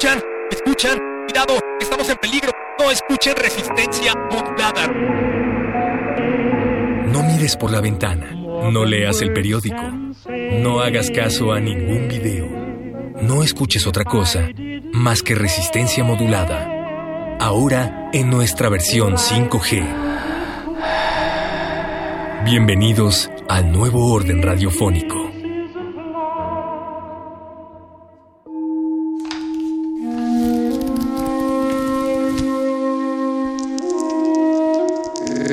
¿Escuchan? ¿Escuchan? Cuidado, estamos en peligro. No escuchen resistencia modulada. No mires por la ventana. No leas el periódico. No hagas caso a ningún video. No escuches otra cosa más que resistencia modulada. Ahora en nuestra versión 5G. Bienvenidos al nuevo orden radiofónico.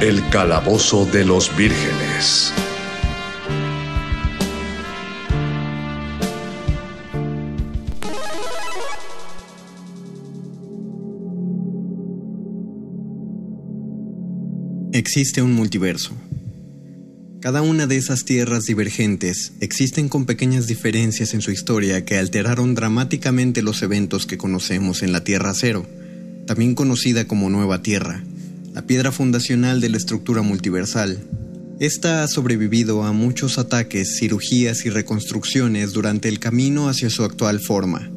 El calabozo de los vírgenes. Existe un multiverso. Cada una de esas tierras divergentes existen con pequeñas diferencias en su historia que alteraron dramáticamente los eventos que conocemos en la Tierra Cero, también conocida como Nueva Tierra, la piedra fundacional de la estructura multiversal. Esta ha sobrevivido a muchos ataques, cirugías y reconstrucciones durante el camino hacia su actual forma.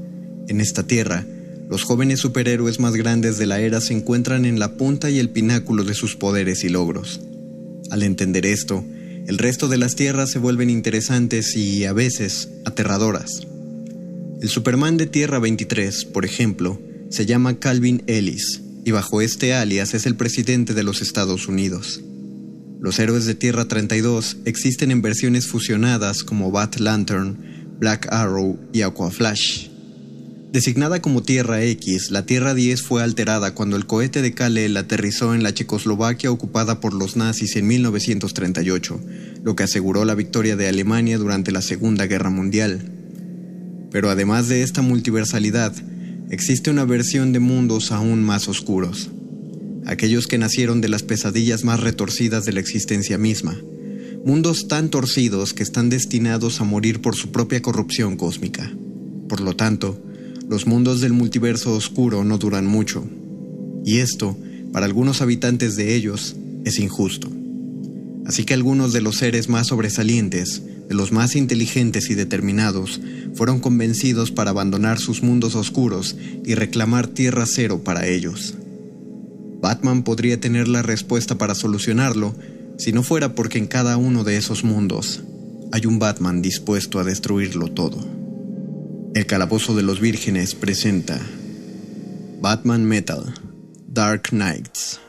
En esta Tierra, los jóvenes superhéroes más grandes de la era se encuentran en la punta y el pináculo de sus poderes y logros. Al entender esto, el resto de las tierras se vuelven interesantes y, a veces, aterradoras. El Superman de Tierra 23, por ejemplo, se llama Calvin Ellis, y bajo este alias es el presidente de los Estados Unidos. Los héroes de Tierra 32 existen en versiones fusionadas como Bat Lantern, Black Arrow y Aquaflash. Designada como Tierra X, la Tierra 10 fue alterada cuando el cohete de Kal-El aterrizó en la Checoslovaquia ocupada por los nazis en 1938, lo que aseguró la victoria de Alemania durante la Segunda Guerra Mundial. Pero además de esta multiversalidad, existe una versión de mundos aún más oscuros. Aquellos que nacieron de las pesadillas más retorcidas de la existencia misma. Mundos tan torcidos que están destinados a morir por su propia corrupción cósmica. Por lo tanto, los mundos del multiverso oscuro no duran mucho. Y esto, para algunos habitantes de ellos, es injusto. Así que algunos de los seres más sobresalientes, los más inteligentes y determinados, fueron convencidos para abandonar sus mundos oscuros y reclamar Tierra Cero para ellos. Batman podría tener la respuesta para solucionarlo si no fuera porque en cada uno de esos mundos hay un Batman dispuesto a destruirlo todo. El Calabozo de los Vírgenes presenta Batman Metal Dark Knights.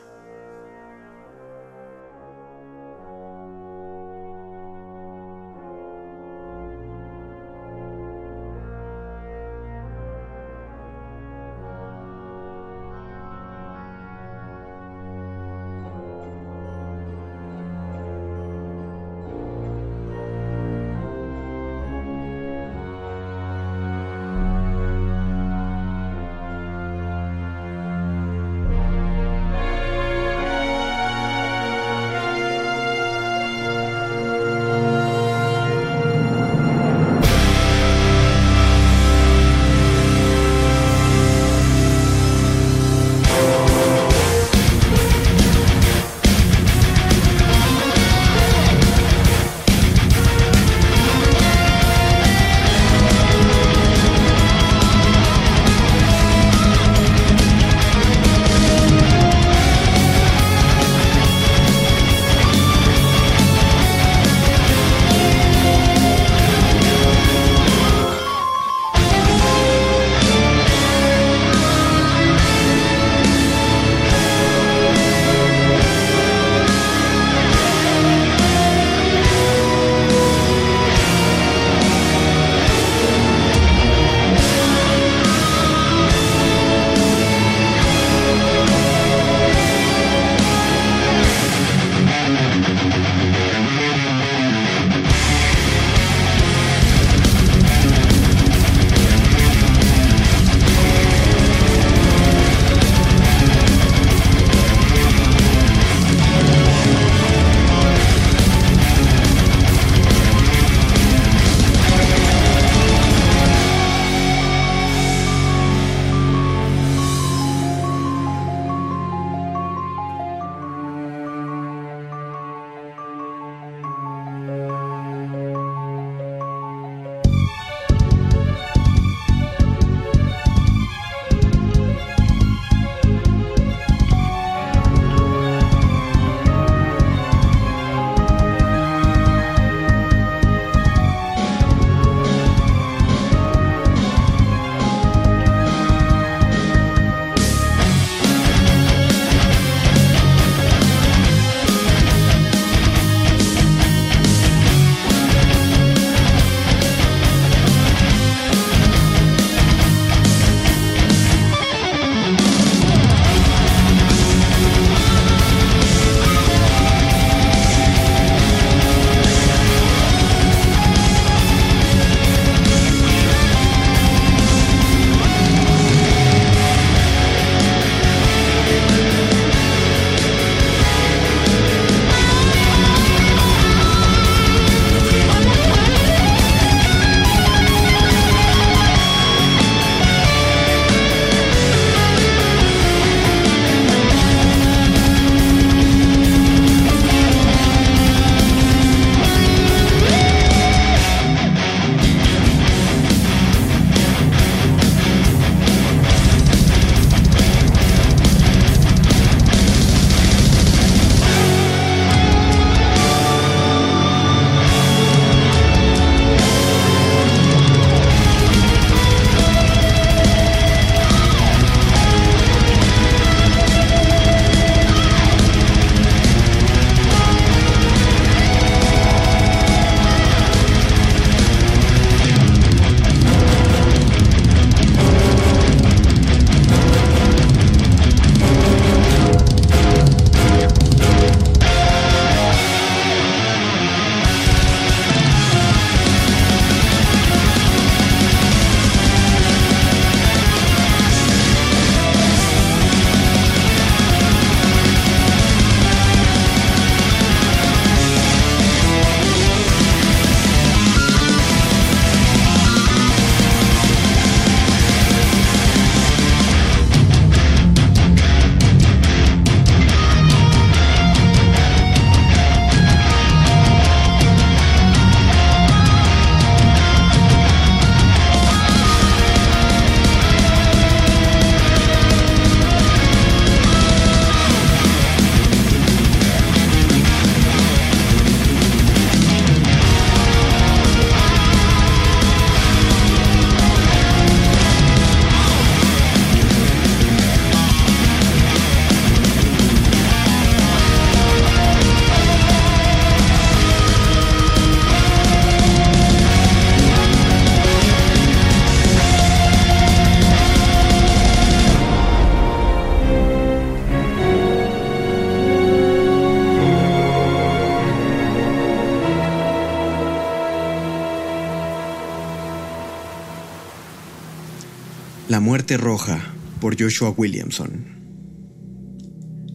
Roja por Joshua Williamson.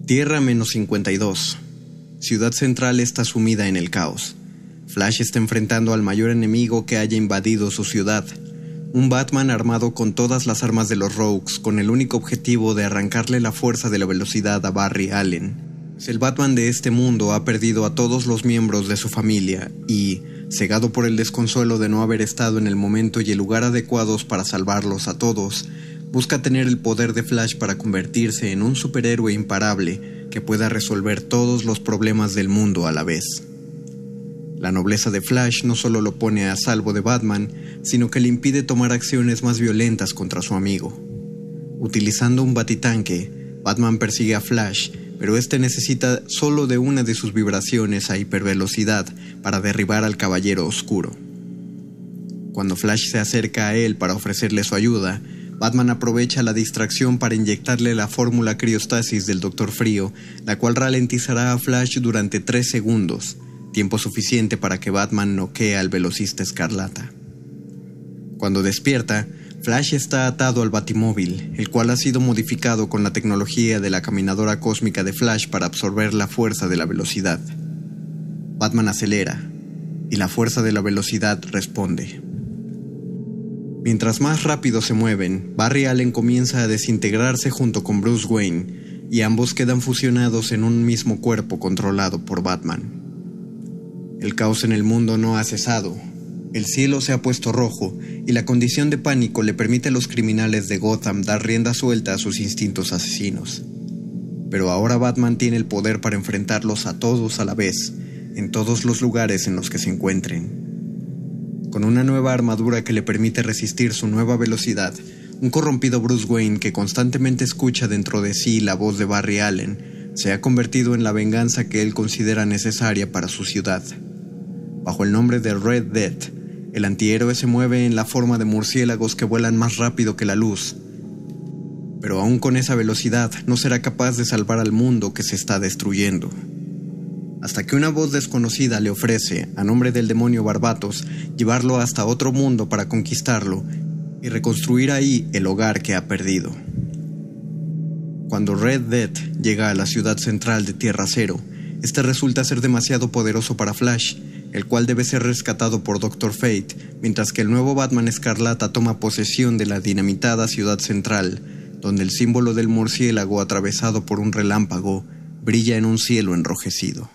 Tierra menos 52. Ciudad Central está sumida en el caos. Flash está enfrentando al mayor enemigo que haya invadido su ciudad. Un Batman armado con todas las armas de los Rogues con el único objetivo de arrancarle la fuerza de la velocidad a Barry Allen. El Batman de este mundo ha perdido a todos los miembros de su familia y, cegado por el desconsuelo de no haber estado en el momento y el lugar adecuados para salvarlos a todos, busca tener el poder de Flash para convertirse en un superhéroe imparable que pueda resolver todos los problemas del mundo a la vez. La nobleza de Flash no solo lo pone a salvo de Batman, sino que le impide tomar acciones más violentas contra su amigo. Utilizando un batitanque, Batman persigue a Flash pero este necesita solo de una de sus vibraciones a hipervelocidad para derribar al Caballero Oscuro. Cuando Flash se acerca a él para ofrecerle su ayuda, Batman aprovecha la distracción para inyectarle la fórmula criostasis del Doctor Frío, la cual ralentizará a Flash durante tres segundos, tiempo suficiente para que Batman noquee al velocista escarlata. Cuando despierta, Flash está atado al Batimóvil, el cual ha sido modificado con la tecnología de la caminadora cósmica de Flash para absorber la fuerza de la velocidad. Batman acelera, y la fuerza de la velocidad responde. Mientras más rápido se mueven, Barry Allen comienza a desintegrarse junto con Bruce Wayne, y ambos quedan fusionados en un mismo cuerpo controlado por Batman. El caos en el mundo no ha cesado, el cielo se ha puesto rojo y la condición de pánico le permite a los criminales de Gotham dar rienda suelta a sus instintos asesinos. Pero ahora Batman tiene el poder para enfrentarlos a todos a la vez, en todos los lugares en los que se encuentren. Con una nueva armadura que le permite resistir su nueva velocidad, un corrompido Bruce Wayne que constantemente escucha dentro de sí la voz de Barry Allen, se ha convertido en la venganza que él considera necesaria para su ciudad. Bajo el nombre de Red Death, el antihéroe se mueve en la forma de murciélagos que vuelan más rápido que la luz. Pero aún con esa velocidad no será capaz de salvar al mundo que se está destruyendo. Hasta que una voz desconocida le ofrece, a nombre del demonio Barbatos, llevarlo hasta otro mundo para conquistarlo y reconstruir ahí el hogar que ha perdido. Cuando Red Death llega a la ciudad central de Tierra Cero, este resulta ser demasiado poderoso para Flash el cual debe ser rescatado por Doctor Fate, mientras que el nuevo Batman Escarlata toma posesión de la dinamitada ciudad central, donde el símbolo del murciélago atravesado por un relámpago brilla en un cielo enrojecido.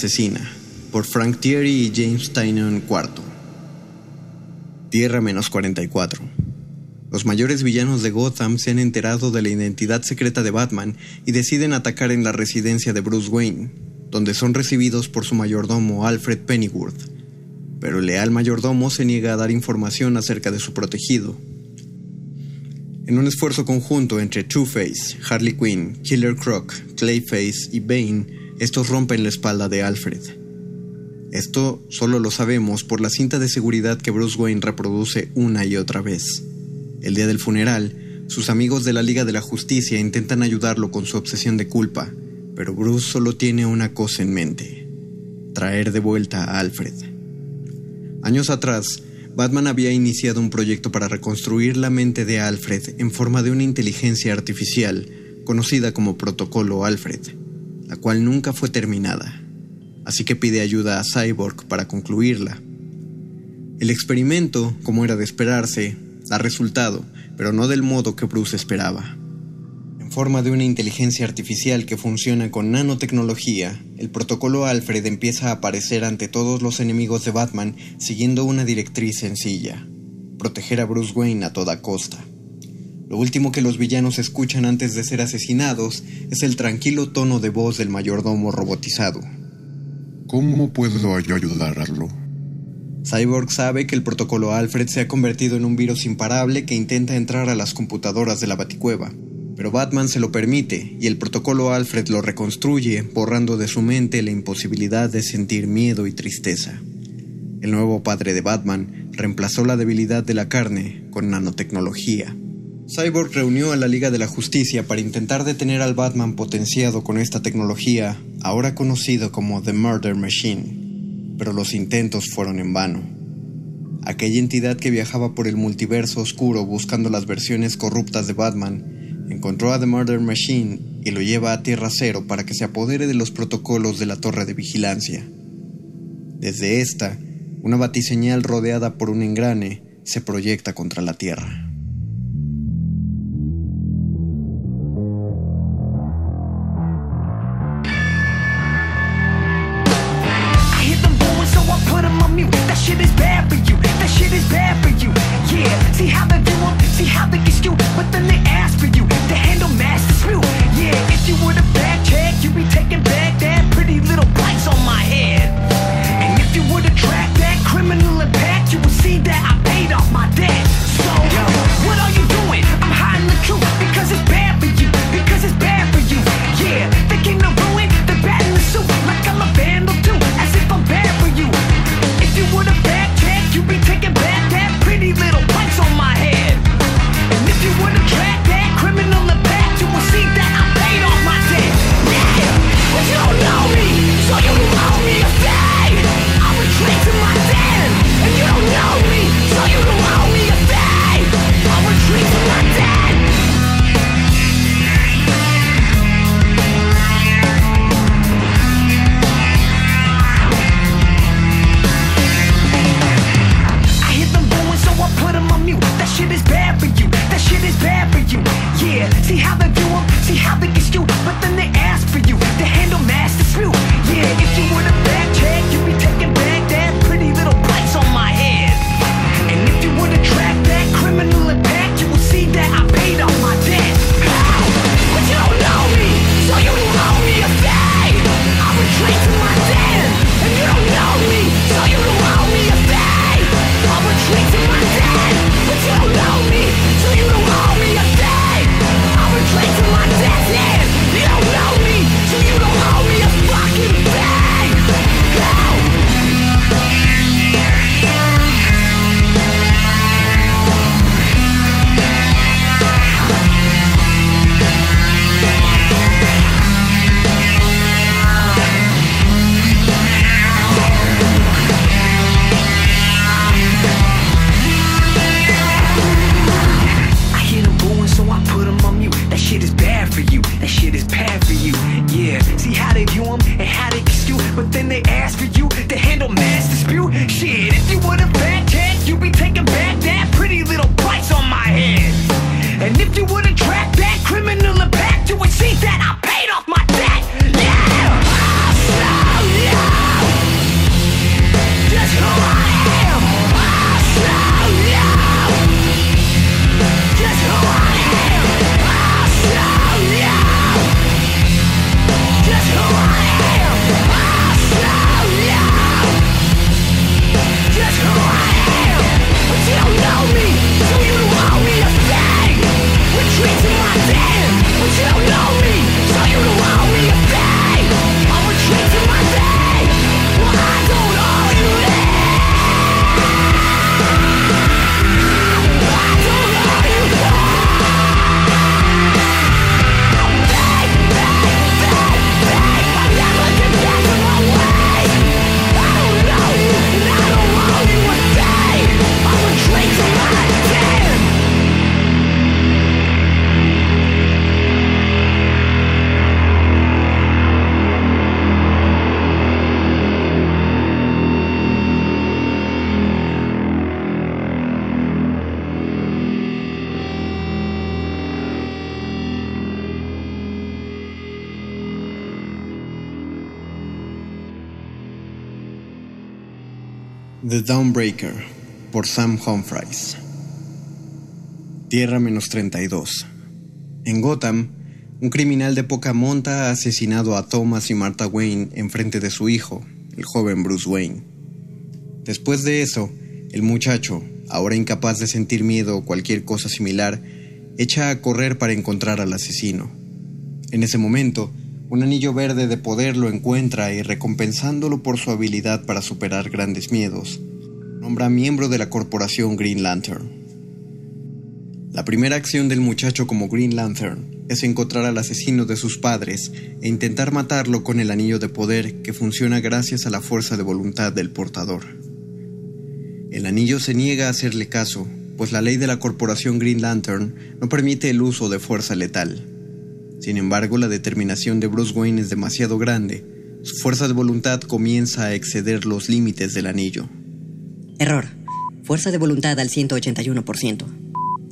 Asesina, por Frank Thierry y James Tynion IV. Tierra menos 44. Los mayores villanos de Gotham se han enterado de la identidad secreta de Batman y deciden atacar en la residencia de Bruce Wayne, donde son recibidos por su mayordomo Alfred Pennyworth. Pero el leal mayordomo se niega a dar información acerca de su protegido. En un esfuerzo conjunto entre Two-Face, Harley Quinn, Killer Croc, Clayface y Bane, estos rompen la espalda de Alfred. Esto solo lo sabemos por la cinta de seguridad que Bruce Wayne reproduce una y otra vez. El día del funeral, sus amigos de la Liga de la Justicia intentan ayudarlo con su obsesión de culpa, pero Bruce solo tiene una cosa en mente, traer de vuelta a Alfred. Años atrás, Batman había iniciado un proyecto para reconstruir la mente de Alfred en forma de una inteligencia artificial conocida como Protocolo Alfred, la cual nunca fue terminada, así que pide ayuda a Cyborg para concluirla. El experimento, como era de esperarse, da resultado, pero no del modo que Bruce esperaba. En forma de una inteligencia artificial que funciona con nanotecnología, el protocolo Alfred empieza a aparecer ante todos los enemigos de Batman siguiendo una directriz sencilla, proteger a Bruce Wayne a toda costa. Lo último que los villanos escuchan antes de ser asesinados es el tranquilo tono de voz del mayordomo robotizado. ¿Cómo puedo yo ayudarlo? Cyborg sabe que el protocolo Alfred se ha convertido en un virus imparable que intenta entrar a las computadoras de la Baticueva. Pero Batman se lo permite y el protocolo Alfred lo reconstruye, borrando de su mente la imposibilidad de sentir miedo y tristeza. El nuevo padre de Batman reemplazó la debilidad de la carne con nanotecnología. Cyborg reunió a la Liga de la Justicia para intentar detener al Batman potenciado con esta tecnología, ahora conocido como The Murder Machine pero los intentos fueron en vano. Aquella entidad que viajaba por el multiverso oscuro buscando las versiones corruptas de Batman, encontró a The Murder Machine y lo lleva a Tierra Cero para que se apodere de los protocolos de la torre de vigilancia. Desde esta, una batiseñal rodeada por un engrane se proyecta contra la Tierra. Sam Humphries. Tierra menos 32. En Gotham, un criminal de poca monta ha asesinado a Thomas y Martha Wayne en frente de su hijo, el joven Bruce Wayne. Después de eso, el muchacho, ahora incapaz de sentir miedo o cualquier cosa similar, echa a correr para encontrar al asesino. En ese momento, un anillo verde de poder lo encuentra y recompensándolo por su habilidad para superar grandes miedos, miembro de la corporación Green Lantern. La primera acción del muchacho como Green Lantern es encontrar al asesino de sus padres e intentar matarlo con el anillo de poder que funciona gracias a la fuerza de voluntad del portador. El anillo se niega a hacerle caso, pues la ley de la corporación Green Lantern no permite el uso de fuerza letal. Sin embargo, la determinación de Bruce Wayne es demasiado grande. Su fuerza de voluntad comienza a exceder los límites del anillo. Error. Fuerza de voluntad al 181%.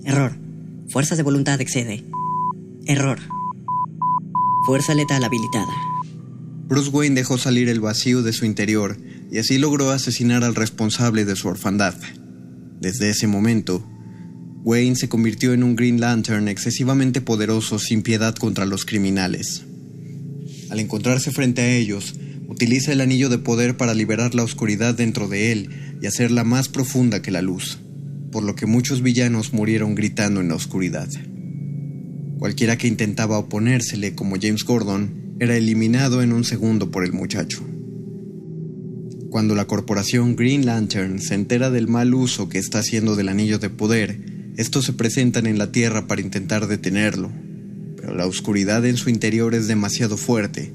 Error. Fuerza de voluntad excede. Error. Fuerza letal habilitada. Bruce Wayne dejó salir el vacío de su interior y así logró asesinar al responsable de su orfandad. Desde ese momento, Wayne se convirtió en un Green Lantern excesivamente poderoso sin piedad contra los criminales. Al encontrarse frente a ellos, utiliza el anillo de poder para liberar la oscuridad dentro de él y hacerla más profunda que la luz, por lo que muchos villanos murieron gritando en la oscuridad. Cualquiera que intentaba oponérsele, como James Gordon, era eliminado en un segundo por el muchacho. Cuando la corporación Green Lantern se entera del mal uso que está haciendo del anillo de poder, estos se presentan en la Tierra para intentar detenerlo, pero la oscuridad en su interior es demasiado fuerte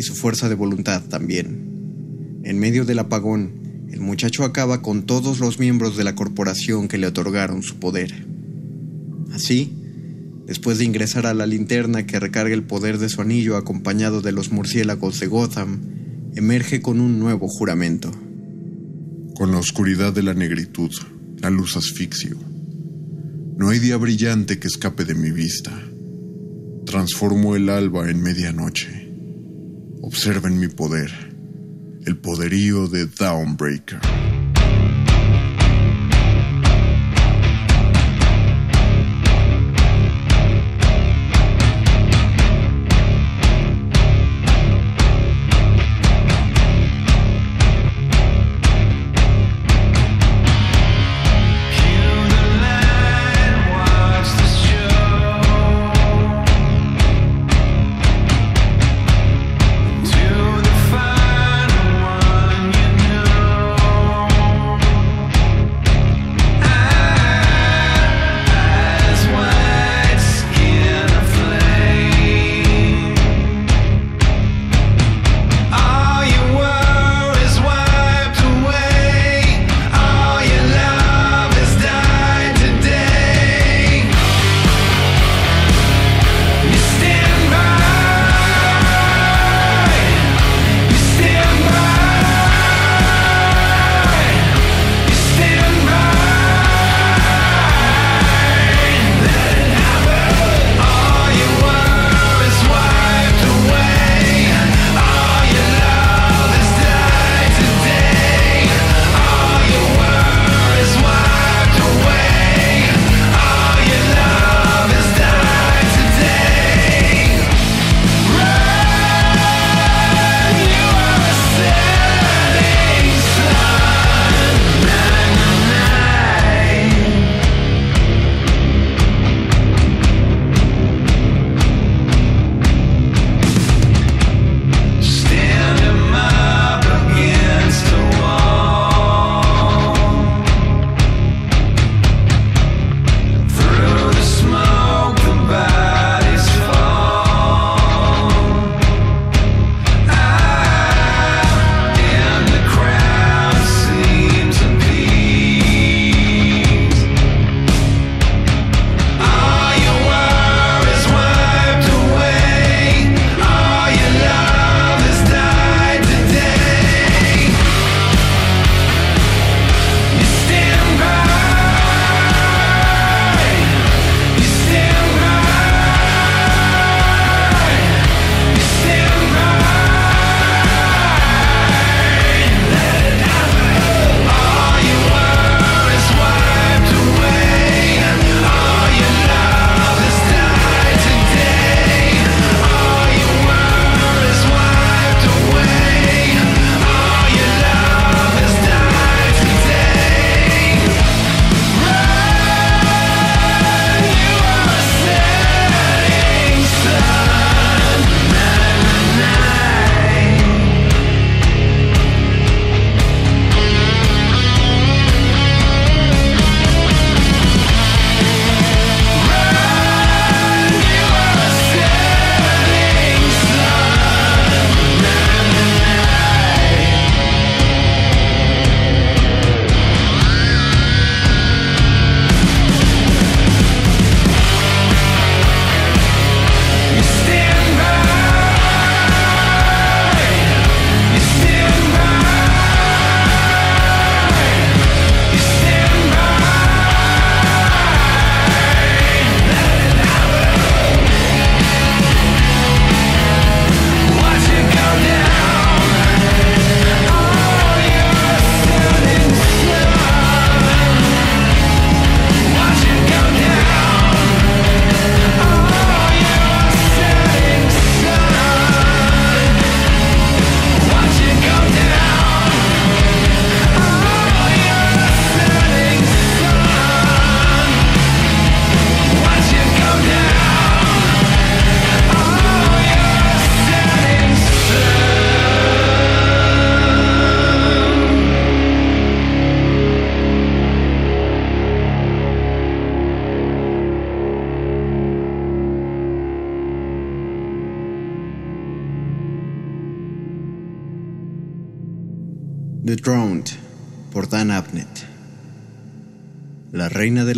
y su fuerza de voluntad también. En medio del apagón, el muchacho acaba con todos los miembros de la corporación que le otorgaron su poder. Así, después de ingresar a la linterna que recarga el poder de su anillo acompañado de los murciélagos de Gotham, emerge con un nuevo juramento. Con la oscuridad de la negritud, la luz asfixio no hay día brillante que escape de mi vista. Transformo el alba en medianoche. Observen mi poder, el poderío de Dawnbreaker.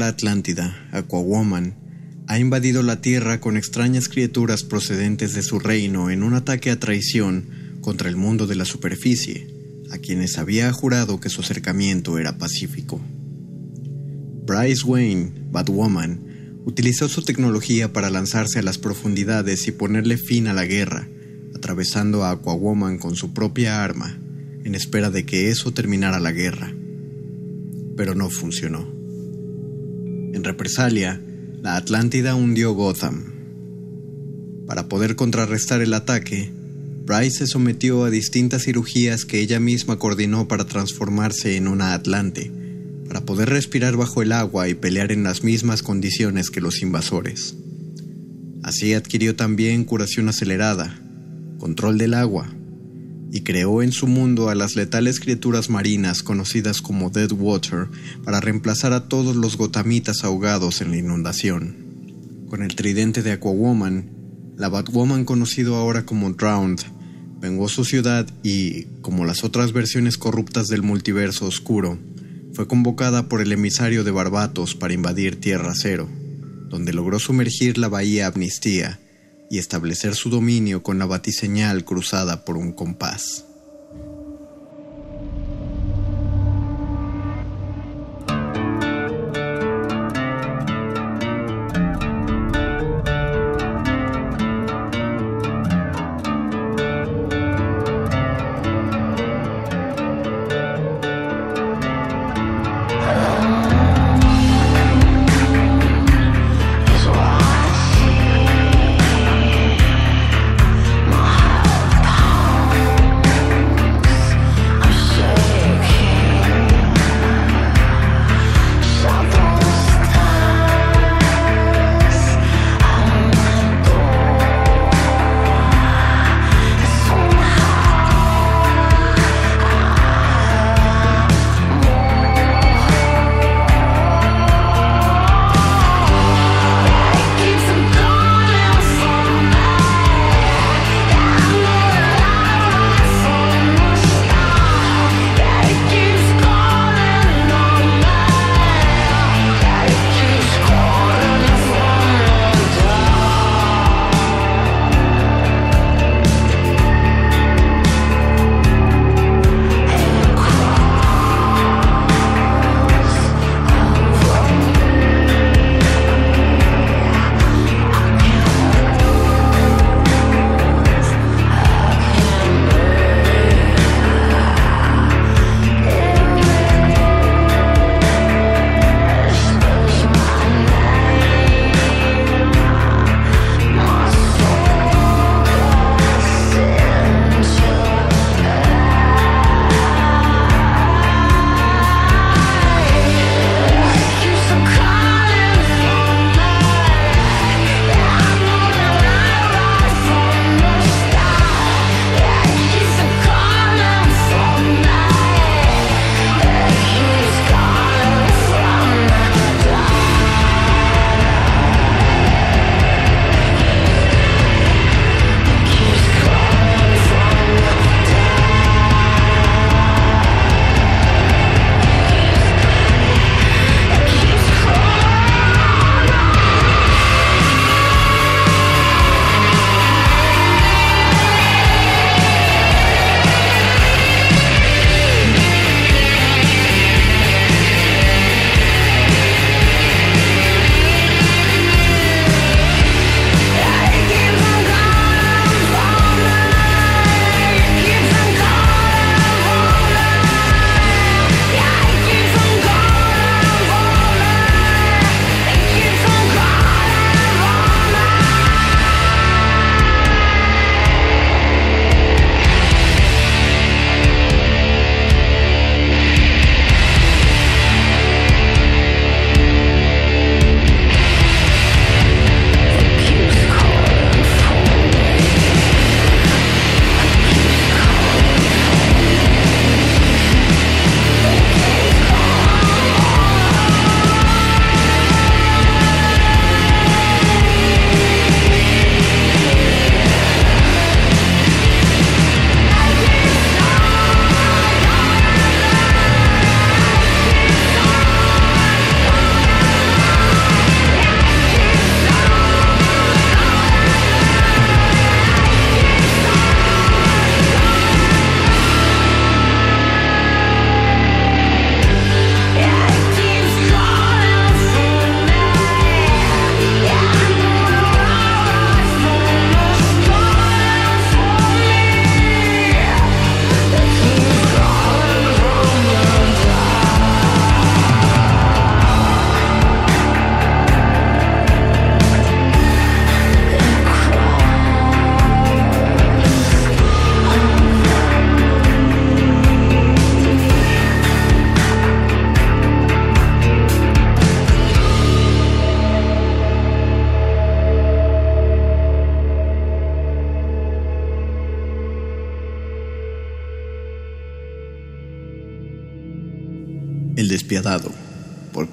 Atlántida, Aquawoman, ha invadido la Tierra con extrañas criaturas procedentes de su reino en un ataque a traición contra el mundo de la superficie, a quienes había jurado que su acercamiento era pacífico. Bryce Wayne, Batwoman, utilizó su tecnología para lanzarse a las profundidades y ponerle fin a la guerra, atravesando a Aquawoman con su propia arma, en espera de que eso terminara la guerra. Pero no funcionó. Represalia, la Atlántida hundió Gotham. Para poder contrarrestar el ataque, Bryce se sometió a distintas cirugías que ella misma coordinó para transformarse en una Atlante, para poder respirar bajo el agua y pelear en las mismas condiciones que los invasores. Así adquirió también curación acelerada, control del agua, y creó en su mundo a las letales criaturas marinas conocidas como Deadwater para reemplazar a todos los gotamitas ahogados en la inundación. Con el tridente de Aquawoman, la Batwoman conocido ahora como Drowned vengó su ciudad y, como las otras versiones corruptas del multiverso oscuro, fue convocada por el emisario de Barbatos para invadir Tierra Cero, donde logró sumergir la bahía Amnistía y establecer su dominio con la batiseñal cruzada por un compás.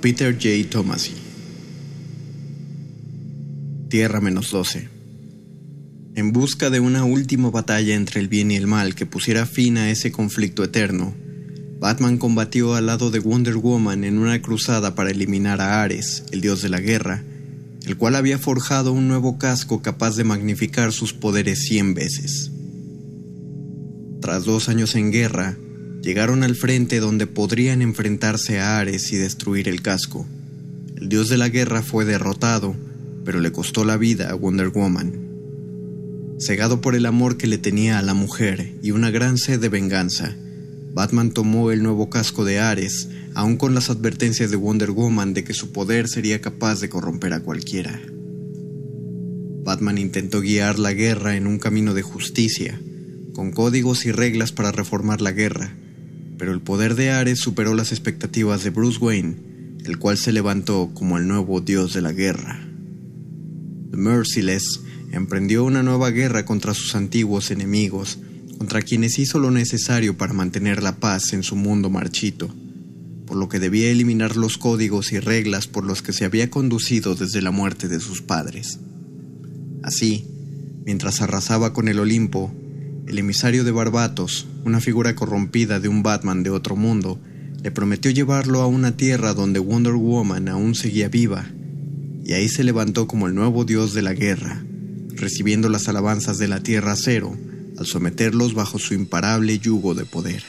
Peter J. Tomasi. Tierra menos 12. En busca de una última batalla entre el bien y el mal que pusiera fin a ese conflicto eterno, Batman combatió al lado de Wonder Woman en una cruzada para eliminar a Ares, el dios de la guerra, el cual había forjado un nuevo casco capaz de magnificar sus poderes cien veces. Tras dos años en guerra, llegaron al frente donde podrían enfrentarse a Ares y destruir el casco. El dios de la guerra fue derrotado, pero le costó la vida a Wonder Woman. Cegado por el amor que le tenía a la mujer y una gran sed de venganza, Batman tomó el nuevo casco de Ares, aun con las advertencias de Wonder Woman de que su poder sería capaz de corromper a cualquiera. Batman intentó guiar la guerra en un camino de justicia, con códigos y reglas para reformar la guerra, pero el poder de Ares superó las expectativas de Bruce Wayne, el cual se levantó como el nuevo dios de la guerra. The Merciless emprendió una nueva guerra contra sus antiguos enemigos, contra quienes hizo lo necesario para mantener la paz en su mundo marchito, por lo que debía eliminar los códigos y reglas por los que se había conducido desde la muerte de sus padres. Así, mientras arrasaba con el Olimpo, el emisario de Barbatos, una figura corrompida de un Batman de otro mundo, le prometió llevarlo a una tierra donde Wonder Woman aún seguía viva, y ahí se levantó como el nuevo dios de la guerra, recibiendo las alabanzas de la Tierra Cero, al someterlos bajo su imparable yugo de poder.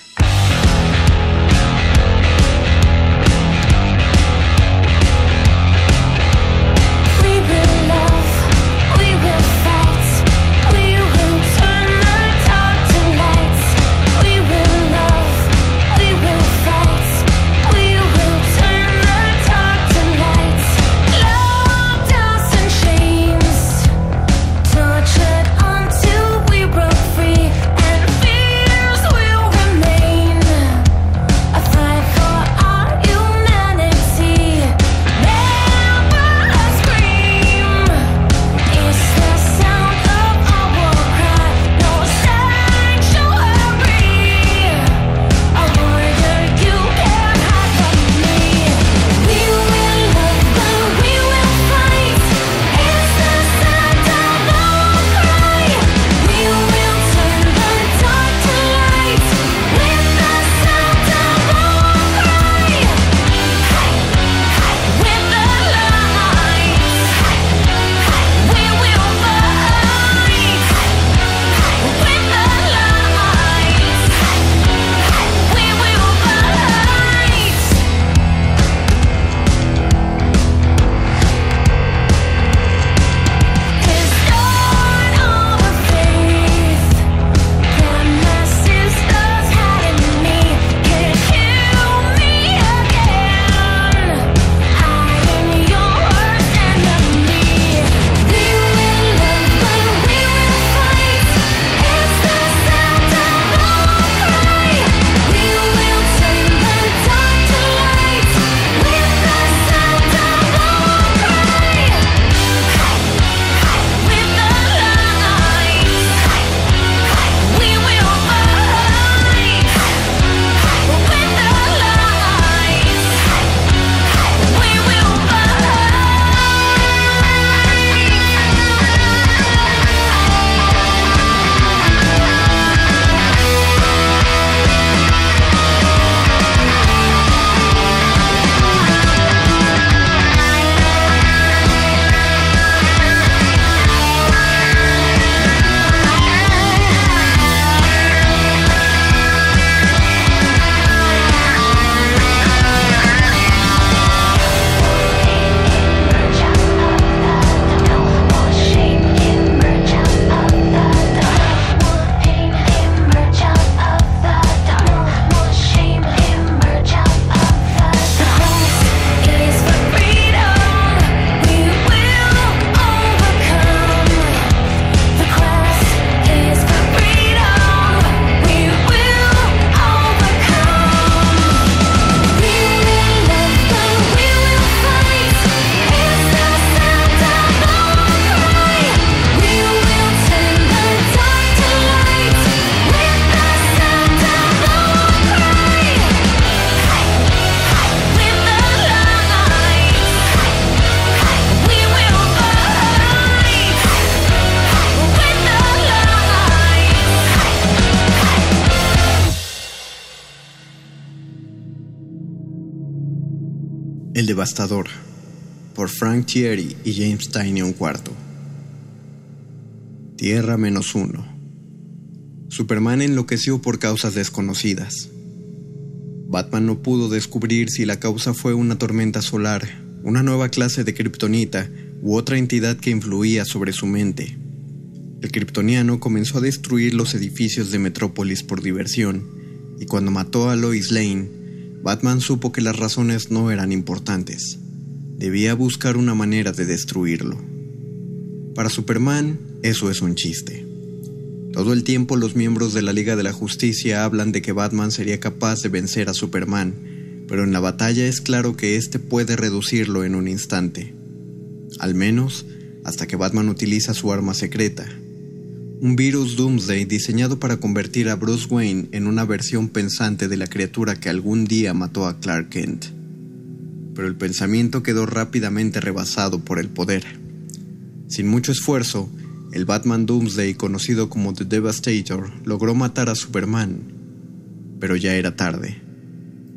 El Devastador, por Frank Thierry y James Tynion IV. Tierra menos uno. Superman enloqueció por causas desconocidas. Batman no pudo descubrir si la causa fue una tormenta solar, una nueva clase de kriptonita u otra entidad que influía sobre su mente. El kryptoniano comenzó a destruir los edificios de Metrópolis por diversión, y cuando mató a Lois Lane, Batman supo que las razones no eran importantes. Debía buscar una manera de destruirlo. Para Superman, eso es un chiste. Todo el tiempo los miembros de la Liga de la Justicia hablan de que Batman sería capaz de vencer a Superman, pero en la batalla es claro que éste puede reducirlo en un instante. Al menos hasta que Batman utiliza su arma secreta. Un virus Doomsday diseñado para convertir a Bruce Wayne en una versión pensante de la criatura que algún día mató a Clark Kent. Pero el pensamiento quedó rápidamente rebasado por el poder. Sin mucho esfuerzo, el Batman Doomsday, conocido como The Devastator, logró matar a Superman. Pero ya era tarde.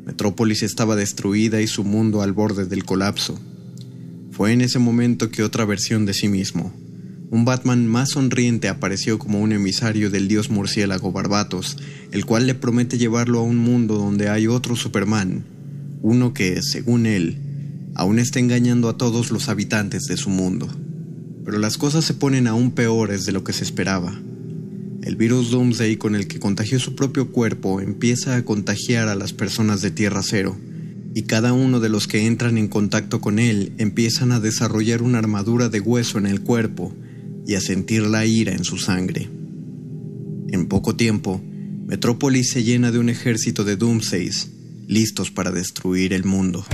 Metrópolis estaba destruida y su mundo al borde del colapso. Fue en ese momento que otra versión de sí mismo, un Batman más sonriente apareció como un emisario del dios murciélago Barbatos, el cual le promete llevarlo a un mundo donde hay otro Superman, uno que, según él, aún está engañando a todos los habitantes de su mundo pero las cosas se ponen aún peores de lo que se esperaba. El virus Doomsday con el que contagió su propio cuerpo empieza a contagiar a las personas de Tierra Cero, y cada uno de los que entran en contacto con él empiezan a desarrollar una armadura de hueso en el cuerpo y a sentir la ira en su sangre. En poco tiempo, Metrópolis se llena de un ejército de Doomsdays, listos para destruir el mundo.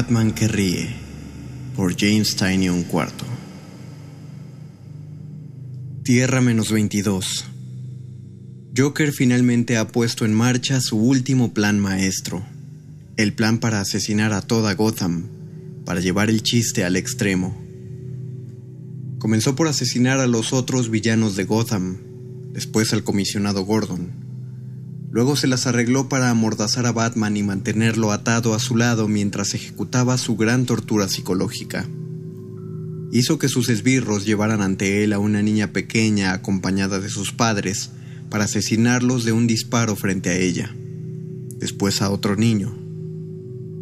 Batman que ríe por James Tynion IV. Tierra menos 22. Joker finalmente ha puesto en marcha su último plan maestro. El plan para asesinar a toda Gotham, para llevar el chiste al extremo. Comenzó por asesinar a los otros villanos de Gotham, después al comisionado Gordon Luego se las arregló para amordazar a Batman y mantenerlo atado a su lado mientras ejecutaba su gran tortura psicológica. Hizo que sus esbirros llevaran ante él a una niña pequeña acompañada de sus padres para asesinarlos de un disparo frente a ella. Después a otro niño.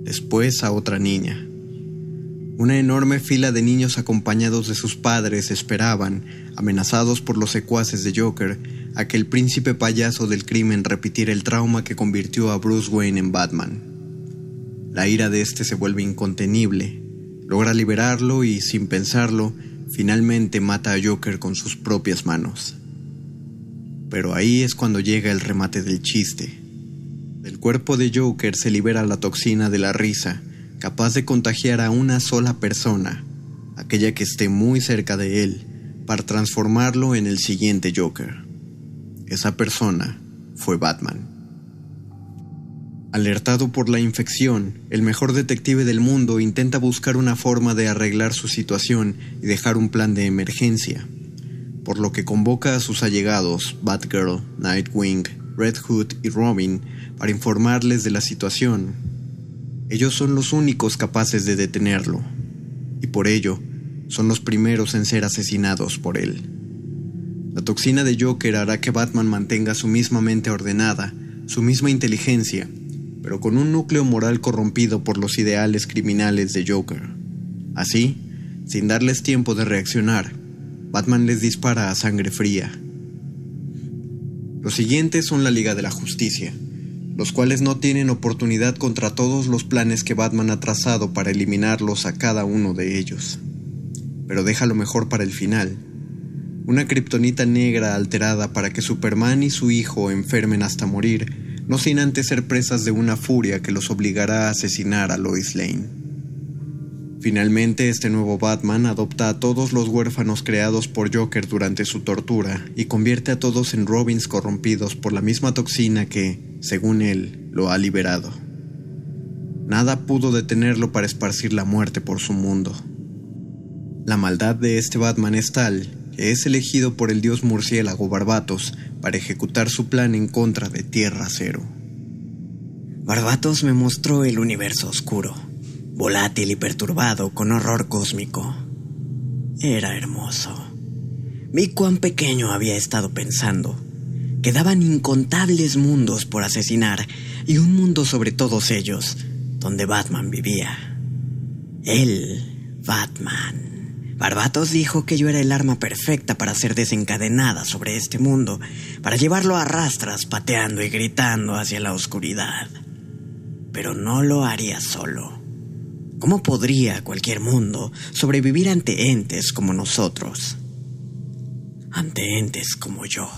Después a otra niña. Una enorme fila de niños acompañados de sus padres esperaban, amenazados por los secuaces de Joker, a que el príncipe payaso del crimen repitiera el trauma que convirtió a Bruce Wayne en Batman. La ira de este se vuelve incontenible, logra liberarlo y, sin pensarlo, finalmente mata a Joker con sus propias manos. Pero ahí es cuando llega el remate del chiste. Del cuerpo de Joker se libera la toxina de la risa, capaz de contagiar a una sola persona, aquella que esté muy cerca de él, para transformarlo en el siguiente Joker. Esa persona fue Batman. Alertado por la infección, el mejor detective del mundo intenta buscar una forma de arreglar su situación y dejar un plan de emergencia, por lo que convoca a sus allegados, Batgirl, Nightwing, Red Hood y Robin, para informarles de la situación. Ellos son los únicos capaces de detenerlo, y por ello son los primeros en ser asesinados por él. La toxina de Joker hará que Batman mantenga su misma mente ordenada, su misma inteligencia, pero con un núcleo moral corrompido por los ideales criminales de Joker. Así, sin darles tiempo de reaccionar, Batman les dispara a sangre fría. Los siguientes son la Liga de la Justicia, los cuales no tienen oportunidad contra todos los planes que Batman ha trazado para eliminarlos a cada uno de ellos. Pero deja lo mejor para el final, una kriptonita negra alterada para que Superman y su hijo enfermen hasta morir, no sin antes ser presas de una furia que los obligará a asesinar a Lois Lane. Finalmente, este nuevo Batman adopta a todos los huérfanos creados por Joker durante su tortura y convierte a todos en Robins corrompidos por la misma toxina que, según él, lo ha liberado. Nada pudo detenerlo para esparcir la muerte por su mundo. La maldad de este Batman es tal es elegido por el dios murciélago Barbatos para ejecutar su plan en contra de Tierra Cero. Barbatos me mostró el universo oscuro, volátil y perturbado con horror cósmico. Era hermoso. Vi cuán pequeño había estado pensando. Quedaban incontables mundos por asesinar y un mundo sobre todos ellos, donde Batman vivía. Él, Batman. Barbatos dijo que yo era el arma perfecta para ser desencadenada sobre este mundo, para llevarlo a rastras pateando y gritando hacia la oscuridad. Pero no lo haría solo. ¿Cómo podría cualquier mundo sobrevivir ante entes como nosotros? Ante entes como yo.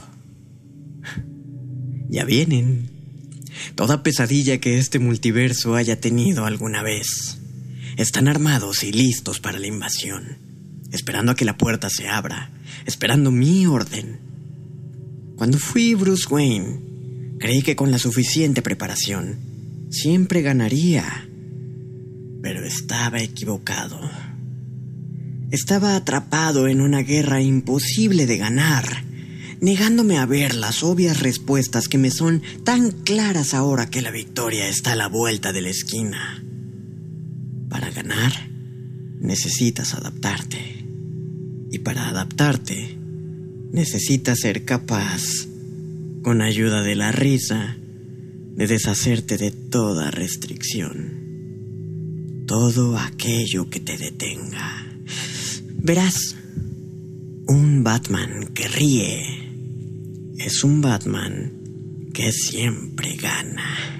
Ya vienen. Toda pesadilla que este multiverso haya tenido alguna vez. Están armados y listos para la invasión esperando a que la puerta se abra, esperando mi orden. Cuando fui Bruce Wayne, creí que con la suficiente preparación siempre ganaría, pero estaba equivocado. Estaba atrapado en una guerra imposible de ganar, negándome a ver las obvias respuestas que me son tan claras ahora que la victoria está a la vuelta de la esquina. Para ganar, necesitas adaptarte. Y para adaptarte, necesitas ser capaz, con ayuda de la risa, de deshacerte de toda restricción. Todo aquello que te detenga. Verás, un Batman que ríe es un Batman que siempre gana.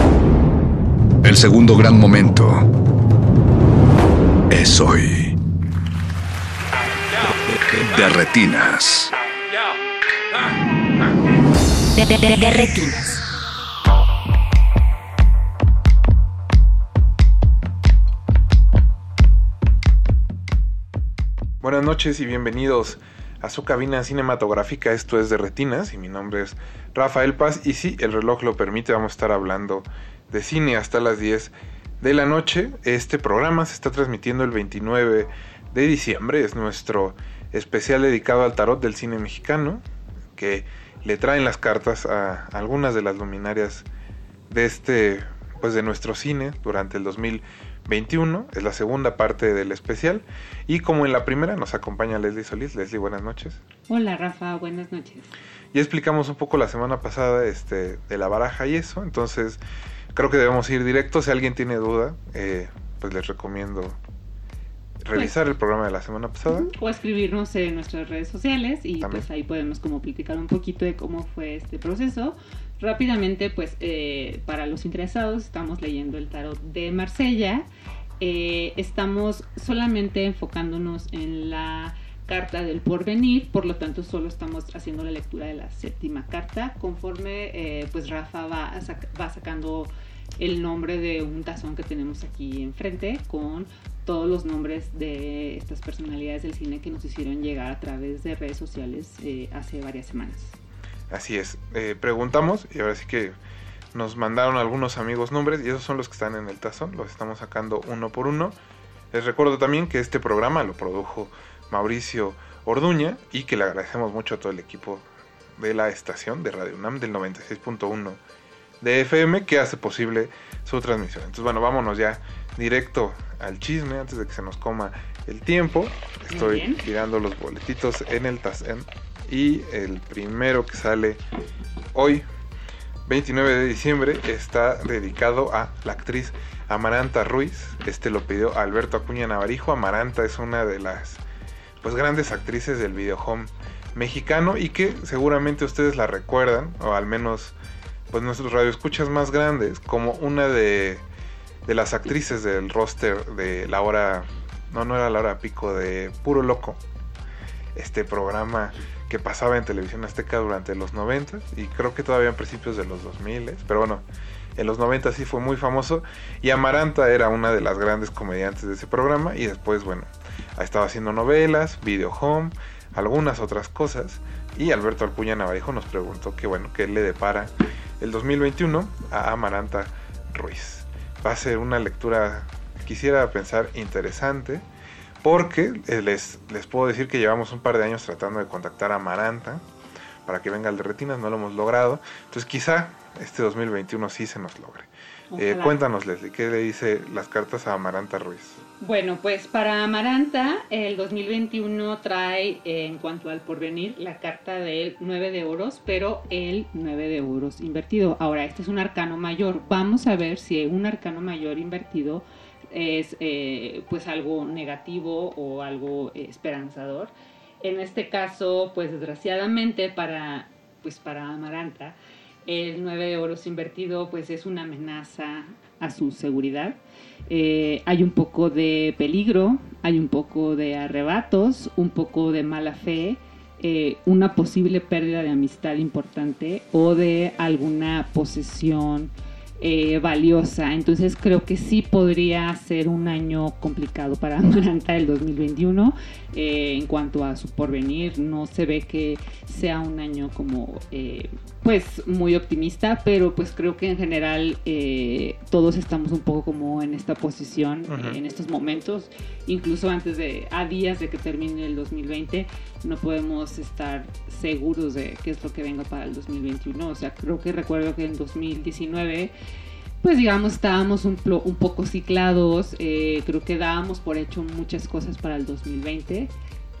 El segundo gran momento es hoy. De retinas. De, de- de- de retinas. Buenas noches y bienvenidos a su cabina cinematográfica. Esto es de Retinas y mi nombre es Rafael Paz. Y si el reloj lo permite, vamos a estar hablando de cine hasta las 10 de la noche. Este programa se está transmitiendo el 29 de diciembre. Es nuestro especial dedicado al tarot del cine mexicano, que le traen las cartas a algunas de las luminarias de este, pues de nuestro cine durante el 2021. Es la segunda parte del especial. Y como en la primera nos acompaña Leslie Solís. Leslie, buenas noches. Hola Rafa, buenas noches. Ya explicamos un poco la semana pasada este, de la baraja y eso. Entonces creo que debemos ir directo. Si alguien tiene duda, eh, pues les recomiendo revisar el programa de la semana pasada. O escribirnos en nuestras redes sociales y También. pues ahí podemos como platicar un poquito de cómo fue este proceso. Rápidamente, pues eh, para los interesados estamos leyendo el tarot de Marsella. Eh, estamos solamente enfocándonos en la carta del porvenir, por lo tanto solo estamos haciendo la lectura de la séptima carta. Conforme eh, pues Rafa va, va sacando el nombre de un tazón que tenemos aquí enfrente con todos los nombres de estas personalidades del cine que nos hicieron llegar a través de redes sociales eh, hace varias semanas. Así es. Eh, preguntamos y ahora sí que nos mandaron algunos amigos nombres y esos son los que están en el tazón. Los estamos sacando uno por uno. Les recuerdo también que este programa lo produjo Mauricio Orduña y que le agradecemos mucho a todo el equipo de la estación de Radio UNAM del 96.1 de FM que hace posible su transmisión. Entonces, bueno, vámonos ya directo al chisme antes de que se nos coma el tiempo. Estoy tirando los boletitos en el tazón y el primero que sale hoy, 29 de diciembre, está dedicado a la actriz Amaranta Ruiz. Este lo pidió Alberto Acuña Navarijo. Amaranta es una de las pues grandes actrices del video home mexicano y que seguramente ustedes la recuerdan o al menos pues nuestros radioescuchas más grandes como una de, de las actrices del roster de la hora no no era la hora pico de Puro Loco este programa que pasaba en televisión azteca durante los 90 y creo que todavía en principios de los 2000 pero bueno en los 90 sí fue muy famoso y Amaranta era una de las grandes comediantes de ese programa y después bueno ha estado haciendo novelas, video home, algunas otras cosas y Alberto Alcuña Navajo nos preguntó que bueno, qué le depara el 2021 a Amaranta Ruiz. Va a ser una lectura, quisiera pensar, interesante porque eh, les, les puedo decir que llevamos un par de años tratando de contactar a Amaranta para que venga al de Retinas, no lo hemos logrado. Entonces quizá este 2021 sí se nos logre. Eh, cuéntanos, Leslie, ¿qué le dice las cartas a Amaranta Ruiz? Bueno, pues para Amaranta, el 2021 trae, eh, en cuanto al porvenir, la carta del 9 de oros, pero el 9 de oros invertido. Ahora, este es un arcano mayor. Vamos a ver si un arcano mayor invertido es eh, pues algo negativo o algo esperanzador. En este caso, pues desgraciadamente para, pues para Amaranta, el 9 euros invertido pues es una amenaza a su seguridad. Eh, hay un poco de peligro, hay un poco de arrebatos, un poco de mala fe, eh, una posible pérdida de amistad importante o de alguna posesión eh, valiosa. Entonces creo que sí podría ser un año complicado para Amaranta el 2021 eh, en cuanto a su porvenir. No se ve que sea un año como eh, pues muy optimista, pero pues creo que en general todos estamos un poco como en esta posición en estos momentos, incluso antes de a días de que termine el 2020 no podemos estar seguros de qué es lo que venga para el 2021. O sea, creo que recuerdo que en 2019 pues digamos, estábamos un, poco ciclados, eh, creo que dábamos por hecho muchas cosas para el 2020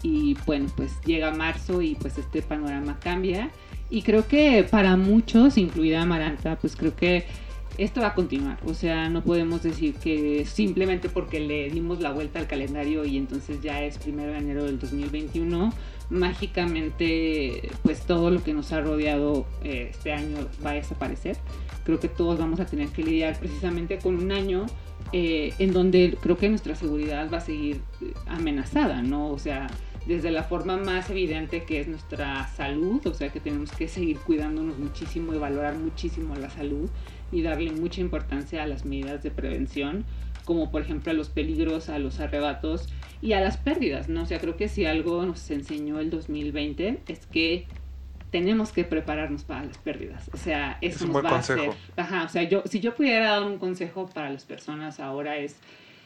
y bueno, pues llega marzo y pues este panorama cambia. Y creo que para muchos, incluida Amaranta, pues creo que esto va a continuar, o sea, no podemos decir que simplemente porque le dimos la vuelta al calendario y entonces ya es primero de enero del 2021, mágicamente pues todo lo que nos ha rodeado eh, este año va a desaparecer creo que todos vamos a tener que lidiar precisamente con un año eh, en donde creo que nuestra seguridad va a seguir eh, amenazada, ¿no? O sea, desde la forma más evidente que es nuestra salud, o sea que tenemos que seguir cuidándonos muchísimo y valorar muchísimo la salud y darle mucha importancia a las medidas de prevención, como por ejemplo a los peligros, a los arrebatos y a las pérdidas, ¿no? O sea, creo que si algo nos enseñó el 2020 es que tenemos que prepararnos para las pérdidas. O sea, eso es un buen consejo. ajá, o sea, yo, si yo pudiera dar un consejo para las personas ahora es,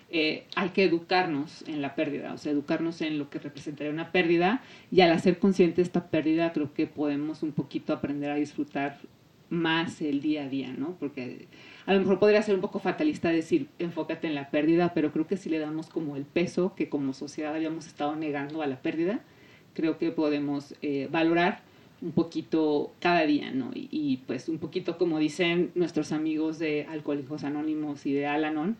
eh, hay que educarnos en la pérdida, o sea, educarnos en lo que representaría una pérdida y al hacer consciente esta pérdida creo que podemos un poquito aprender a disfrutar más el día a día, ¿no? Porque a lo mejor podría ser un poco fatalista decir enfócate en la pérdida, pero creo que si le damos como el peso que como sociedad habíamos estado negando a la pérdida, creo que podemos eh, valorar un poquito cada día, ¿no? Y, pues un poquito como dicen nuestros amigos de Alcohólicos Anónimos y de Alanon,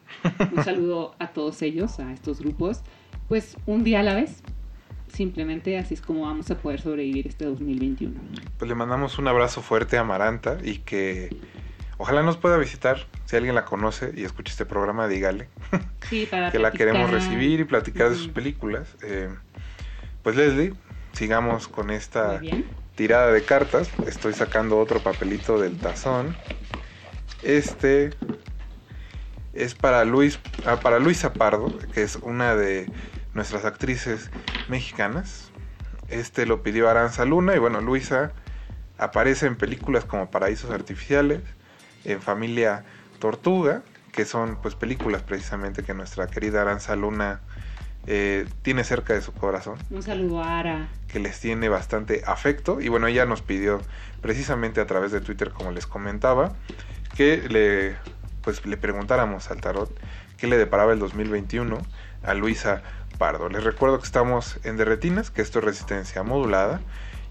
un saludo a todos ellos, a estos grupos, pues un día a la vez. Simplemente así es como vamos a poder sobrevivir este 2021. Pues le mandamos un abrazo fuerte a Amaranta y que ojalá nos pueda visitar. Si alguien la conoce y escucha este programa, dígale sí, para que la queremos recibir y platicar de sus películas. Eh, pues Leslie, sigamos con esta tirada de cartas. Estoy sacando otro papelito del tazón. Este es para Luis, ah, para Luisa Pardo, que es una de nuestras actrices mexicanas. Este lo pidió Aranza Luna y bueno, Luisa aparece en películas como Paraísos Artificiales, en Familia Tortuga, que son pues películas precisamente que nuestra querida Aranza Luna eh, tiene cerca de su corazón. Un saludo a Ara. Que les tiene bastante afecto. Y bueno, ella nos pidió precisamente a través de Twitter, como les comentaba, que le, pues, le preguntáramos al tarot qué le deparaba el 2021 a Luisa Pardo. Les recuerdo que estamos en Derretinas, que esto es resistencia modulada,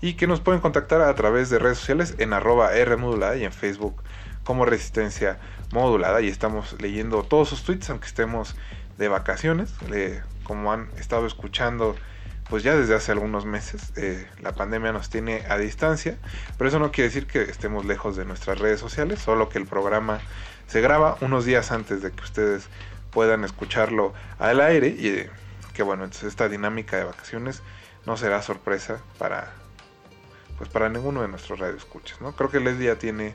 y que nos pueden contactar a través de redes sociales en arroba R modulada y en Facebook como resistencia modulada. Y estamos leyendo todos sus tweets, aunque estemos de vacaciones como han estado escuchando pues ya desde hace algunos meses eh, la pandemia nos tiene a distancia, pero eso no quiere decir que estemos lejos de nuestras redes sociales, solo que el programa se graba unos días antes de que ustedes puedan escucharlo al aire y eh, que bueno, entonces esta dinámica de vacaciones no será sorpresa para pues para ninguno de nuestros radioescuchas, ¿no? Creo que Leslie ya tiene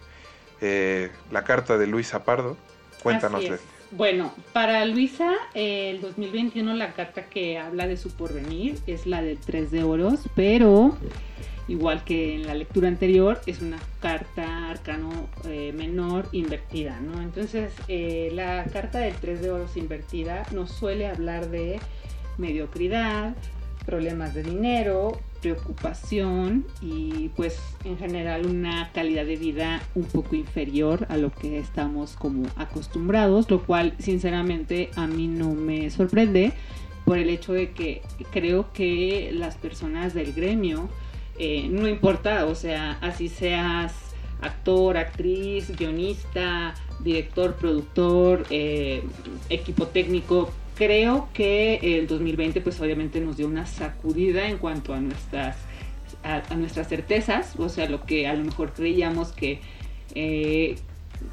eh, la carta de Luis Pardo. Cuéntanos, Leslie. Bueno, para Luisa, el 2021 la carta que habla de su porvenir es la del 3 de oros, pero igual que en la lectura anterior, es una carta arcano eh, menor invertida, ¿no? Entonces, eh, la carta del 3 de oros invertida nos suele hablar de mediocridad, problemas de dinero, preocupación y pues en general una calidad de vida un poco inferior a lo que estamos como acostumbrados, lo cual sinceramente a mí no me sorprende por el hecho de que creo que las personas del gremio, eh, no importa, o sea, así seas actor, actriz, guionista, director, productor, eh, equipo técnico, creo que el 2020 pues obviamente nos dio una sacudida en cuanto a nuestras, a, nuestras certezas, o sea, lo que a lo mejor creíamos que... Eh,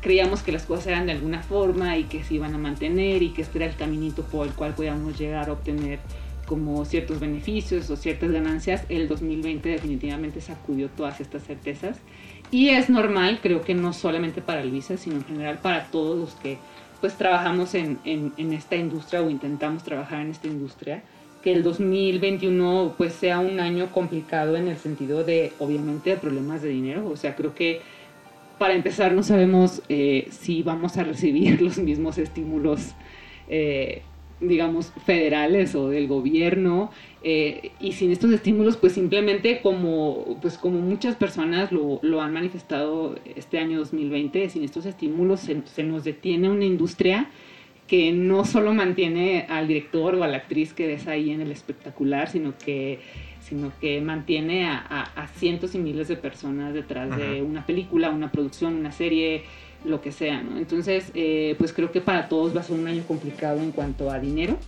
creíamos que las cosas eran de alguna forma y que se iban a mantener y que este era el caminito por el cual podíamos llegar a obtener como ciertos beneficios o ciertas ganancias, el 2020 definitivamente sacudió todas estas certezas. Y es normal, creo que no solamente para Luisa, sino en general para todos los que pues trabajamos en, en, esta industria o intentamos trabajar en esta industria, que el 2021 pues sea un año complicado en el sentido de obviamente de problemas de dinero. O sea, creo que para empezar no sabemos eh, si vamos a recibir los mismos estímulos. Eh, digamos, federales o del gobierno, eh, y sin estos estímulos, pues simplemente como, pues como muchas personas lo, lo han manifestado este año 2020, sin estos estímulos se, se, nos detiene una industria que no solo mantiene al director o a la actriz que ves ahí en el espectacular, sino que sino que mantiene a, a, cientos y miles de personas detrás de una película, una producción, una serie, lo que sea, ¿no? Entonces, eh, pues creo que para todos va a ser un año complicado en cuanto a dinero,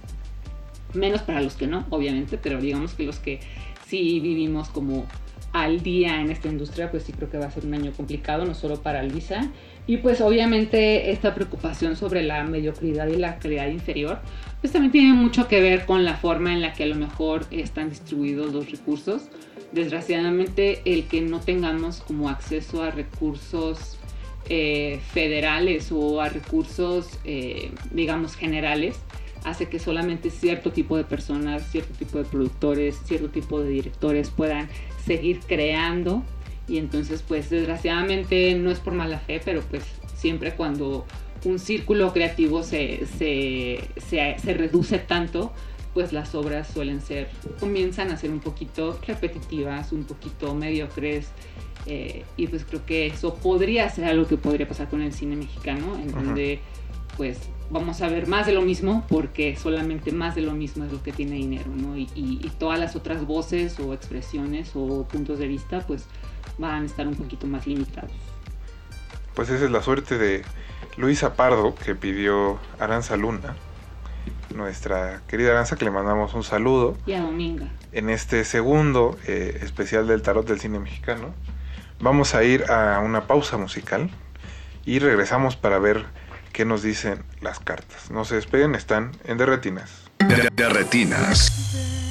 menos para los que no, obviamente, pero digamos que los que sí vivimos como al día en esta industria, pues sí creo que va a ser un año complicado, no solo para Luisa. Y pues obviamente esta preocupación sobre la mediocridad y la calidad inferior, pues también tiene mucho que ver con la forma en la que a lo mejor están distribuidos los recursos. Desgraciadamente el que no tengamos como acceso a recursos eh, federales o a recursos, eh, digamos, generales, hace que solamente cierto tipo de personas, cierto tipo de productores, cierto tipo de directores puedan seguir creando. Y entonces, pues desgraciadamente no es por mala fe, pero pues siempre cuando un círculo creativo se, se, se reduce tanto, pues las obras suelen ser, comienzan a ser un poquito repetitivas, un poquito mediocres, eh, y pues creo que eso podría ser algo que podría pasar con el cine mexicano, en donde pues vamos a ver más de lo mismo porque solamente más de lo mismo es lo que tiene dinero, ¿no? Y, y, todas las otras voces o expresiones o puntos de vista pues van a estar un poquito más limitados. Pues esa es la suerte de Luisa Pardo que pidió Aranza Luna, nuestra querida Aranza que le mandamos un saludo. Y a Dominga. En este segundo eh, especial del tarot del cine mexicano. Vamos a ir a una pausa musical y regresamos para ver qué nos dicen las cartas. No se despeguen, están en Derretinas. Derretinas. de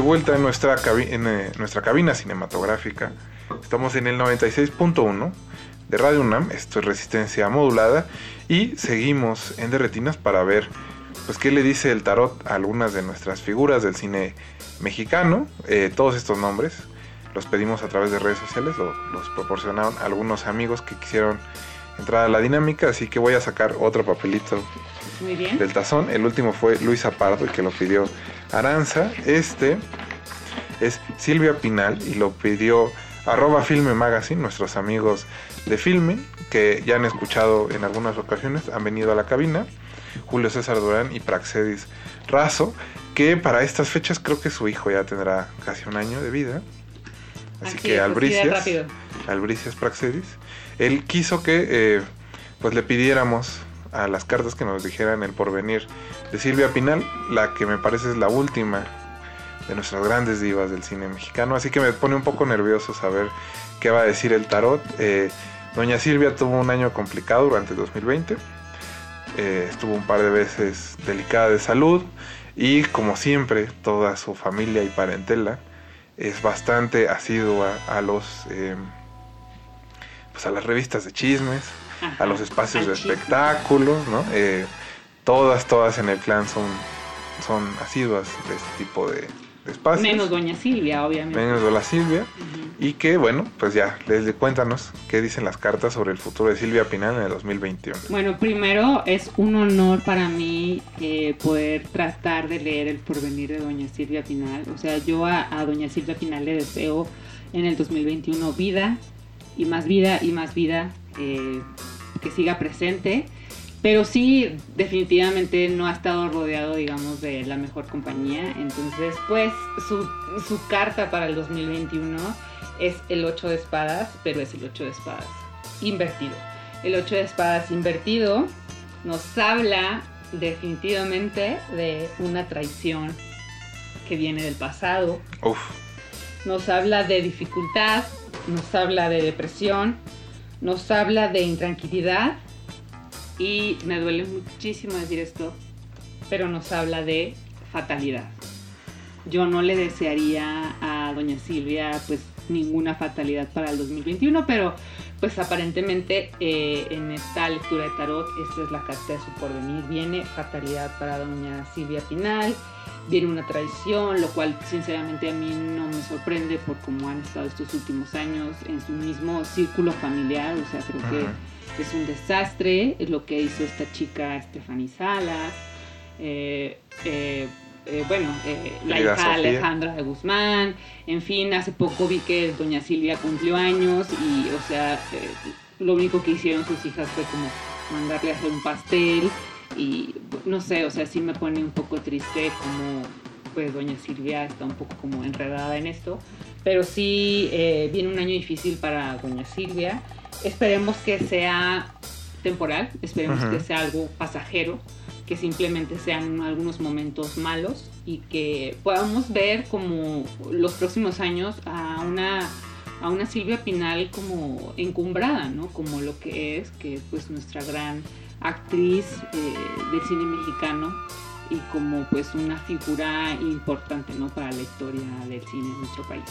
vuelta en nuestra, en, eh, nuestra cabina cinematográfica. Estamos en el 96.1 de Radio UNAM, esto es resistencia modulada, y seguimos en Derretinas para ver pues qué le dice el tarot a algunas de nuestras figuras del cine mexicano. Eh, todos estos nombres los pedimos a través de redes sociales o los proporcionaron algunos amigos que quisieron entrar a la dinámica, así que voy a sacar otro papelito del tazón. El último fue Luis Apardo, que lo pidió Aranza. Este es Silvia Pinal y lo pidió arroba Filme Magazine, nuestros amigos de Filme, que ya han escuchado en algunas ocasiones, han venido a la cabina. Julio César Durán y Praxedis Razo, que para estas fechas creo que su hijo ya tendrá casi un año de vida. Así, que Albricias, Albricias Praxedis, él quiso que eh, pues le pidiéramos a las cartas que nos dijeran el porvenir de Silvia Pinal, la que me parece es la última de nuestras grandes divas del cine mexicano, así que me pone un poco nervioso saber qué va a decir el tarot. Eh, doña Silvia tuvo un año complicado durante 2020, eh, estuvo un par de veces delicada de salud y como siempre toda su familia y parentela es bastante asidua a los pues a las revistas de chismes, a los espacios de espectáculos, ¿no? Eh, todas, todas en el clan son, son asiduas de este tipo de, espacios. Menos Doña Silvia, obviamente. Menos Doña Silvia. Y que, bueno, pues ya, Leslie, cuéntanos qué dicen las cartas sobre el futuro de Silvia Pinal en el 2021. Bueno, primero es un honor para mí eh, poder tratar de leer el porvenir de Doña Silvia Pinal. O sea, yo a, a Doña Silvia Pinal le deseo en el 2021 vida, y más vida y más vida eh, que siga presente. Pero sí, definitivamente no ha estado rodeado, digamos, de la mejor compañía. Entonces, pues, su, su carta para el 2021 es el 8 de espadas, pero es el 8 de espadas invertido. El 8 de espadas invertido nos habla definitivamente de una traición que viene del pasado. Nos habla de dificultad, nos habla de depresión, nos habla de intranquilidad y me duele muchísimo decir esto, pero nos habla de fatalidad. Yo no le desearía a doña Silvia pues ninguna fatalidad para el 2021, pero pues aparentemente eh, en esta lectura de tarot, esta es la carta de su porvenir, viene fatalidad para doña Silvia Pinal, viene una traición, lo cual sinceramente a mí no me sorprende por cómo han estado estos últimos años en su mismo círculo familiar, o sea, creo que es un desastre, es lo que hizo esta chica Stephanie Salas. Eh, eh, eh, bueno, eh, la hija Alejandra de Guzmán, en fin, hace poco vi que doña Silvia cumplió años y, o sea, eh, lo único que hicieron sus hijas fue como mandarle a hacer un pastel y, no sé, o sea, sí me pone un poco triste como, pues, doña Silvia está un poco como enredada en esto, pero sí viene un año difícil para doña Silvia, esperemos que sea temporal, esperemos que sea algo pasajero, que simplemente sean algunos momentos malos y que podamos ver como los próximos años a una a una Silvia Pinal como encumbrada, ¿no? Como lo que es, que pues nuestra gran actriz eh, del cine mexicano y como pues una figura importante, ¿no? Para la historia del cine en nuestro país.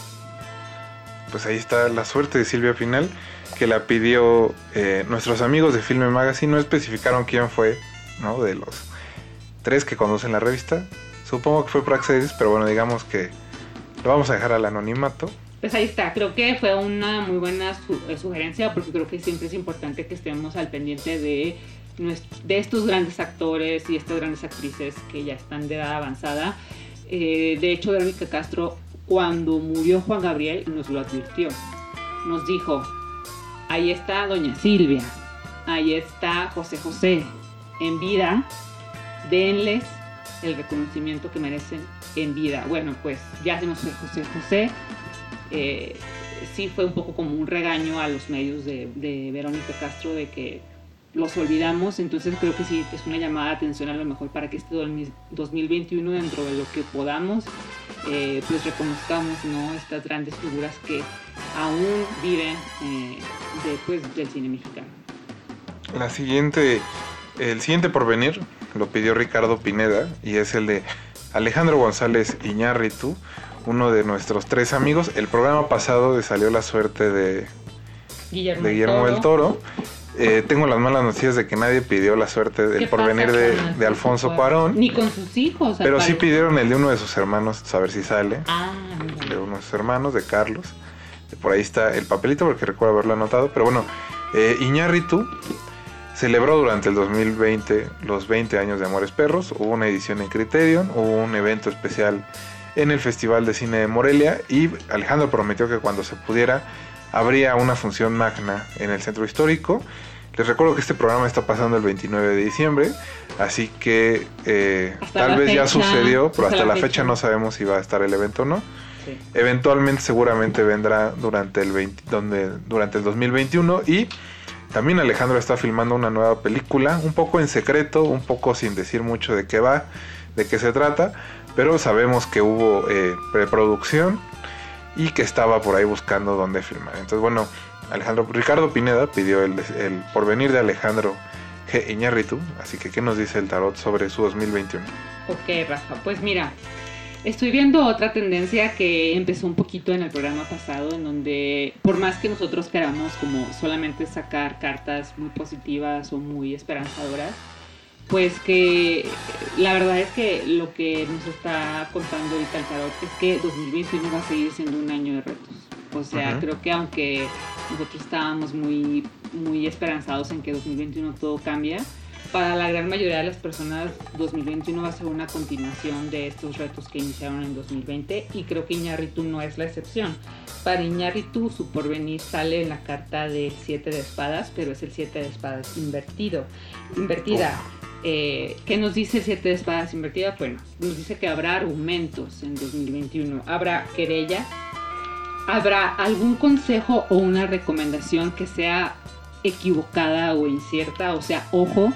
Pues ahí está la suerte de Silvia Pinal, que la pidió eh, nuestros amigos de Filme Magazine, no especificaron quién fue, ¿no? De los tres que conducen la revista. Supongo que fue Praxedis, pero bueno, digamos que lo vamos a dejar al anonimato. Pues ahí está, creo que fue una muy buena eh, sugerencia porque creo que siempre es importante que estemos al pendiente de, de estos grandes actores y estas grandes actrices que ya están de edad avanzada. Eh, de hecho, Verónica Castro, cuando murió Juan Gabriel, nos lo advirtió. Nos dijo, ahí está Doña Silvia, ahí está José José, en vida denles el reconocimiento que merecen en vida. Bueno, pues ya nos fue José José. Eh, sí fue un poco como un regaño a los medios de, Verónica Castro de que los olvidamos, entonces creo que sí es una llamada de atención a lo mejor para que este 2021 dentro de lo que podamos eh, pues reconozcamos ¿no? estas grandes figuras que aún viven eh, después del cine mexicano. La siguiente, el siguiente porvenir lo pidió Ricardo Pineda y es el de Alejandro González Iñárritu, uno de nuestros tres amigos. El programa pasado le salió la suerte de Guillermo, del Toro. Eh, tengo las malas noticias de que nadie pidió la suerte del porvenir de, Alfonso Cuarón. Ni con sus hijos. Pero sí pidieron el de uno de sus hermanos, a ver si sale. Ah, de uno de sus hermanos, de Carlos. Por ahí está el papelito porque recuerdo haberlo anotado. Pero bueno, eh, Iñárritu Celebró durante el 2020 los 20 años de Amores Perros, hubo una edición en Criterion, hubo un evento especial en el Festival de Cine de Morelia y Alejandro prometió que cuando se pudiera habría una función magna en el centro histórico. Les recuerdo que este programa está pasando el 29 de diciembre, así que eh, tal vez ya sucedió, pero hasta, la, fecha. no sabemos si va a estar el evento o no. Eventualmente seguramente vendrá durante el, 20, donde, durante el 2021 y también Alejandro está filmando una nueva película, un poco en secreto, un poco sin decir mucho de qué va, de qué se trata, pero sabemos que hubo eh, preproducción y que estaba por ahí buscando dónde filmar. Entonces, bueno, Alejandro Ricardo Pineda pidió el, porvenir de Alejandro G. Iñárritu, así que ¿qué nos dice el tarot sobre su 2021? Ok, Rafa, pues mira, Estoy viendo otra tendencia que empezó un poquito en el programa pasado, en donde por más que nosotros queramos como solamente sacar cartas muy positivas o muy esperanzadoras, pues que la verdad es que lo que nos está contando ahorita el tarot es que 2021 va a seguir siendo un año de retos. O sea, creo que aunque nosotros estábamos muy, muy esperanzados en que 2021 todo cambia, para la gran mayoría de las personas 2021 va a ser una continuación de estos retos que iniciaron en 2020 y creo que Iñárritu no es la excepción. Para Iñárritu su porvenir sale en la carta del 7 de espadas, pero es el 7 de espadas invertido, invertida. Eh, ¿Qué nos dice el 7 de espadas invertida? Bueno, nos dice que habrá argumentos en 2021, habrá querella, habrá algún consejo o una recomendación que sea equivocada o incierta, o sea, ojo,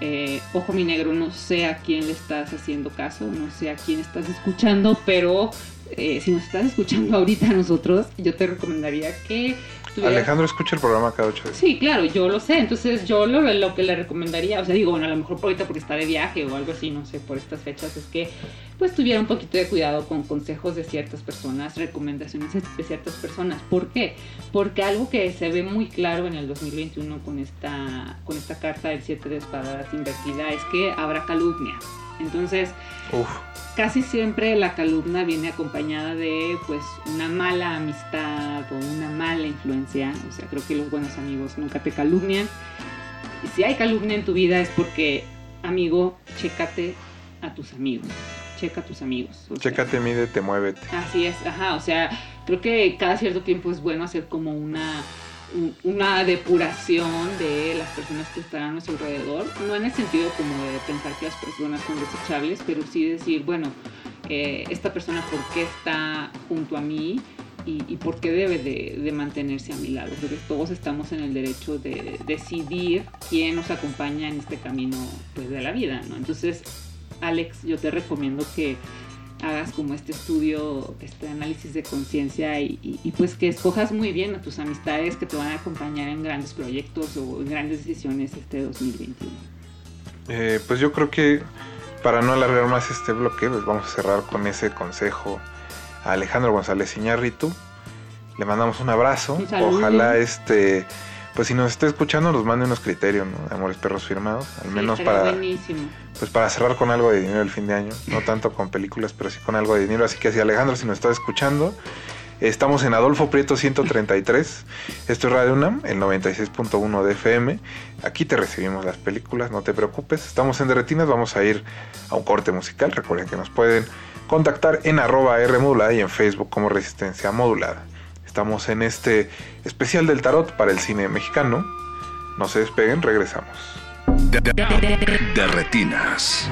eh, ojo mi negro, no sé a quién le estás haciendo caso, no sé a quién estás escuchando, pero eh, si nos estás escuchando ahorita a nosotros, yo te recomendaría que Alejandro escucha el programa cada ocho días. Sí, claro, yo lo sé. Entonces, yo lo, lo, que le recomendaría, o sea, digo, bueno, a lo mejor por ahorita porque está de viaje o algo así, no sé, por estas fechas, es que pues tuviera un poquito de cuidado con consejos de ciertas personas, recomendaciones de ciertas personas. ¿Por qué? Porque algo que se ve muy claro en el 2021 con esta, con esta carta del 7 de espadas invertida es que habrá calumnia. Entonces, Uf casi siempre la calumnia viene acompañada de pues una mala amistad o una mala influencia. O sea, creo que los buenos amigos nunca te calumnian. Y si hay calumnia en tu vida es porque, amigo, chécate a tus amigos. Checa a tus amigos. Chécate, mídete, muévete. Así es, ajá. O sea, creo que cada cierto tiempo es bueno hacer como una una depuración de las personas que están a nuestro alrededor, no en el sentido como de pensar que las personas son desechables, pero sí decir, bueno, eh, esta persona por qué está junto a mí y, por qué debe de, mantenerse a mi lado, porque todos estamos en el derecho de decidir quién nos acompaña en este camino pues, de la vida, ¿no? Entonces, Alex, yo te recomiendo que hagas como este estudio, este análisis de conciencia y, pues que escojas muy bien a tus amistades que te van a acompañar en grandes proyectos o en grandes decisiones este 2021. Eh, pues yo creo que para no alargar más este bloque, pues vamos a cerrar con ese consejo a Alejandro González Iñárritu. Le mandamos un abrazo. Ojalá este pues si nos está escuchando nos mande unos criterios, ¿no? Amores Perros firmados, al menos para buenísimo. pues para cerrar con algo de dinero el fin de año, no tanto con películas, pero sí con algo de dinero, así que si Alejandro si nos está escuchando, estamos en Adolfo Prieto 133. Esto es Radio UNAM, el 96.1 de FM. Aquí te recibimos las películas, no te preocupes. Estamos en Derretinas, vamos a ir a un corte musical. Recuerden que nos pueden contactar en arroba R modulada y en Facebook como Resistencia Modulada. Estamos en este especial del tarot para el cine mexicano. No se despeguen, regresamos. De, retinas.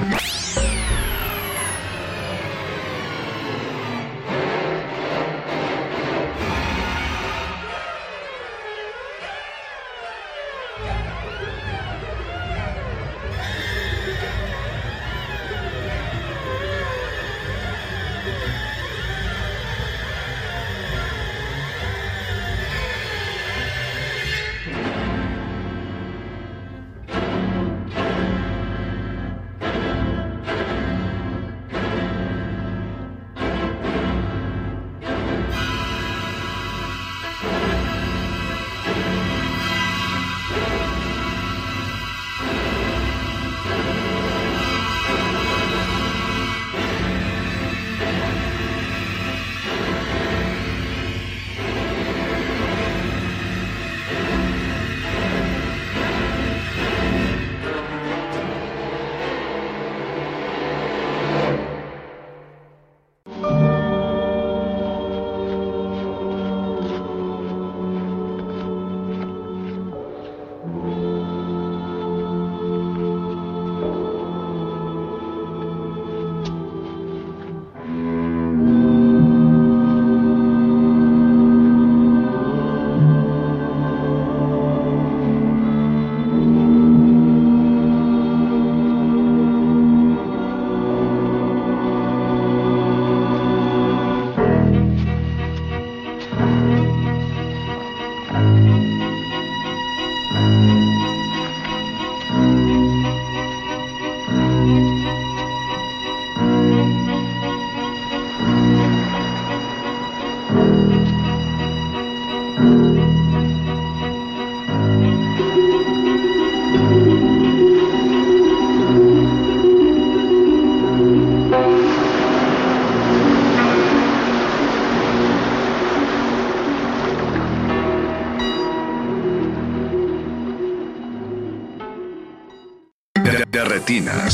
Ya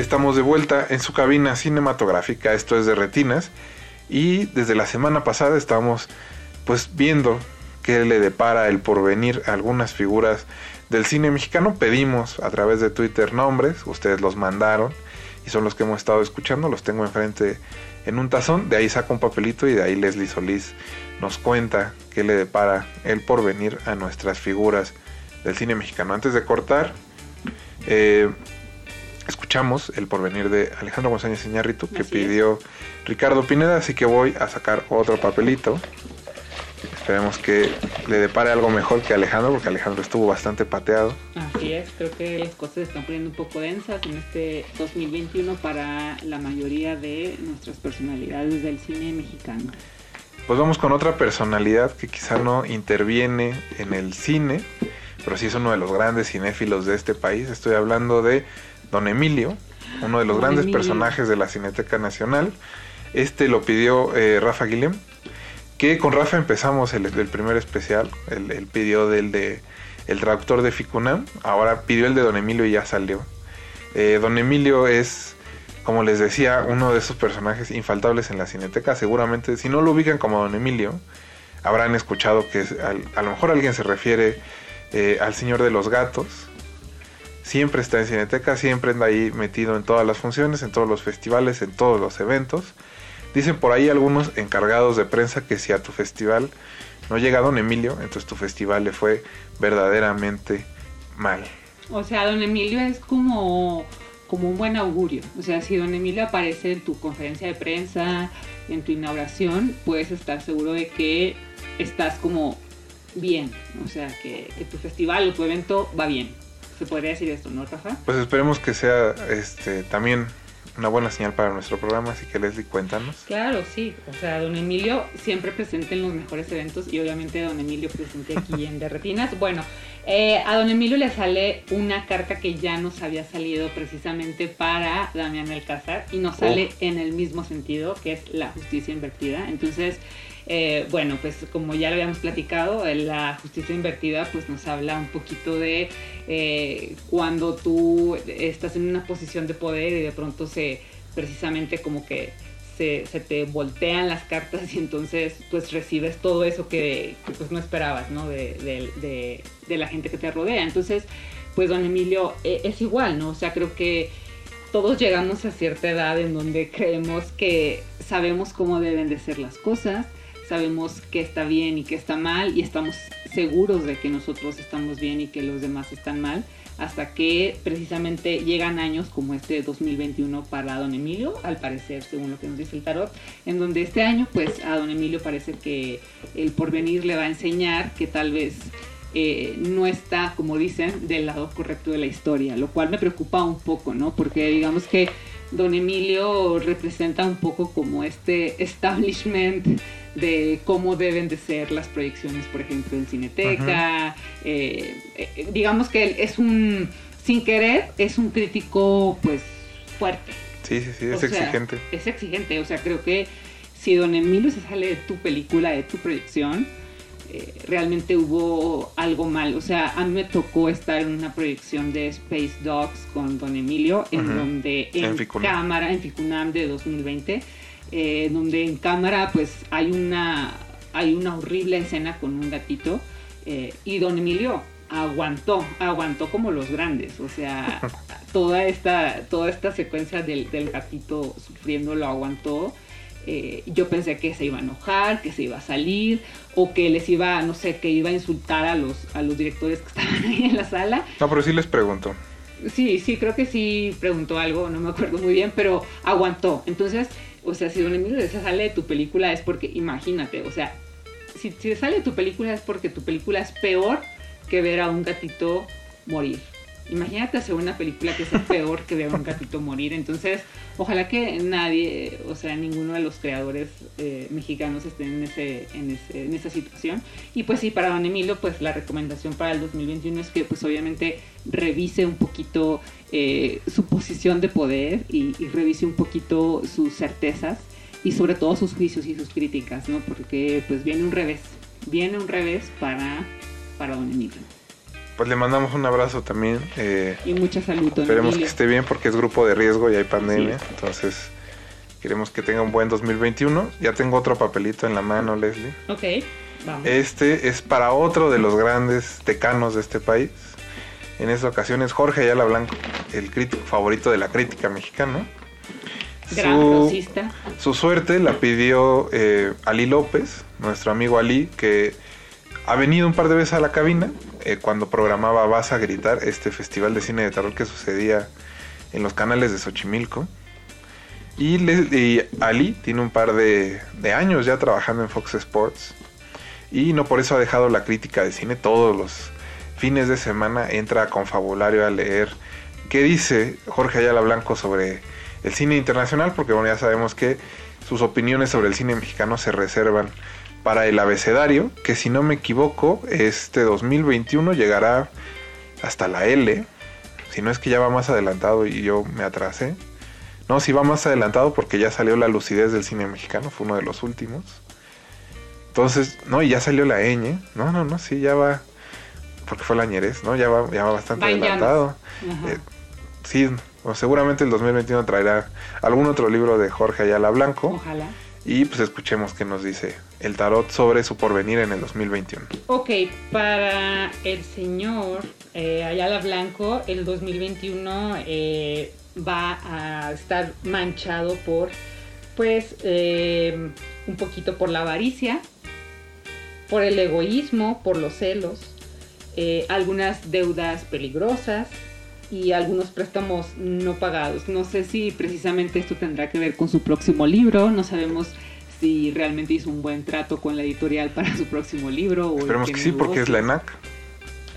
estamos de vuelta en su cabina cinematográfica, esto es de retinas, y desde la semana pasada estamos pues viendo qué le depara el porvenir a algunas figuras del cine mexicano. Pedimos a través de Twitter nombres, ustedes los mandaron y son los que hemos estado escuchando, los tengo enfrente en un tazón, de ahí saco un papelito y de ahí Leslie Solís nos cuenta qué le depara el porvenir a nuestras figuras del cine mexicano. Antes de cortar, eh, escuchamos el porvenir de Alejandro González Iñárritu que pidió Ricardo Pineda, así que voy a sacar otro papelito. Esperemos que le depare algo mejor que Alejandro, porque Alejandro estuvo bastante pateado. Así es, creo que las cosas se están poniendo un poco densas en este 2021 para la mayoría de nuestras personalidades del cine mexicano. Pues vamos con otra personalidad que quizá no interviene en el cine, pero sí es uno de los grandes cinéfilos de este país. Estoy hablando de Don Emilio, uno de los Don grandes Emilio. personajes de la Cineteca Nacional. Este lo pidió eh, Rafa Guillem, que con Rafa empezamos el, el primer especial. Él pidió del de El traductor de Ficunam, ahora pidió el de Don Emilio y ya salió. Eh, Don Emilio es, como les decía, uno de esos personajes infaltables en la Cineteca. Seguramente, si no lo ubican como Don Emilio, habrán escuchado que a lo mejor alguien se refiere eh, al Señor de los Gatos. Siempre está en Cineteca, siempre anda ahí metido en todas las funciones, en todos los festivales, en todos los eventos. Dicen por ahí algunos encargados de prensa que si a tu festival no llega Don Emilio, entonces tu festival le fue verdaderamente mal. O sea, don Emilio es como, como un buen augurio. O sea, si don Emilio aparece en tu conferencia de prensa, en tu inauguración, puedes estar seguro de que estás como bien. O sea, que, que tu festival o tu evento va bien. Se podría decir esto, ¿no, Rafa? Pues esperemos que sea este también una buena señal para nuestro programa, así que Leslie, cuéntanos. Claro, sí. O sea, don Emilio siempre presente en los mejores eventos y obviamente don Emilio presente aquí en Derretinas. Bueno, eh, a don Emilio le sale una carta que ya nos había salido precisamente para Damián Alcázar y nos sale en el mismo sentido, que es la justicia invertida. Entonces, eh, bueno, pues como ya lo habíamos platicado, la justicia invertida pues nos habla un poquito de eh, cuando tú estás en una posición de poder y de pronto se precisamente como que se, te voltean las cartas y entonces pues recibes todo eso que, pues no esperabas, ¿no? De, de- la gente que te rodea. Entonces, pues don Emilio eh, es igual, ¿no? O sea, creo que todos llegamos a cierta edad en donde creemos que sabemos cómo deben de ser las cosas, sabemos qué está bien y qué está mal y estamos seguros de que nosotros estamos bien y que los demás están mal, hasta que precisamente llegan años como este de 2021 para don Emilio, al parecer, según lo que nos dice el tarot, en donde este año pues a don Emilio parece que el porvenir le va a enseñar que tal vez eh, no está, como dicen, del lado correcto de la historia, lo cual me preocupa un poco, ¿no? Porque digamos que Don Emilio representa un poco como este establishment de cómo deben de ser las proyecciones, por ejemplo, en Cineteca. eh, eh, digamos que él es un, sin querer, es un crítico, pues, fuerte. Sí, sí, sí, es O sea, exigente. Es exigente, o sea, creo que si Don Emilio se sale de tu película, de tu proyección, eh, realmente hubo algo mal. O sea, a mí me tocó estar en una proyección de Space Dogs con Don Emilio, en donde En en, cámara, en Ficunam de 2020, eh, donde en cámara pues hay una, hay una horrible escena con un gatito eh, y Don Emilio aguantó, aguantó como los grandes, o sea, toda esta, toda esta secuencia del, del gatito sufriendo lo aguantó. Eh, yo pensé que se iba a enojar, que se iba a salir, o que les iba, no sé, que iba a insultar a los, a los directores que estaban ahí en la sala. No, pero sí les pregunto. Sí, sí, creo que sí preguntó algo, no me acuerdo muy bien, pero aguantó. Entonces, o sea, si Don Emilio se sale de tu película es porque, imagínate, o sea, si, si sale de tu película es porque tu película es peor que ver a un gatito morir. Imagínate hacer una película que sea peor que ver a un gatito morir. Entonces, ojalá que nadie, o sea, ninguno de los creadores eh, mexicanos estén en, ese, en, ese, en esa situación. Y pues sí, para Don Emilio, pues la recomendación para el 2021 es que pues obviamente revise un poquito eh, su posición de poder y, y revise un poquito sus certezas y sobre todo sus juicios y sus críticas, ¿no? Porque pues viene un revés, viene un revés para, para Don Emilio. Pues le mandamos un abrazo también. eh, Y mucha salud, esperemos que esté bien porque es grupo de riesgo y hay pandemia. Entonces, queremos que tenga un buen 2021. Ya tengo otro papelito en la mano, Leslie. Ok, vamos. Este es para otro de los grandes decanos de este país. En esta ocasión es Jorge Ayala Blanco, el crítico favorito de la crítica mexicana. Gran prosista. Su suerte la pidió eh, Ali López, nuestro amigo Ali, que ha venido un par de veces a la cabina eh, cuando programaba Vas a Gritar, este festival de cine de terror que sucedía en los canales de Xochimilco. Y, Ali tiene un par de, de años ya trabajando en Fox Sports. Y no por eso ha dejado la crítica de cine. Todos los fines de semana entra a Confabulario a leer qué dice Jorge Ayala Blanco sobre el cine internacional, porque bueno, ya sabemos que sus opiniones sobre el cine mexicano se reservan para el abecedario, que si no me equivoco, este 2021 llegará hasta la L, si no es que ya va más adelantado y yo me atrasé. No, si va más adelantado porque ya salió la lucidez del cine mexicano, fue uno de los últimos. Entonces, no, y ya salió la ñ. No, no, no, sí, ya va. Porque fue la ñerez, ¿no? Ya va, ya va bastante adelantado. Eh, sí, o seguramente el 2021 traerá algún otro libro de Jorge Ayala Blanco. Ojalá. Y pues escuchemos qué nos dice el tarot sobre su porvenir en el 2021. Ok, para el señor eh, Ayala Blanco, el 2021 eh, va a estar manchado por, pues, eh, un poquito por la avaricia, por el egoísmo, por los celos, eh, algunas deudas peligrosas y algunos préstamos no pagados. No sé si precisamente esto tendrá que ver con su próximo libro, no sabemos si realmente hizo un buen trato con la editorial para su próximo libro. O Esperemos qué que sí, porque es la ENAC.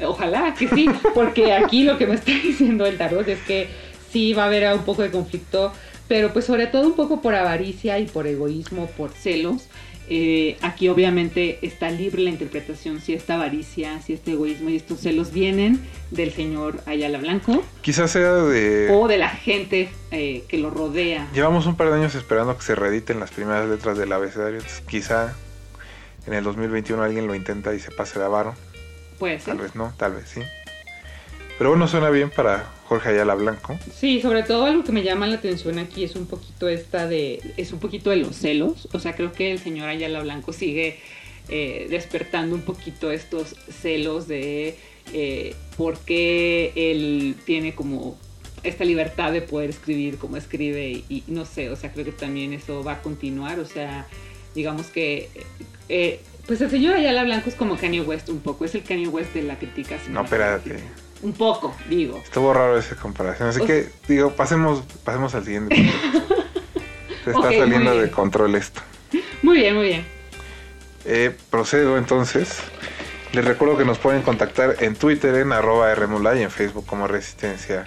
Ojalá que sí, porque aquí lo que me está diciendo el tarot es que sí va a haber un poco de conflicto, pero pues sobre todo un poco por avaricia y por egoísmo, por celos. Eh, aquí obviamente está libre la interpretación si esta avaricia, si este egoísmo y estos celos vienen del señor Ayala Blanco Quizás sea de... o de la gente eh, que lo rodea. Llevamos un par de años esperando que se reediten las primeras letras del abecedario. entonces quizá en el 2021 alguien lo intenta y se pase de avaro. Puede ser. Tal vez no, tal vez sí. Pero bueno, suena bien para Jorge Ayala Blanco. Sí, sobre todo algo que me llama la atención aquí es un poquito esta de, es un poquito de los celos. O sea, creo que el señor Ayala Blanco sigue eh, despertando un poquito estos celos de eh, por qué él tiene como esta libertad de poder escribir como escribe y, y no sé, o sea, creo que también eso va a continuar. O sea, digamos que eh, pues el señor Ayala Blanco es como Kanye West un poco, es el Kanye West de la crítica. No, espérate. Un poco, digo. Estuvo raro esa comparación. Así que, digo, pasemos, pasemos al siguiente. Se está saliendo de control esto. Muy bien, muy bien. Eh, procedo entonces. Les recuerdo que nos pueden contactar en Twitter en arroba Rmulay y en Facebook como Resistencia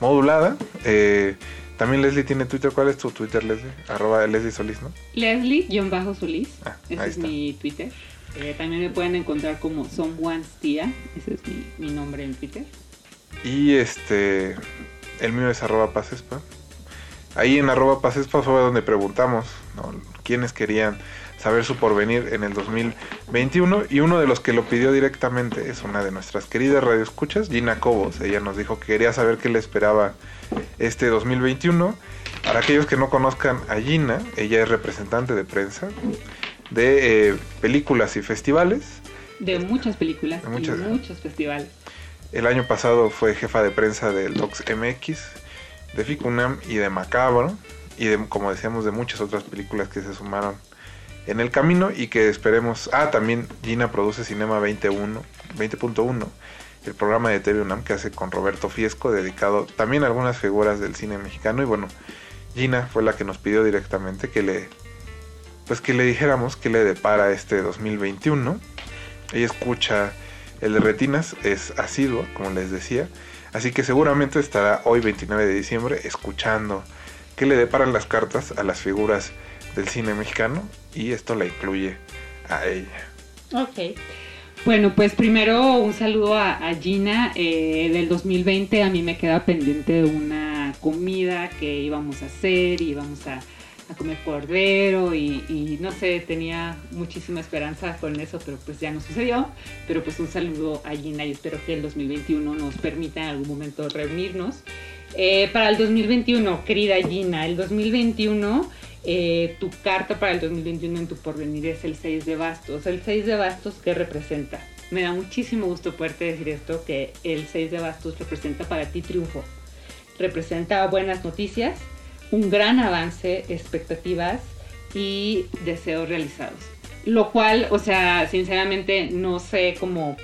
Modulada. Eh, también Leslie tiene Twitter. ¿Cuál es tu Twitter, Leslie? Arroba Leslie Solís, ¿no? Leslie-Solís. Ah, ese es está. mi Twitter. Eh, también me pueden encontrar como Someone's Tía. Ese es mi, nombre en Twitter. Y este, el mío es arroba Pasespa. Ahí en arroba Pasespa fue donde preguntamos ¿no? quiénes querían saber su porvenir en el 2021 y uno de los que lo pidió directamente es una de nuestras queridas radioescuchas, Gina Cobos. Ella nos dijo que quería saber qué le esperaba este 2021. Para aquellos que no conozcan a Gina, ella es representante de prensa de eh, películas y festivales. De muchas películas De muchas. y muchos festivales. El año pasado fue jefa de prensa del Docs MX, de Ficunam y de Macabro, y de, como decíamos, de muchas otras películas que se sumaron en el camino y que esperemos. Ah, también Gina produce Cinema 21, 20.1, el programa de TV UNAM que hace con Roberto Fiesco, dedicado también a algunas figuras del cine mexicano. Y bueno, Gina fue la que nos pidió directamente que le, pues que le dijéramos que le depara este 2021. Ella escucha El de retinas es asiduo, como les decía. Así que seguramente estará hoy 29 de diciembre escuchando qué le deparan las cartas a las figuras del cine mexicano y esto la incluye a ella. Ok. Bueno, pues primero un saludo a, Gina. Eh, del 2020 a mí me queda pendiente una comida que íbamos a hacer y íbamos a, comer cordero y, no sé, tenía muchísima esperanza con eso, pero pues ya no sucedió. Pero pues un saludo a Gina y espero que el 2021 nos permita en algún momento reunirnos. Eh, para el 2021, querida Gina, el 2021 eh, tu carta para el 2021 en tu porvenir es el 6 de bastos. El 6 de bastos, ¿qué representa? Me da muchísimo gusto poderte decir esto, que el 6 de bastos representa para ti triunfo. Representa buenas noticias, un gran avance, expectativas y deseos realizados. Lo cual, o sea, sinceramente no sé cómo...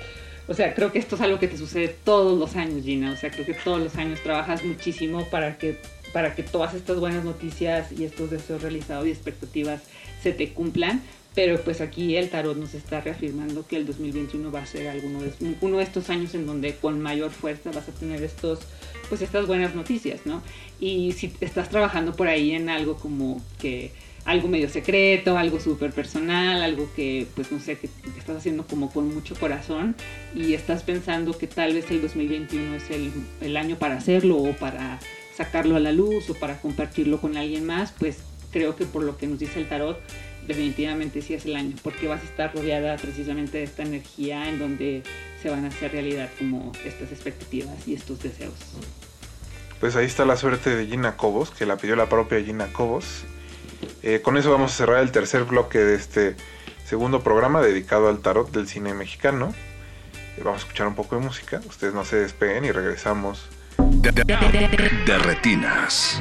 O sea, creo que esto es algo que te sucede todos los años, Gina. O sea, creo que todos los años trabajas muchísimo para que para que todas estas buenas noticias y estos deseos realizados y expectativas se te cumplan. Pero pues aquí el tarot nos está reafirmando que el 2021 va a ser alguno de, uno de estos años en donde con mayor fuerza vas a tener estos, pues estas buenas noticias, ¿no? Y si estás trabajando por ahí en algo como que algo medio secreto, algo súper personal, algo que, pues no sé, que, estás haciendo como con mucho corazón y estás pensando que tal vez el 2021 es el, el año para hacerlo o para sacarlo a la luz o para compartirlo con alguien más, pues creo que por lo que nos dice el tarot, definitivamente sí es el año, porque vas a estar rodeada precisamente de esta energía en donde se van a hacer realidad como estas expectativas y estos deseos. Pues ahí está la suerte de Gina Cobos, que la pidió la propia Gina Cobos. Eh, con eso vamos a cerrar el tercer bloque de este segundo programa dedicado al tarot del cine mexicano. Eh, vamos a escuchar un poco de música, ustedes no se despeguen y regresamos de, retinas.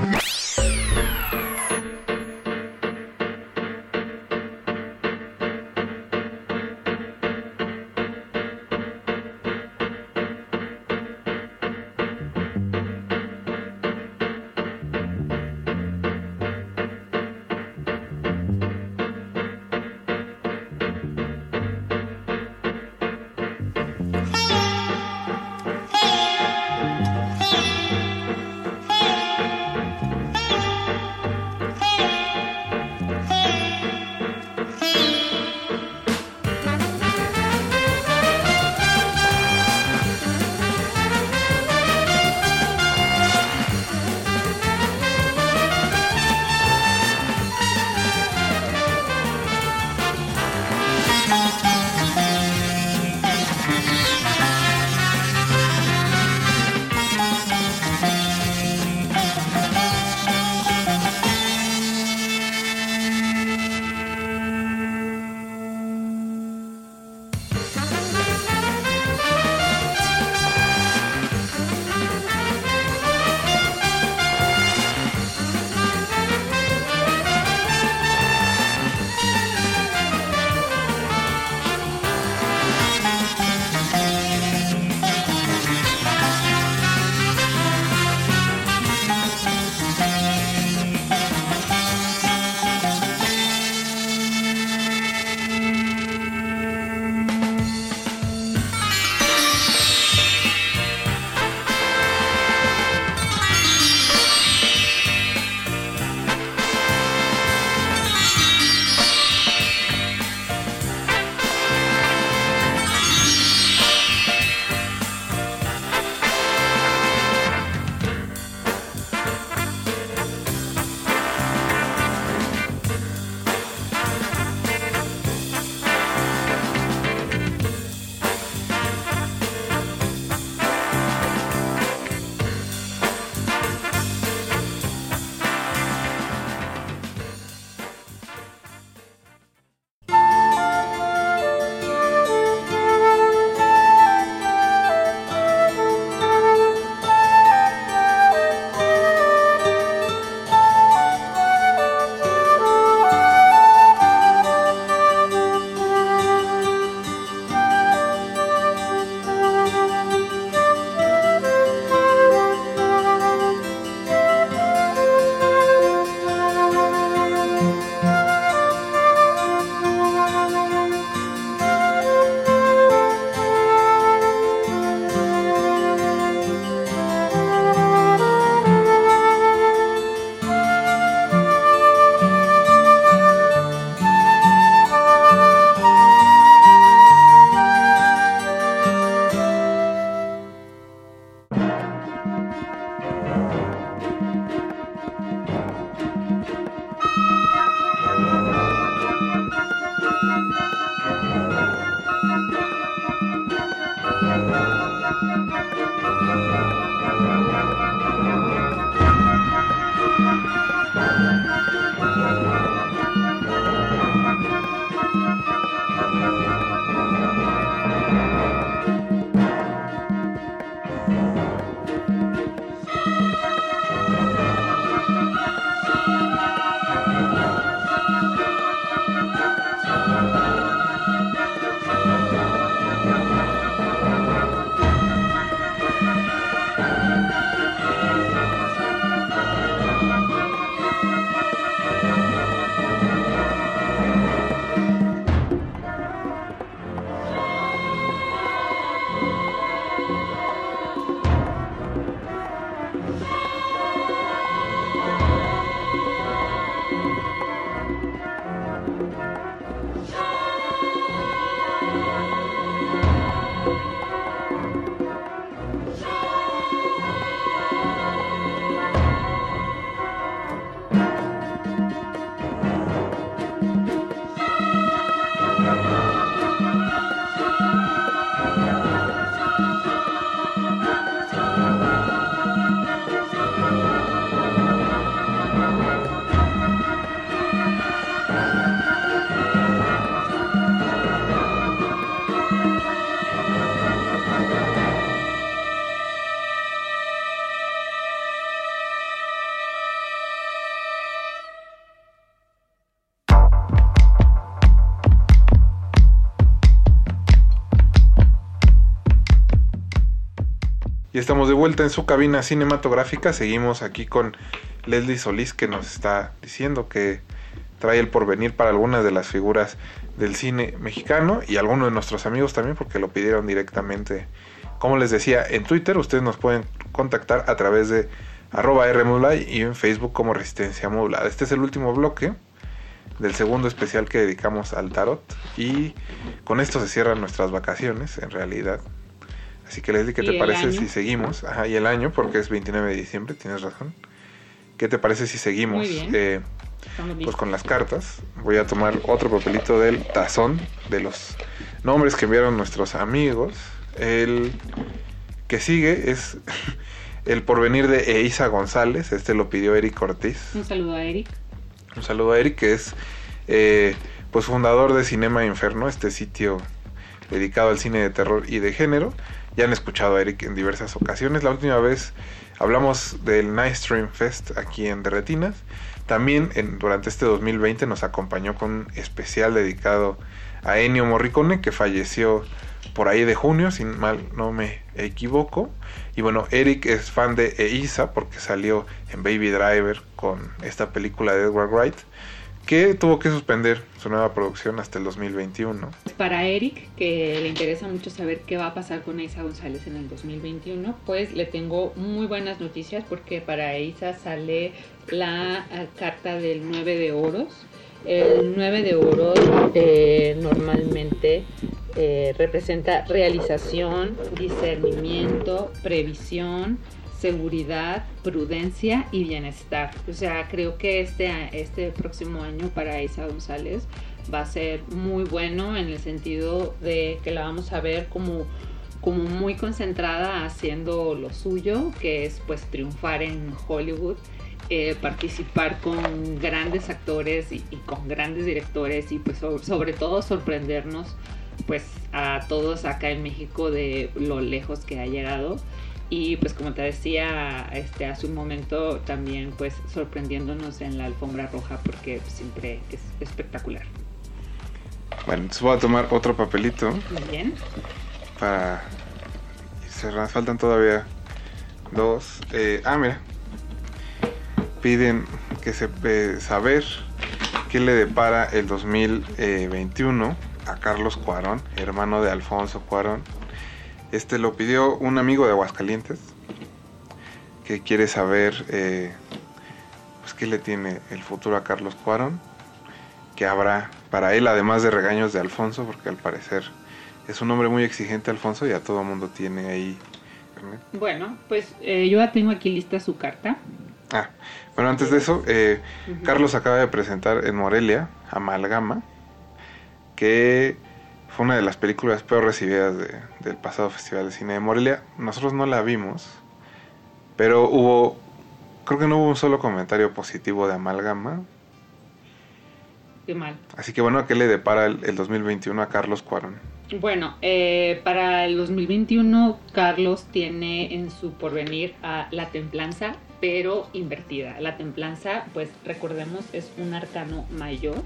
De vuelta en su cabina cinematográfica. Seguimos aquí con Leslie Solís que nos está diciendo que trae el porvenir para algunas de las figuras del cine mexicano y algunos de nuestros amigos también porque lo pidieron directamente. Como les decía, en Twitter ustedes nos pueden contactar a través de arroba Rmodulay y en Facebook como Resistencia Modulada. Este es el último bloque del segundo especial que dedicamos al tarot y con esto se cierran nuestras vacaciones en realidad Así que Leslie, ¿qué te parece si seguimos? Ajá, y el año, porque es 29 de diciembre, tienes razón. ¿Qué te parece si seguimos eh, pues con las cartas? Voy a tomar otro papelito del tazón de los nombres que enviaron nuestros amigos. El que sigue es el porvenir de Eisa González. Este lo pidió Eric Ortiz. Un saludo a Eric. Un saludo a Eric, que es eh, pues fundador de Cinema Inferno, este sitio dedicado al cine de terror y de género. Ya han escuchado a Eric en diversas ocasiones. La última vez hablamos del Night Stream Fest aquí en Derretinas. También en, durante este 2020 nos acompañó con un especial dedicado a Ennio Morricone, que falleció por ahí de junio, si mal no me equivoco. Y bueno, Eric es fan de Eisa porque salió en Baby Driver con esta película de Edward Wright que tuvo que suspender su nueva producción hasta el 2021. Para Eric, que le interesa mucho saber qué va a pasar con Isa González en el 2021, pues le tengo muy buenas noticias porque para Isa sale la eh, carta del 9 de oros. El 9 de oros eh, normalmente eh, representa realización, discernimiento, previsión, seguridad, prudencia y bienestar. O sea, creo que este, este próximo año para Isa González va a ser muy bueno en el sentido de que la vamos a ver como, como muy concentrada haciendo lo suyo, que es pues triunfar en Hollywood. Eh, participar con grandes actores y, con grandes directores y pues sobre todo sorprendernos pues a todos acá en México de lo lejos que ha llegado y pues como te decía este hace un momento también pues sorprendiéndonos en la alfombra roja porque siempre es espectacular. Bueno, entonces voy a tomar otro papelito. Muy bien. Para cerrar, faltan todavía dos. Eh, ah, mira. Piden que se eh, saber qué le depara el 2021 a Carlos Cuarón, hermano de Alfonso Cuarón este lo pidió un amigo de Aguascalientes que quiere saber eh, pues qué le tiene el futuro a Carlos Cuarón, que habrá para él, además de regaños de Alfonso, porque al parecer es un hombre muy exigente Alfonso y a todo mundo tiene ahí. Bueno, pues eh, yo ya tengo aquí lista su carta. Ah, bueno, antes de eso, eh, Carlos acaba de presentar en Morelia Amalgama, que fue una de las películas peor recibidas del pasado Festival de Cine de Morelia. Nosotros no la vimos, pero hubo, creo que no hubo un solo comentario positivo de Amalgama. Qué mal. Así que bueno, ¿qué le depara el, el 2021 a Carlos Cuarón? Bueno, eh, para el 2021 Carlos tiene en su porvenir a la templanza, pero invertida. La templanza, pues recordemos, es un arcano mayor.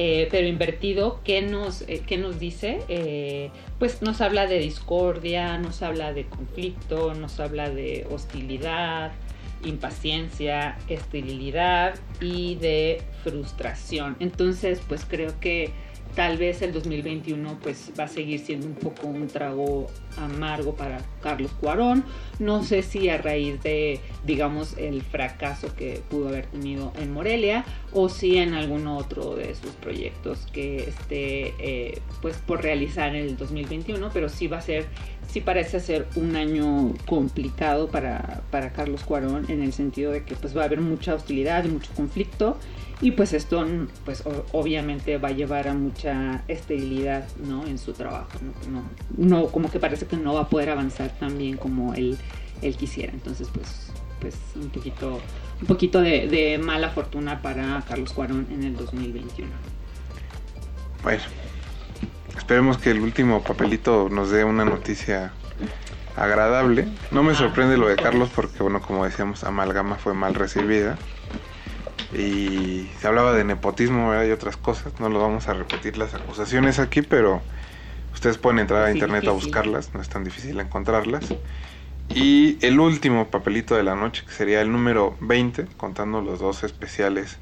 Eh, pero invertido, ¿qué nos, eh, nos dice? Eh, pues nos habla de discordia, nos habla de conflicto, nos habla de hostilidad, impaciencia, esterilidad y de frustración. Entonces, pues creo que tal vez el 2021 pues va a seguir siendo un poco un trago amargo para Carlos Cuarón. No sé si a raíz de, digamos, el fracaso que pudo haber tenido en Morelia o si en algún otro de sus proyectos que esté eh, pues por realizar en el 2021, pero sí va a ser, sí parece ser un año complicado para, para Carlos Cuarón en el sentido de que pues va a haber mucha hostilidad y mucho conflicto y pues esto pues obviamente va a llevar a mucha esterilidad ¿no? en su trabajo ¿no? No, no, como que parece que no va a poder avanzar tan bien como él, él quisiera entonces pues pues un poquito un poquito de, de mala fortuna para Carlos Cuarón en el 2021 Bueno, esperemos que el último papelito nos dé una noticia agradable. No me sorprende lo de Carlos porque, bueno, como decíamos, Amalgama fue mal recibida. Y se hablaba de nepotismo ¿verdad? y otras cosas. No lo vamos a repetir las acusaciones aquí, pero ustedes pueden entrar a Sí, internet a buscarlas. No es tan difícil encontrarlas. Y el último papelito de la noche, que sería el número 20, contando los dos especiales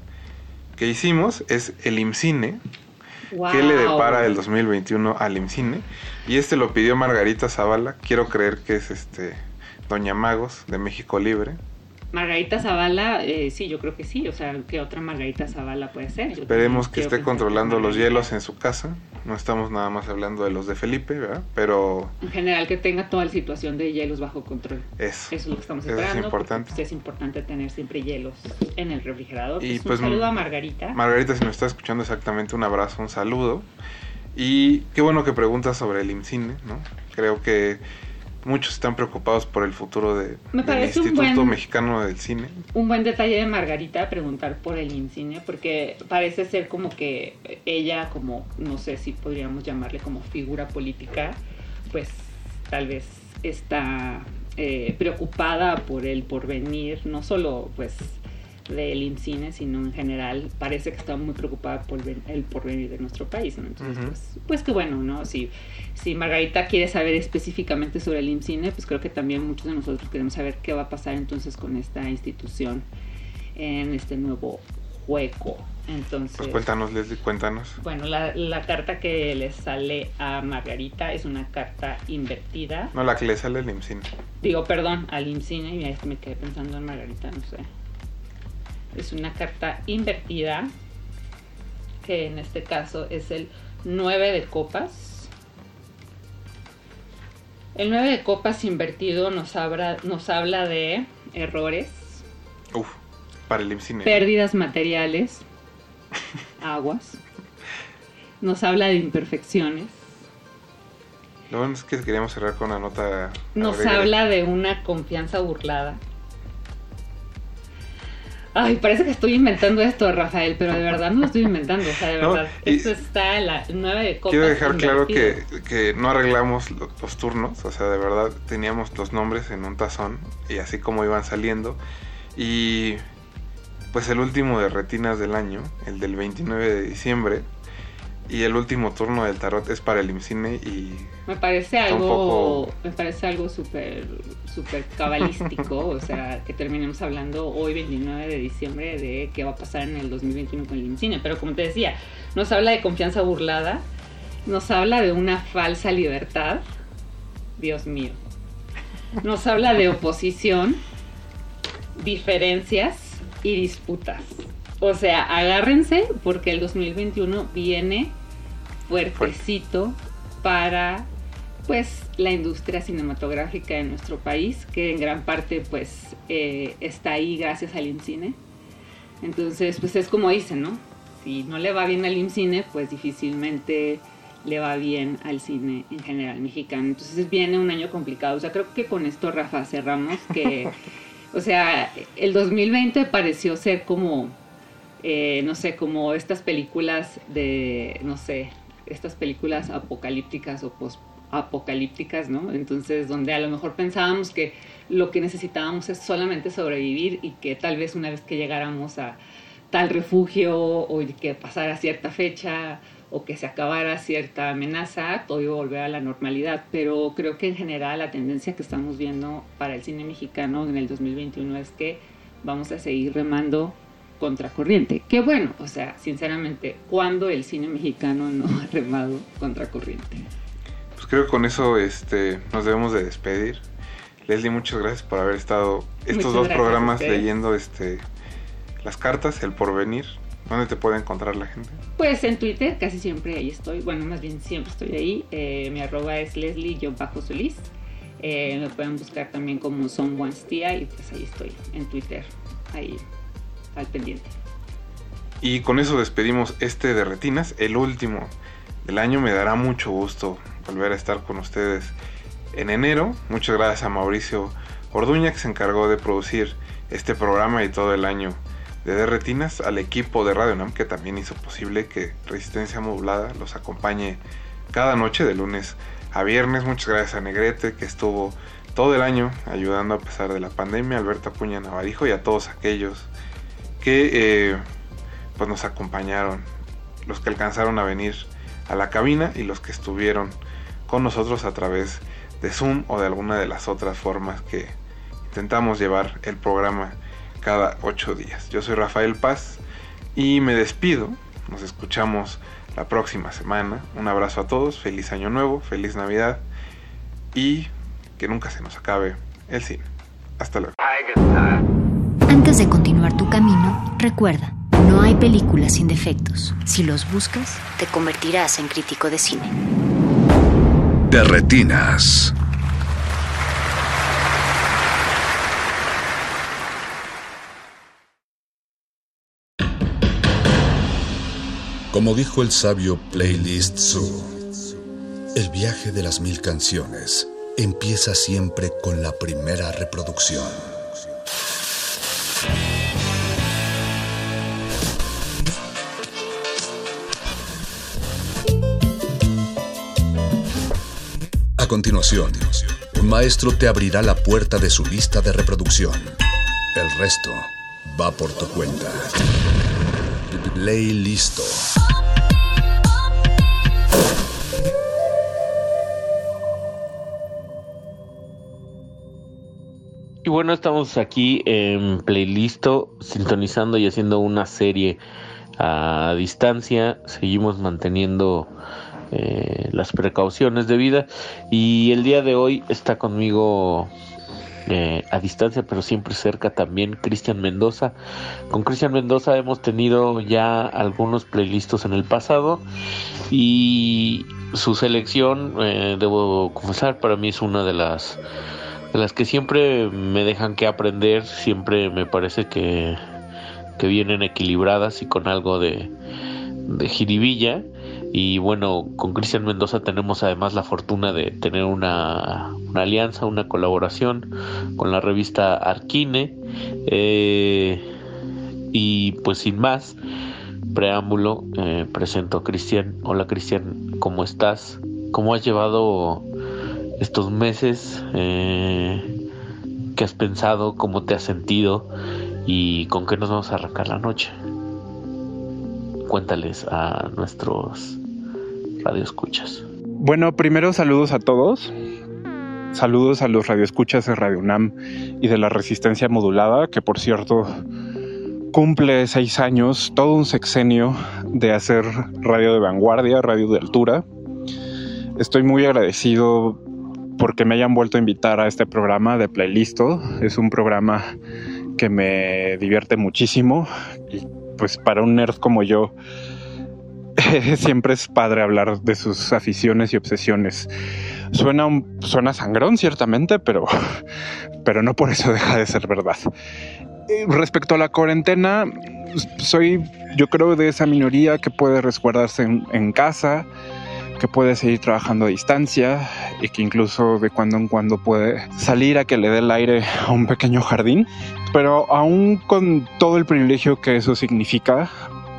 que hicimos, es el IMCINE. ¿Qué le ¡Wow! depara el 2021 al IMCINE? Y este lo pidió Margarita Zavala. Quiero creer que es este Doña Magos de México Libre. Margarita Zavala, eh, sí, yo creo que sí. O sea, ¿qué otra Margarita Zavala puede ser? Yo Esperemos que esté controlando los hielos en su casa. No estamos nada más hablando de los de Felipe, ¿verdad? Pero En general, que tenga toda la situación de hielos bajo control. Eso. Eso es lo que estamos Eso es esperando. porque, importante. pues, es importante tener siempre hielos en el refrigerador. Y, Pues, pues, un saludo a Margarita. Margarita, si nos está escuchando exactamente, un abrazo, un saludo. Y qué bueno que preguntas sobre el IMCINE, ¿no? Creo que muchos están preocupados por el futuro de, Me del Instituto buen- Mexicano del Cine. un buen detalle de Margarita preguntar por el INCINE, porque parece ser como que ella, como no sé si podríamos llamarle como figura política, pues tal vez está eh, preocupada por el porvenir, no solo pues del INCINE, sino en general, parece que está muy preocupada por el porvenir de nuestro país, ¿no? Entonces, pues, pues que bueno, ¿no? Si, si Margarita quiere saber específicamente sobre el IMCINE, pues creo que también muchos de nosotros queremos saber qué va a pasar entonces con esta institución en este nuevo juego. Entonces, Pues cuéntanos, Leslie, cuéntanos. bueno, la, la carta que le sale a Margarita es una carta invertida. No, la que le sale el IMCINE. Digo, perdón, al IMCINE, y me quedé pensando en Margarita, no sé. Es una carta invertida, que en este caso es el 9 de copas. El 9 de copas invertido nos habla, nos habla de errores, Uf, para el IMCINE. pérdidas materiales, aguas. Nos habla de imperfecciones. Lo bueno es que queríamos cerrar con una nota. Nos habla de una confianza burlada. Ay, parece que estoy inventando esto, Rafael, pero de verdad no lo estoy inventando, o sea, de No, verdad. Esto está en la 9 de copas. Quiero dejar claro que, que no arreglamos lo- los turnos, o sea, de verdad teníamos los nombres en un tazón y así como iban saliendo. Y pues el último de retinas del año, el del 29 de diciembre, y el último turno del tarot es para el IMCINE y Me parece algo, poco- me parece algo súper, súper cabalístico, o sea, que terminemos hablando hoy 29 de diciembre de qué va a pasar en el 2021 con el IMCINE, pero como te decía, nos habla de confianza burlada, nos habla de una falsa libertad, Dios mío, nos habla de oposición, diferencias y disputas. O sea, agárrense porque el 2021 viene fuertecito para pues la industria cinematográfica de nuestro país, que en gran parte pues eh, está ahí gracias al IMCINE. Entonces, pues es como dicen, ¿no? Si no le va bien al IMCINE, pues difícilmente le va bien al cine en general mexicano. Entonces viene un año complicado. O sea, creo que con esto, Rafa, cerramos que, o sea, el 2020 pareció ser como, eh, no sé, como estas películas de, no sé, estas películas apocalípticas o post apocalípticas, ¿no? Entonces, donde a lo mejor pensábamos que lo que necesitábamos es solamente sobrevivir y que tal vez una vez que llegáramos a tal refugio o que pasara cierta fecha o que se acabara cierta amenaza, todo iba a volver a la normalidad. Pero creo que en general la tendencia que estamos viendo para el cine mexicano en el 2021 es que vamos a seguir remando contracorriente. Qué bueno, o sea, sinceramente, ¿cuándo el cine mexicano no ha remado contracorriente? Pues creo que con eso este, nos debemos de despedir. Leslie, muchas gracias por haber estado estos dos programas leyendo este las cartas, el porvenir. ¿Dónde te puede encontrar la gente? Pues en Twitter, casi siempre ahí estoy. Bueno, más bien siempre estoy ahí. Eh, mi arroba es leslie-solís. Eh, me pueden buscar también como Someone's Tía y pues ahí estoy en Twitter, ahí al pendiente. Y con eso despedimos este de Retinas, el último del año. Me dará mucho gusto volver a estar con ustedes en enero. Muchas gracias a Mauricio Orduña que se encargó de producir este programa y todo el año de Retinas, al equipo de Radio Nam que también hizo posible que Resistencia Modulada los acompañe cada noche de lunes a viernes. Muchas gracias a Negrete que estuvo todo el año ayudando a pesar de la pandemia, Alberta Puña Navarijo y a todos aquellos que eh, pues nos acompañaron, los que alcanzaron a venir a la cabina y los que estuvieron con nosotros a través de Zoom o de alguna de las otras formas que intentamos llevar el programa cada ocho días. Yo soy Rafael Paz y me despido. Nos escuchamos la próxima semana. Un abrazo a todos, feliz año nuevo, feliz Navidad y que nunca se nos acabe el cine. Hasta luego. Antes de continuar tu camino, recuerda, no hay películas sin defectos. Si los buscas, te convertirás en crítico de cine. De retinas. Como dijo el sabio Playlist Zoo, el viaje de las mil canciones empieza siempre con la primera reproducción. Continuación, un maestro te abrirá la puerta de su lista de reproducción. El resto va por tu cuenta. Ley listo. Y bueno, estamos aquí en Playlisto, sintonizando y haciendo una serie a distancia. Seguimos manteniendo eh, las precauciones de vida. Y el día de hoy está conmigo eh, a distancia, pero siempre cerca también Cristian Mendoza. Con Cristian Mendoza hemos tenido ya algunos playlists en el pasado y su selección, eh, debo confesar, para mí es una de las de las que siempre me dejan que aprender, siempre me parece que, que vienen equilibradas y con algo de, de jiribilla. Y bueno, con Cristian Mendoza tenemos además la fortuna de tener una, alianza, una colaboración con la revista Arquine. Eh, y pues sin más preámbulo, eh, presento a Cristian. Hola Cristian, ¿cómo estás? ¿Cómo has llevado estos meses? Eh, ¿Qué has pensado? ¿Cómo te has sentido? ¿Y con qué nos vamos a arrancar la noche? Cuéntales a nuestros radioescuchas. Bueno, primero saludos a todos. Saludos a los radioescuchas de Radio UNAM y de la Resistencia Modulada, que por cierto cumple seis años, todo un sexenio de hacer radio de vanguardia, radio de altura. Estoy muy agradecido porque me hayan vuelto a invitar a este programa de Playlisto. Es un programa que me divierte muchísimo y pues para un nerd como yo siempre es padre hablar de sus aficiones y obsesiones. Suena, suena sangrón, ciertamente, pero, pero no por eso deja de ser verdad. Respecto a la cuarentena, soy, yo creo, de esa minoría que puede resguardarse en, en casa, que puede seguir trabajando a distancia y que incluso de cuando en cuando puede salir a que le dé el aire a un pequeño jardín. Pero aún con todo el privilegio que eso significa,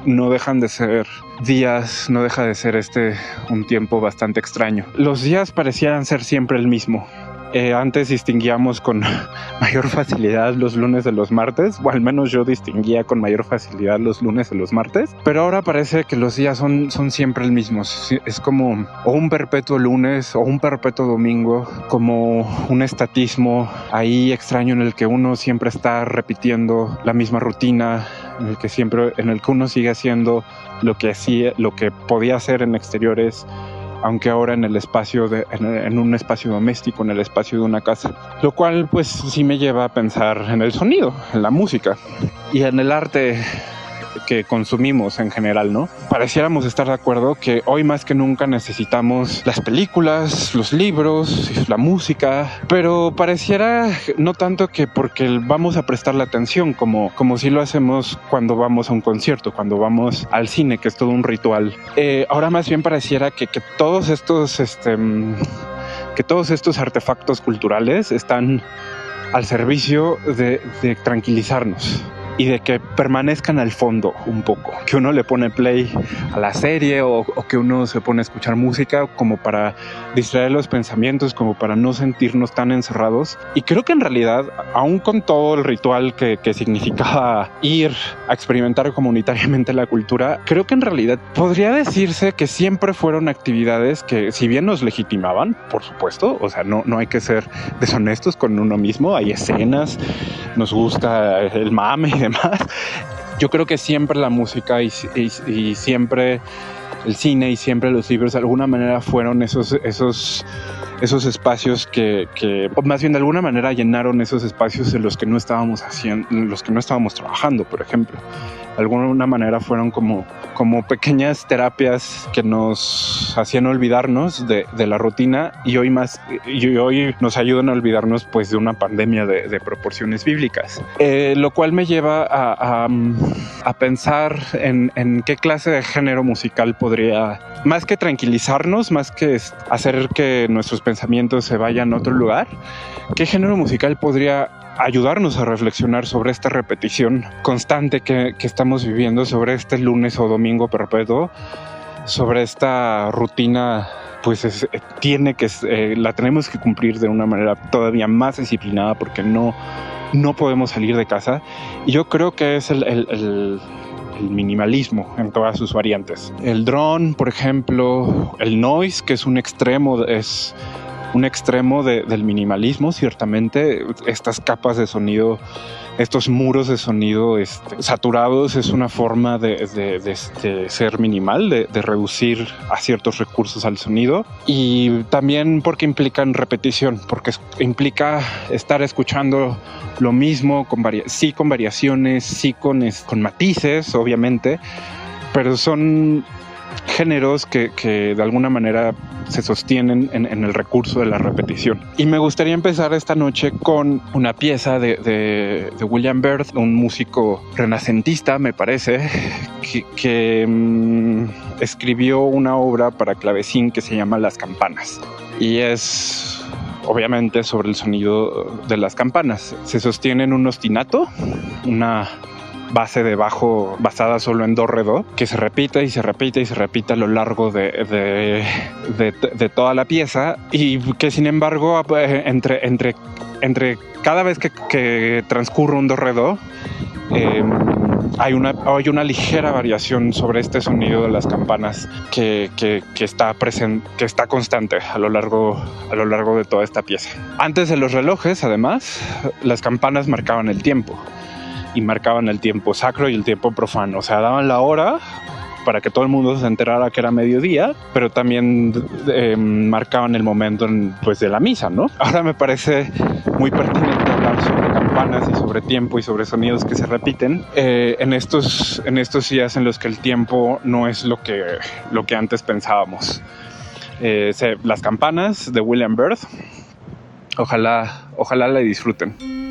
no dejan de ser días, no deja de ser este un tiempo bastante extraño. Los días parecieran ser siempre el mismo. Eh, antes distinguíamos con mayor facilidad los lunes de los martes, o al menos yo distinguía con mayor facilidad los lunes de los martes, pero ahora parece que los días son, son siempre el mismo. Es como o un perpetuo lunes o un perpetuo domingo, como un estatismo ahí extraño en el que uno siempre está repitiendo la misma rutina, en el que siempre, en el que uno sigue haciendo lo que hacía, lo que podía hacer en exteriores aunque ahora en el espacio de, en, un espacio doméstico, en el espacio de una casa. Lo cual pues sí me lleva a pensar en el sonido, en la música y en el arte que consumimos en general, ¿no? Pareciéramos estar de acuerdo que hoy más que nunca necesitamos las películas, los libros, la música, pero pareciera no tanto que porque vamos a prestarle atención como, como si lo hacemos cuando vamos a un concierto, cuando vamos al cine, que es todo un ritual. Eh, ahora más bien pareciera que, que todos estos, este, que todos estos artefactos culturales están al servicio de tranquilizarnos y de que permanezcan al fondo un poco, que uno le pone play a la serie o, que uno se pone a escuchar música como para distraer los pensamientos, como para no sentirnos tan encerrados. Y creo que en realidad, aún con todo el ritual que, que significaba ir a experimentar comunitariamente la cultura, creo que en realidad podría decirse que siempre fueron actividades que si bien nos legitimaban, por supuesto, o sea, no, no hay que ser deshonestos con uno mismo, hay escenas, nos gusta el mame y yo creo que siempre la música y, siempre el cine y siempre los libros de alguna manera fueron esos, esos, esos espacios que, que, más bien de alguna manera llenaron esos espacios en los que no estábamos haciendo, en los que no estábamos trabajando, por ejemplo alguna manera fueron como, como pequeñas terapias que nos hacían olvidarnos de, de la rutina y hoy más y hoy nos ayudan a olvidarnos pues de una pandemia de, de proporciones bíblicas. Eh, lo cual me lleva a, a, a pensar en, en, qué clase de género musical podría más que tranquilizarnos más que hacer que nuestros pensamientos se vayan a otro lugar qué género musical podría ayudarnos a reflexionar sobre esta repetición constante que, que estamos viviendo, sobre este lunes o domingo perpetuo, sobre esta rutina pues es, eh, tiene que eh, la tenemos que cumplir de una manera todavía más disciplinada porque no no podemos salir de casa. Y yo creo que es el, el, el, el minimalismo en todas sus variantes. El drone por ejemplo el noise que es un extremo es un extremo de, del minimalismo, ciertamente. Estas capas de sonido, estos muros de sonido este, saturados es una forma de, de, de ser minimal, de, reducir a ciertos recursos al sonido. Y también porque implican repetición, porque implica estar escuchando lo mismo, con sí con variaciones, sí con, con matices, obviamente, pero son géneros que, que, de alguna manera se sostienen en, el recurso de la repetición. Y me gustaría empezar esta noche con una pieza de, de, William Byrd, un músico renacentista, me parece, que, mmm, escribió una obra para clavecín que se llama Las campanas. Y es obviamente sobre el sonido de las campanas. Se sostiene en un ostinato, una base de bajo basada solo en do re que se repite y se repite y se repite a lo largo de, de, de, toda la pieza y que sin embargo entre, entre, entre cada vez que, que transcurre un do re eh, hay una, hay una ligera variación sobre este sonido de las campanas que, que, está presente, que está constante a lo, largo, a lo largo de toda esta pieza. Antes de los relojes, además, las campanas marcaban el tiempo y marcaban el tiempo sacro y el tiempo profano. O sea, daban la hora para que todo el mundo se enterara que era mediodía, pero también eh, marcaban el momento en, pues, de la misa, ¿no? Ahora me parece muy pertinente hablar sobre campanas y sobre tiempo y sobre sonidos que se repiten eh, en, estos, en estos días en los que el tiempo no es lo que, lo que antes pensábamos. Eh, las campanas de William Byrd, ojalá, ojalá la disfruten.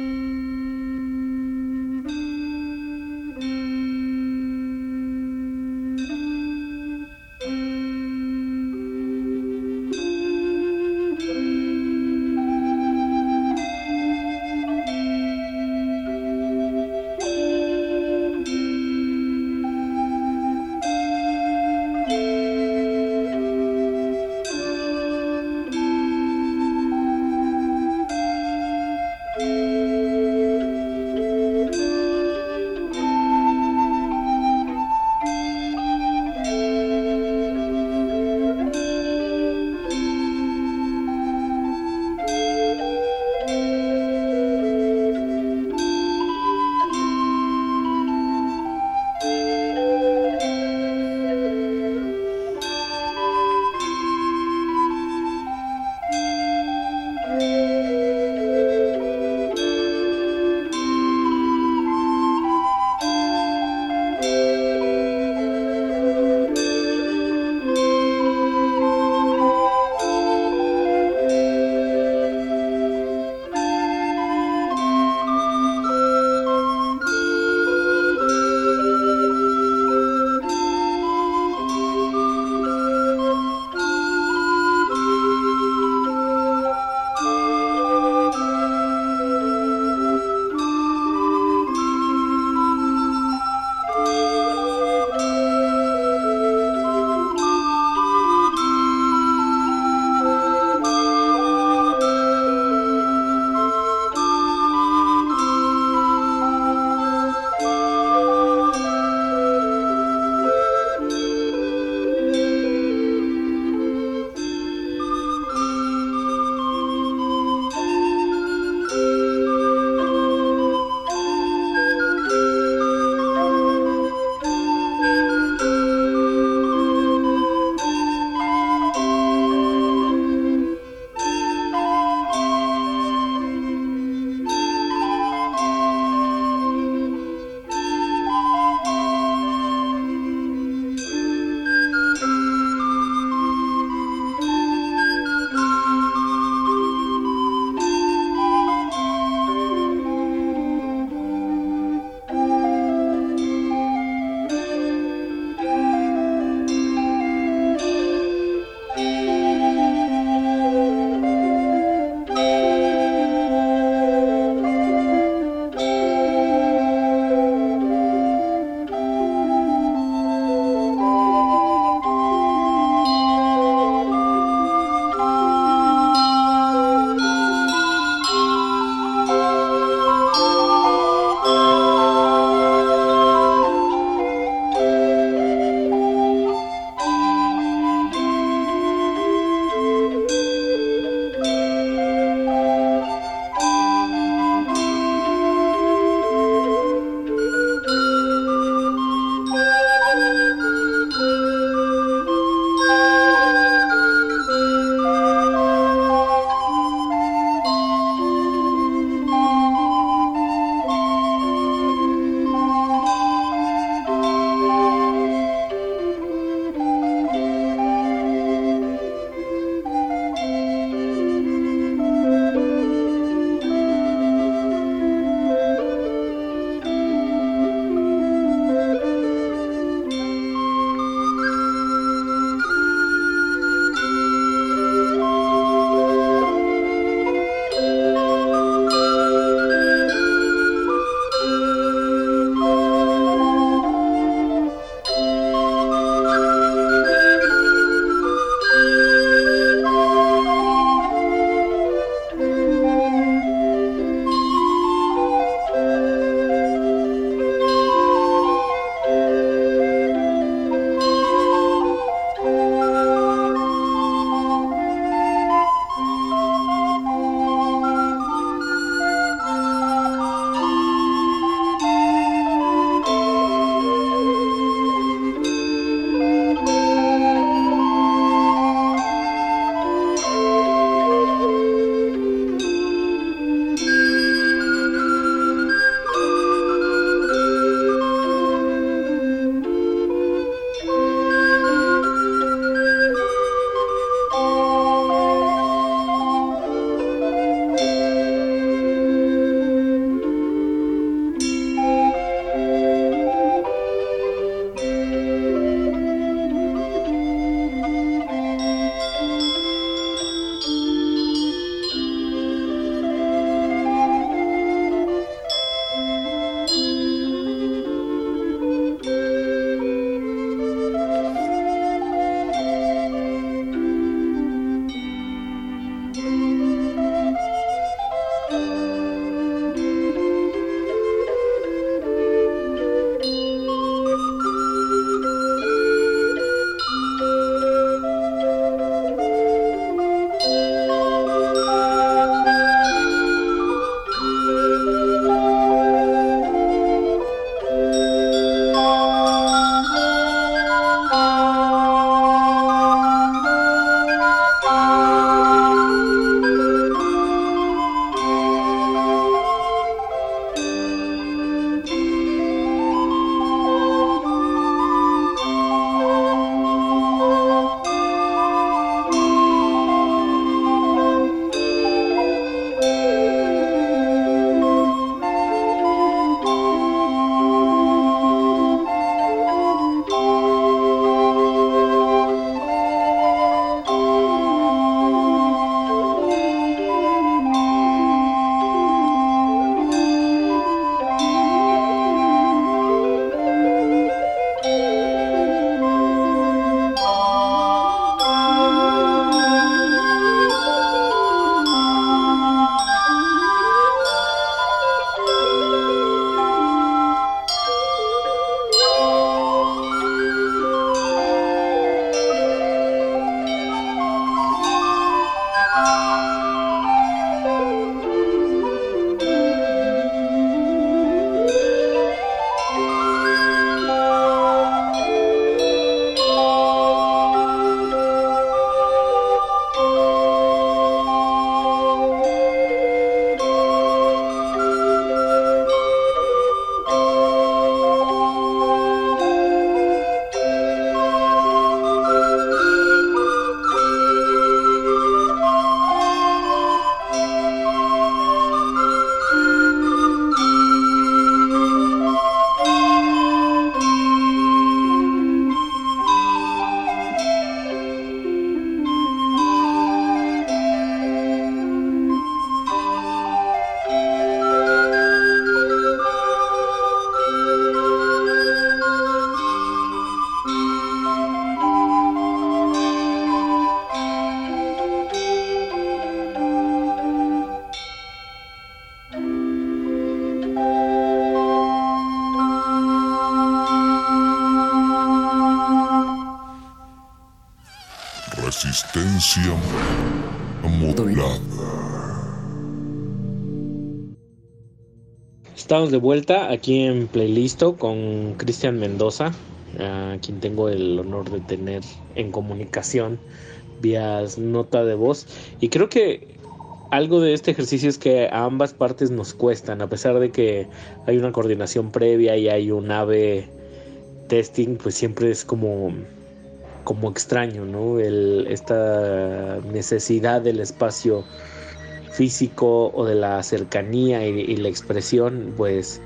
Estamos de vuelta aquí en Playlisto con Cristian Mendoza, a quien tengo el honor de tener en comunicación vía nota de voz. Y creo que algo de este ejercicio es que a ambas partes nos cuestan, a pesar de que hay una coordinación previa y hay un ave testing, pues siempre es como, como extraño, ¿no? El, esta necesidad del espacio físico o de la cercanía y, la expresión, pues,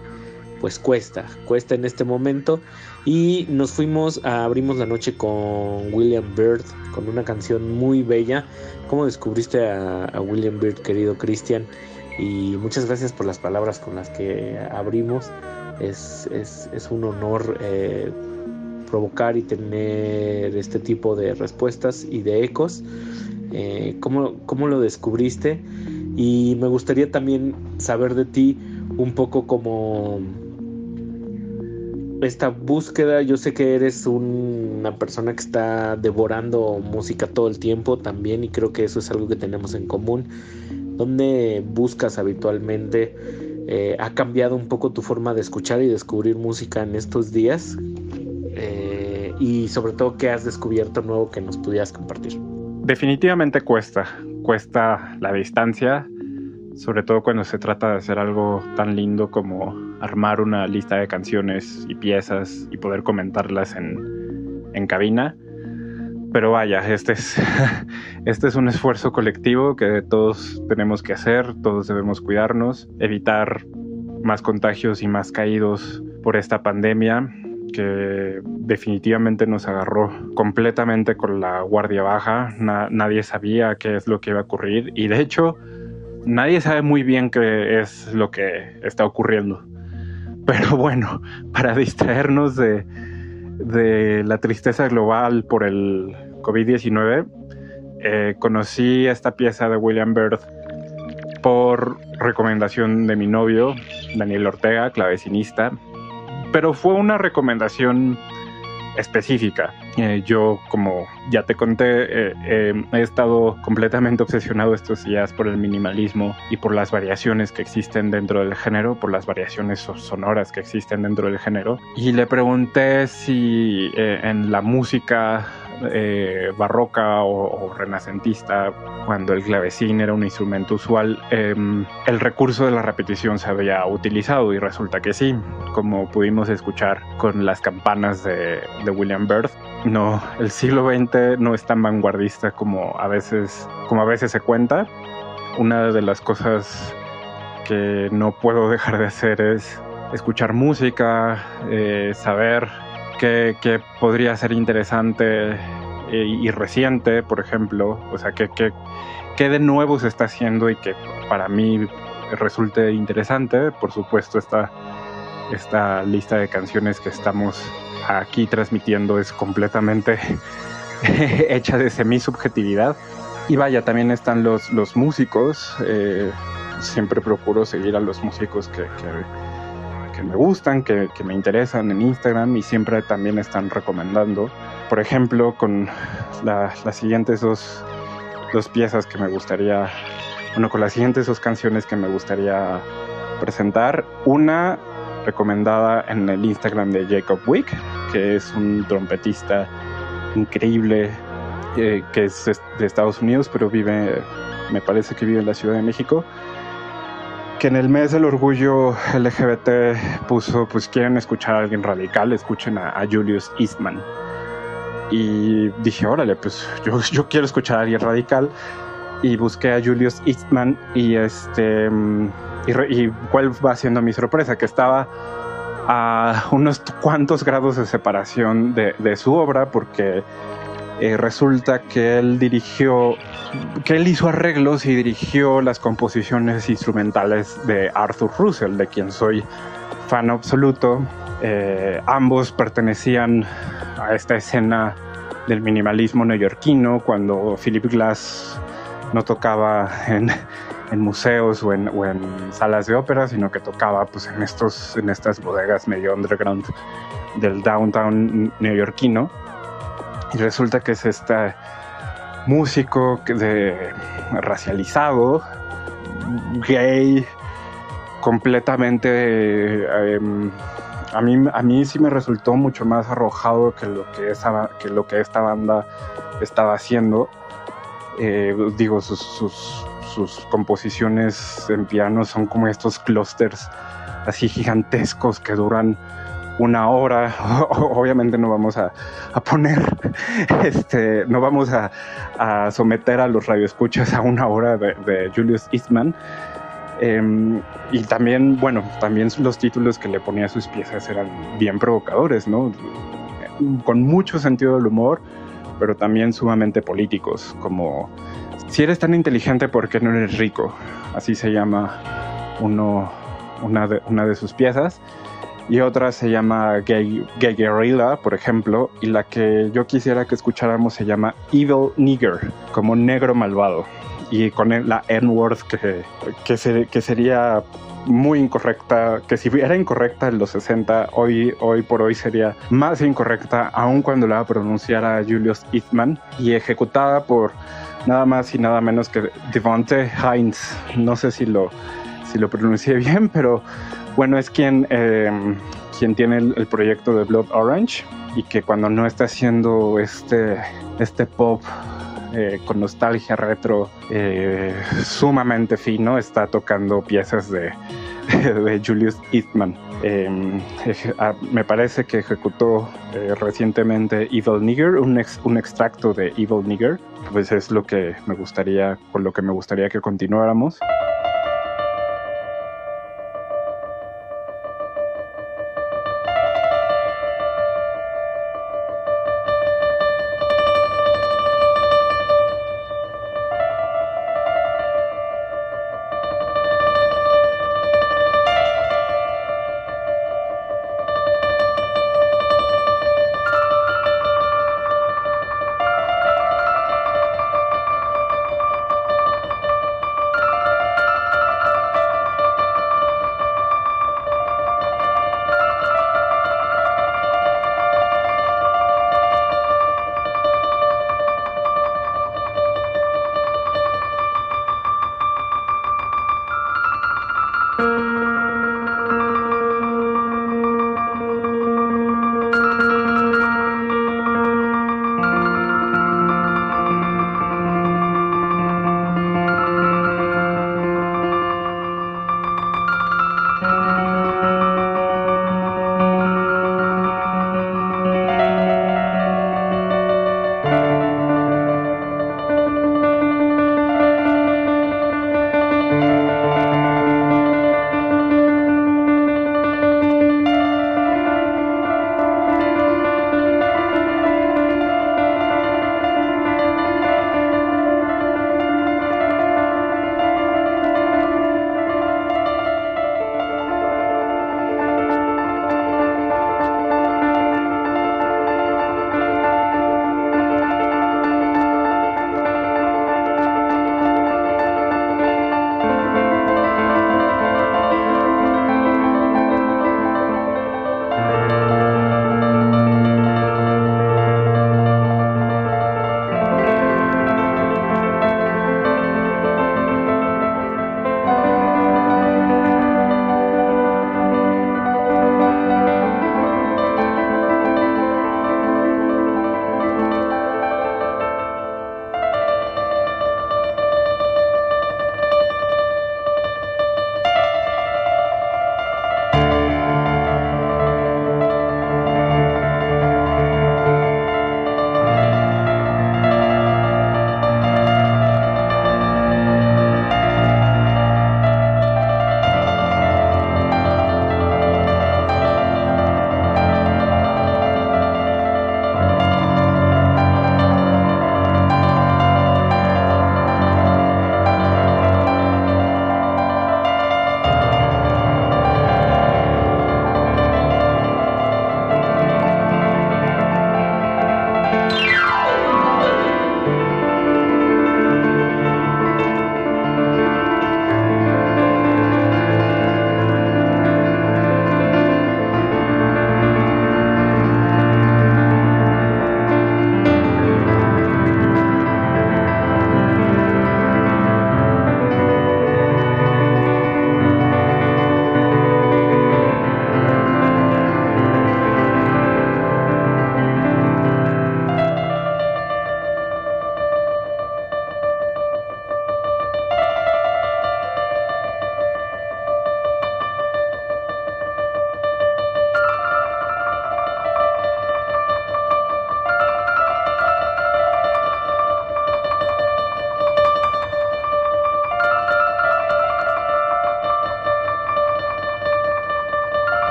pues cuesta, cuesta en este momento. Y nos fuimos, a, abrimos la noche con William Byrd, con una canción muy bella. ¿Cómo descubriste a, William Byrd, querido Cristian? Y muchas gracias por las palabras con las que abrimos. Es, un honor eh, provocar y tener este tipo de respuestas y de ecos. Eh, ¿cómo, ¿Cómo lo descubriste? Y me gustaría también saber de ti un poco como esta búsqueda, yo sé que eres una persona que está devorando música todo el tiempo también y creo que eso es algo que tenemos en común. ¿Dónde buscas habitualmente? Eh, ¿Ha cambiado un poco tu forma de escuchar y descubrir música en estos días? Eh, y sobre todo, ¿qué has descubierto nuevo que nos pudieras compartir? Definitivamente cuesta, cuesta la distancia, sobre todo cuando se trata de hacer algo tan lindo como armar una lista de canciones y piezas y poder comentarlas en, en cabina. Pero vaya, este es, este es un esfuerzo colectivo que todos tenemos que hacer, todos debemos cuidarnos, evitar más contagios y más caídos por esta pandemia que definitivamente nos agarró completamente con la guardia baja. nadie sabía qué es lo que iba a ocurrir y de hecho nadie sabe muy bien qué es lo que está ocurriendo. Pero bueno, para distraernos de, la tristeza global por el COVID-19, eh, conocí esta pieza de William Byrd por recomendación de mi novio, Daniel Ortega, clavecinista, pero fue una recomendación específica. Eh, yo, como ya te conté, eh, eh, he estado completamente obsesionado estos días por el minimalismo y por las variaciones que existen dentro del género, por las variaciones sonoras que existen dentro del género. Y le pregunté si en la música eh, barroca o, renacentista, cuando el clavecín era un instrumento usual, em, el recurso de la repetición se había utilizado y resulta que sí, como pudimos escuchar con las campanas de, William Byrd. No, el siglo XX no es tan vanguardista como a veces, como a veces se cuenta. Una de las cosas que no puedo dejar de hacer es escuchar música, eh, saber que, podría ser interesante eh, y reciente, por ejemplo, o sea, que, que, de nuevo se está haciendo y que para mí resulte interesante, por supuesto, esta, esta lista de canciones que estamos aquí transmitiendo es completamente hecha de semi-subjetividad. Y vaya, también están los, los músicos. Eh, siempre procuro seguir a los músicos que, me gustan, que, me interesan en Instagram y siempre también están recomendando. Por ejemplo, con las siguientes dos, dos piezas que me gustaría, bueno, con las siguientes dos canciones que me gustaría presentar. Una recomendada en el Instagram de Jacob Wick, que es un trompetista increíble eh, que es de Estados Unidos, pero vive, me parece que vive en la Ciudad de México que en el mes del orgullo LGBT puso, pues quieren escuchar a alguien radical, escuchen a, Julius Eastman. Y dije, órale, pues yo, quiero escuchar a alguien radical. Y busqué a Julius Eastman y este... Y, cuál va siendo mi sorpresa, que estaba a unos cuantos grados de separación de su obra, porque eh, resulta que él dirigió, que él hizo arreglos y dirigió las composiciones instrumentales de Arthur Russell, de quien soy fan absoluto. Eh, ambos pertenecían a esta escena del minimalismo neoyorquino, cuando Philip Glass no tocaba en, museos o en, salas de ópera, sino que tocaba pues, en, estos, en estas bodegas medio underground del downtown neoyorquino. Y resulta que es esta, músico de, racializado, gay, completamente... Em, a mí, a mí sí me resultó mucho más arrojado que lo que, que, lo que esta banda estaba haciendo. Eh, digo, sus, sus, sus, composiciones en piano son como estos clústeres así gigantescos que duran una hora. Obviamente no vamos a, poner, este, no vamos a, someter a los radioescuchas a una hora de, Julius Eastman. Em, y también, bueno, también los títulos que le ponía a sus piezas eran bien provocadores, ¿no? Con mucho sentido del humor, pero también sumamente políticos, como si eres tan inteligente, ¿por qué no eres rico? Así se llama uno, una, de, una de sus piezas y otra se llama Gay, Guerrilla, por ejemplo, y la que yo quisiera que escucháramos se llama Evil Nigger, como negro malvado, y con la N-word que, que, que sería muy incorrecta, que si era incorrecta en los 60, hoy, hoy por hoy sería más incorrecta, aun cuando la pronunciara Julius Eastman, y ejecutada por nada más y nada menos que Devonte Hines. No sé si lo, si lo pronuncié bien, pero bueno, es quien, em, quien tiene el, proyecto de Blood Orange y que cuando no está haciendo este, este pop eh, con nostalgia retro eh, sumamente fino, está tocando piezas de, de Julius Eastman. Em, ah, me parece que ejecutó eh, recientemente Evil Nigger, un, un extracto de Evil Nigger, pues es lo que me gustaría, con lo que me gustaría que continuáramos.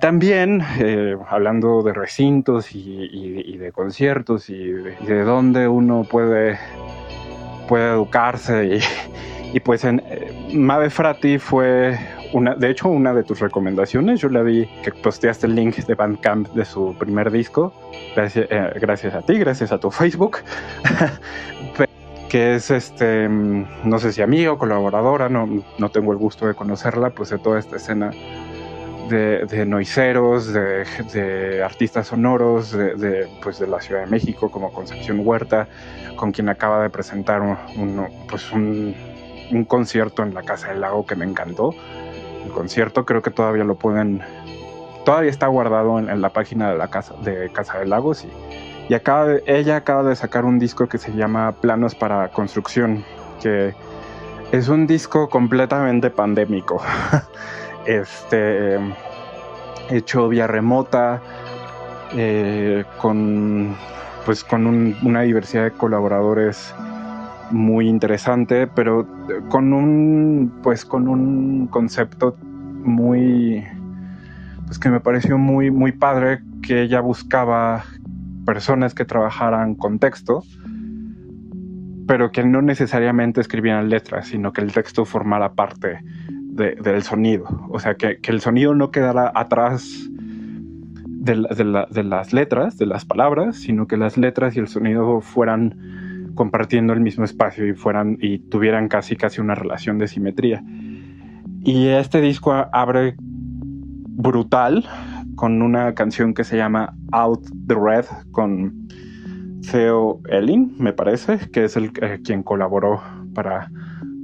También, eh, hablando de recintos y, de conciertos y de, dónde uno puede, puede educarse. Y, pues en eh, Mave Frati fue, una, de hecho, una de tus recomendaciones. Yo la vi que posteaste el link de Bandcamp de su primer disco. Gracias, eh, gracias a ti, gracias a tu Facebook. que es este, no sé si amigo, colaboradora, no, no tengo el gusto de conocerla, pues de toda esta escena de, de noiseros, de, artistas sonoros de, pues de la Ciudad de México, como Concepción Huerta, con quien acaba de presentar un, pues un, concierto en la Casa del Lago que me encantó. El concierto creo que todavía lo pueden, todavía está guardado en, la página de la Casa, de Casa del Lagos y, y acaba ella acaba de sacar un disco que se llama Planos para Construcción, que es un disco completamente pandémico. este, hecho vía remota, eh, con, pues, con una diversidad de colaboradores muy interesante, pero con un, pues, con un concepto muy, pues que me pareció muy, muy padre, que ella buscaba personas que trabajaran con texto, pero que no necesariamente escribieran letras, sino que el texto formara parte del sonido. O sea, que, el sonido no quedara atrás de, las letras, de las palabras, sino que las letras y el sonido fueran compartiendo el mismo espacio y fueran y tuvieran casi casi una relación de simetría. Y este disco abre brutal con una canción que se llama Out the Red con Theo Elling, me parece, que es el eh, quien colaboró para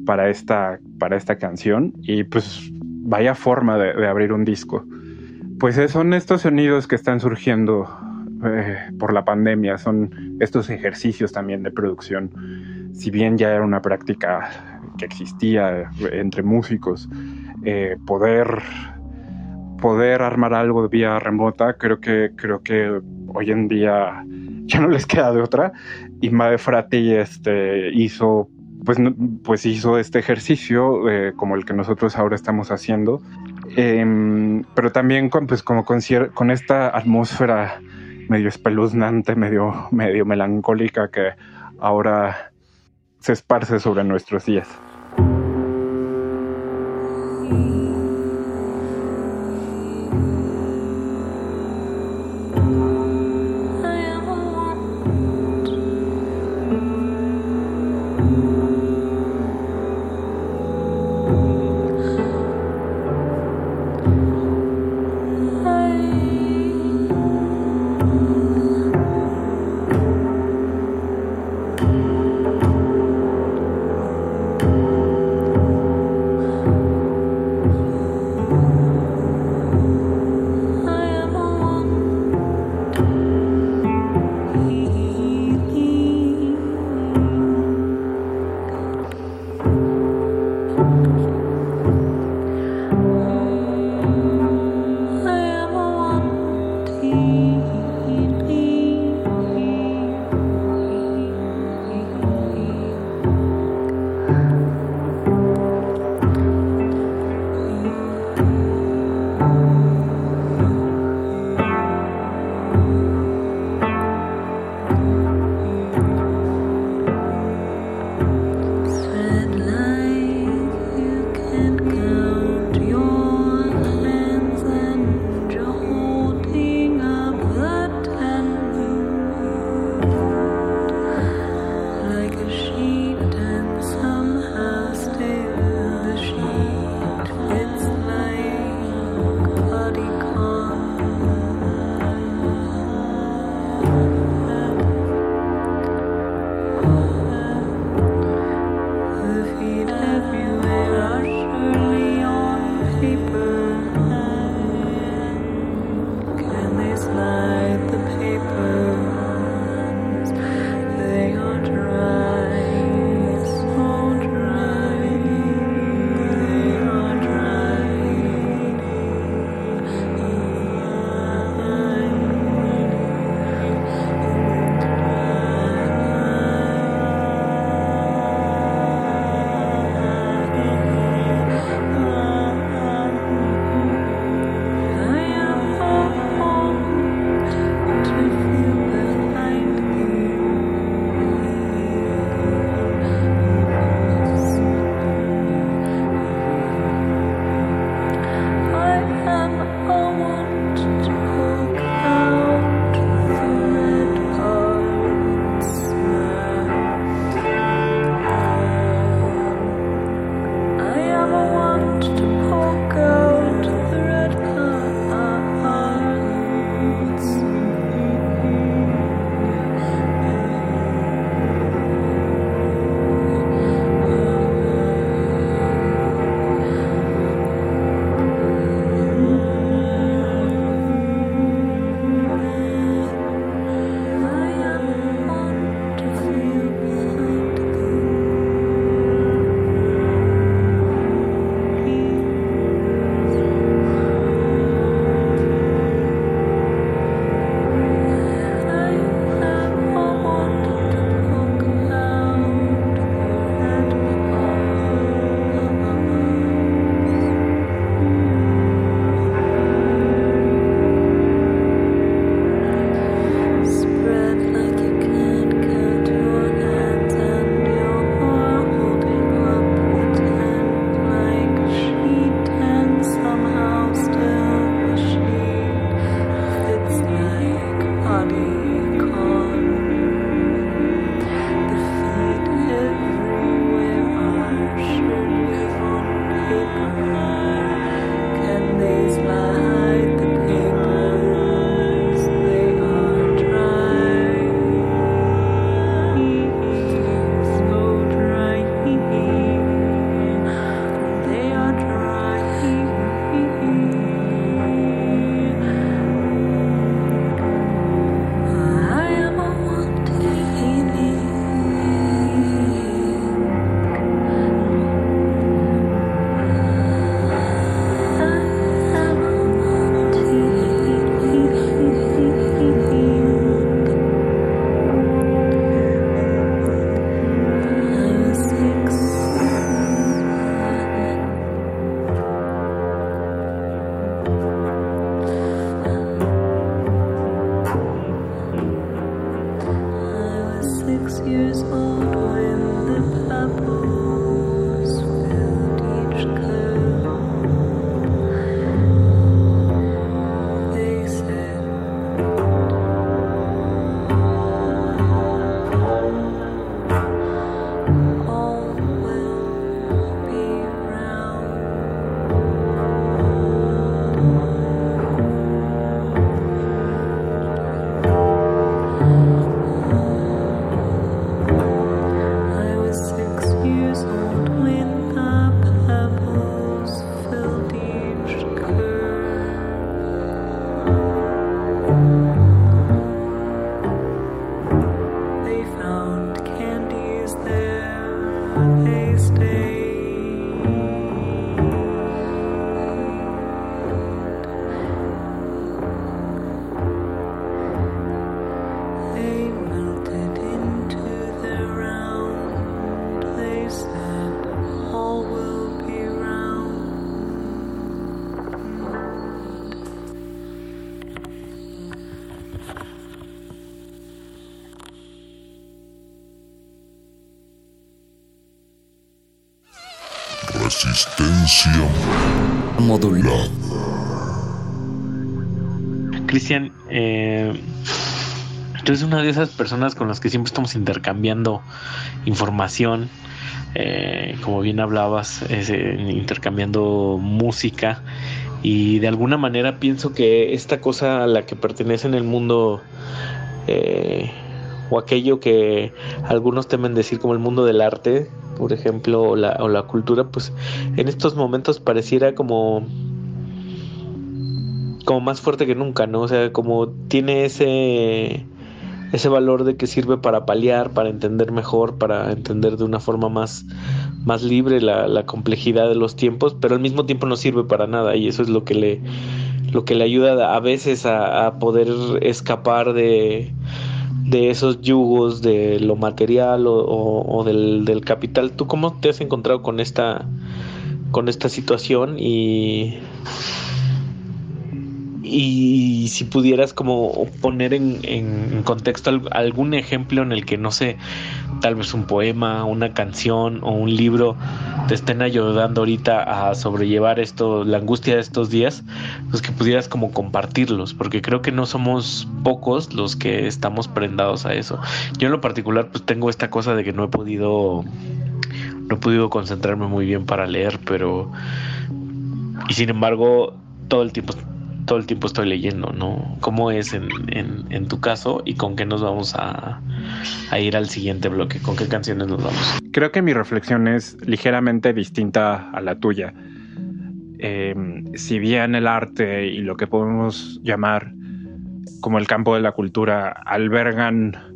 para esta, para esta canción y pues vaya forma de, abrir un disco. Pues son estos sonidos que están surgiendo eh, por la pandemia, son estos ejercicios también de producción. Si bien ya era una práctica que existía entre músicos, eh, poder, poder armar algo vía remota, creo que, creo que hoy en día ya no les queda de otra. Y Made Frati este, hizo pues, pues hizo este ejercicio eh, como el que nosotros ahora estamos haciendo, em, pero también con, pues, como con, con esta atmósfera medio espeluznante, medio, medio melancólica que ahora se esparce sobre nuestros días. Modulada. Cristian, eh, tú eres una de esas personas con las que siempre estamos intercambiando información. Eh, como bien hablabas, eh, intercambiando música. Y de alguna manera pienso que esta cosa a la que pertenece en el mundo o aquello que algunos temen decir como el mundo del arte, por ejemplo, o la cultura, pues en estos momentos pareciera como como más fuerte que nunca, ¿no? O sea, como tiene ese ese valor de que sirve para paliar, para entender mejor, para entender de una forma más, más libre la, complejidad de los tiempos, pero al mismo tiempo no sirve para nada y eso es lo que le, lo que le ayuda a veces a, a poder escapar de, de esos yugos de lo material o, o, o del, del, capital. ¿Tú cómo te has encontrado con esta, con esta situación y y si pudieras como poner en, en, contexto algún ejemplo en el que no sé tal vez un poema una canción o un libro te estén ayudando ahorita a sobrellevar esto la angustia de estos días pues que pudieras como compartirlos porque creo que no somos pocos los que estamos prendados a eso. Yo en lo particular pues tengo esta cosa de que no he podido no he podido concentrarme muy bien para leer pero y sin embargo todo el tiempo todo el tiempo estoy leyendo, ¿no? ¿Cómo es en, en, tu caso y con qué nos vamos a, a, ir al siguiente bloque? ¿Con qué canciones nos vamos? Creo que mi reflexión es ligeramente distinta a la tuya. Eh, si bien el arte y lo que podemos llamar como el campo de la cultura albergan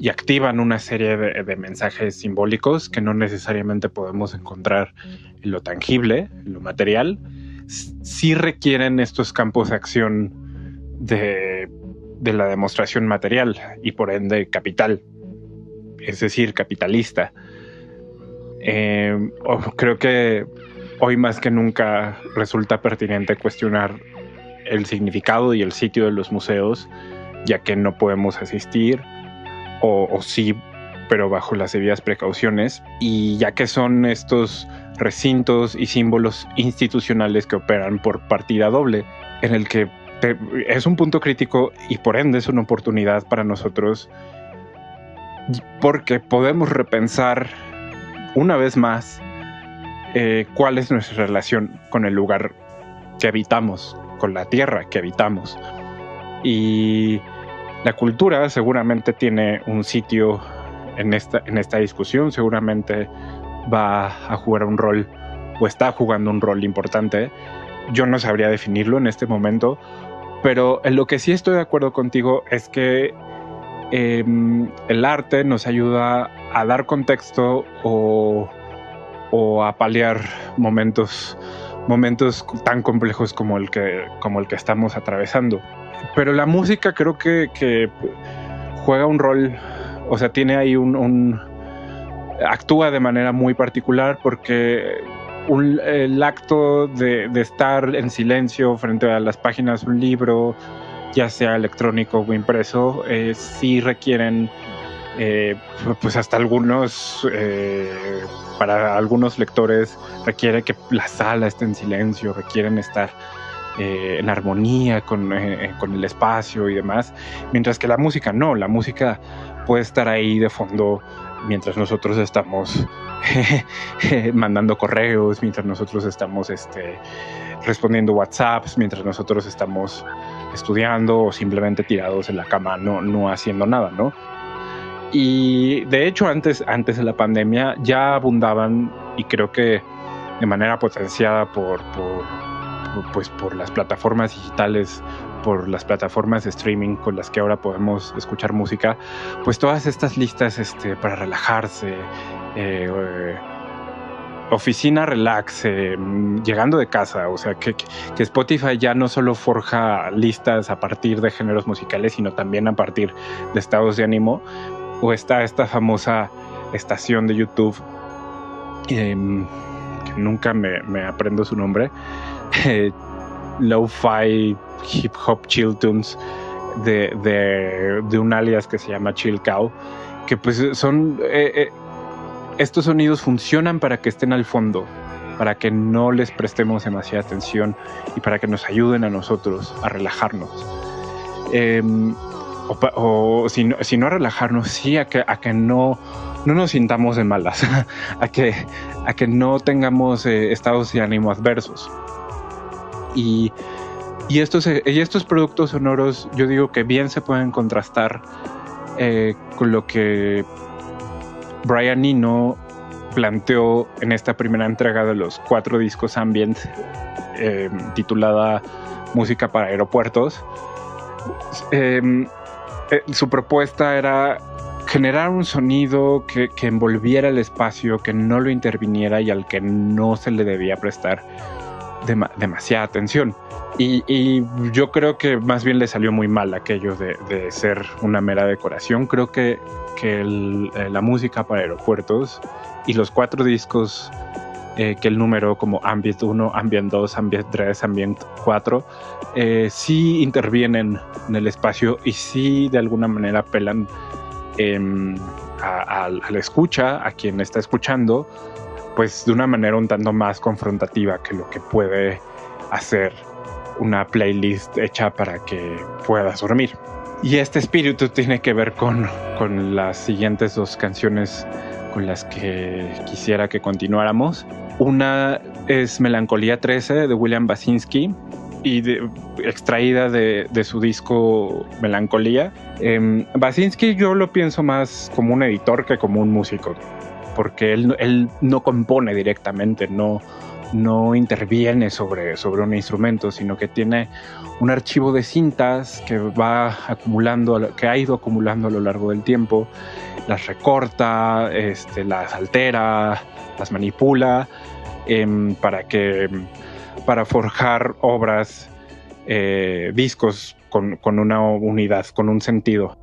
y activan una serie de, mensajes simbólicos que no necesariamente podemos encontrar en lo tangible, en lo material, sí requieren estos campos de acción de, de, la demostración material y por ende capital, es decir, capitalista. Eh, creo que hoy más que nunca resulta pertinente cuestionar el significado y el sitio de los museos, ya que no podemos asistir, o, sí, pero bajo las debidas precauciones, y ya que son estos recintos y símbolos institucionales que operan por partida doble, en el que es un punto crítico y por ende es una oportunidad para nosotros porque podemos repensar una vez más eh, cuál es nuestra relación con el lugar que habitamos, con la tierra que habitamos. Y la cultura seguramente tiene un sitio en esta, en esta discusión, seguramente va a jugar un rol o está jugando un rol importante. Yo no sabría definirlo en este momento, pero en lo que sí estoy de acuerdo contigo es que eh, el arte nos ayuda a dar contexto o, o, a paliar momentos, momentos tan complejos como el, que, como el que estamos atravesando. Pero la música creo que, juega un rol, o sea, tiene ahí un, un actúa de manera muy particular porque un, el acto de, de, estar en silencio frente a las páginas de un libro, ya sea electrónico o impreso, eh, sí requieren, eh, pues hasta algunos, eh, para algunos lectores requiere que la sala esté en silencio, requieren estar eh, en armonía con, con el espacio y demás, mientras que la música no, la música puede estar ahí de fondo mientras nosotros estamos mandando correos, mientras nosotros estamos este, respondiendo WhatsApps, mientras nosotros estamos estudiando o simplemente tirados en la cama, no, no haciendo nada, ¿no? Y de hecho antes, antes de la pandemia ya abundaban y creo que de manera potenciada por, por, pues por las plataformas digitales por las plataformas de streaming con las que ahora podemos escuchar música, pues todas estas listas este, para relajarse, eh, eh, oficina relax, eh, llegando de casa, o sea que, que, Spotify ya no solo forja listas a partir de géneros musicales, sino también a partir de estados de ánimo, o está esta famosa estación de YouTube, que nunca me aprendo su nombre, Lo-Fi hip hop chill tunes de, de, de, un alias que se llama Chill Cow, que pues son... Eh, eh, estos sonidos funcionan para que estén al fondo para que no les prestemos demasiada atención y para que nos ayuden a nosotros a relajarnos. Em, o, si, no, si, no, a relajarnos, sí a que, a que no, no nos sintamos de malas, a, que, a que no tengamos eh, estados de ánimo adversos. Y, estos, eh, y estos productos sonoros yo digo que bien se pueden contrastar eh, con lo que Brian Eno planteó en esta primera entrega de los cuatro discos ambient titulada Música para Aeropuertos. Em, eh, su propuesta era generar un sonido que, envolviera el espacio, que no lo interviniera y al que no se le debía prestar demasiada atención. Y, yo creo que más bien le salió muy mal aquello de, ser una mera decoración. Creo que, que eh, la música para aeropuertos y los cuatro discos eh, que el número como Ambient 1, Ambient 2, Ambient 3, Ambient 4, eh, sí intervienen en el espacio y sí de alguna manera apelan em, a, la escucha, a quien está escuchando, pues de una manera un tanto más confrontativa que lo que puede hacer una playlist hecha para que puedas dormir. Y este espíritu tiene que ver con, con las siguientes dos canciones con las que quisiera que continuáramos. Una es Melancolía 13 de William Basinski y extraída de, su disco Melancolía. Eh, Basinski yo lo pienso más como un editor que como un músico, porque él, no compone directamente, no, no interviene sobre, sobre un instrumento, sino que tiene un archivo de cintas que va acumulando, que ha ido acumulando a lo largo del tiempo, las recorta, este, las altera, las manipula em, para que para forjar obras, eh, discos con, con una unidad, con un sentido.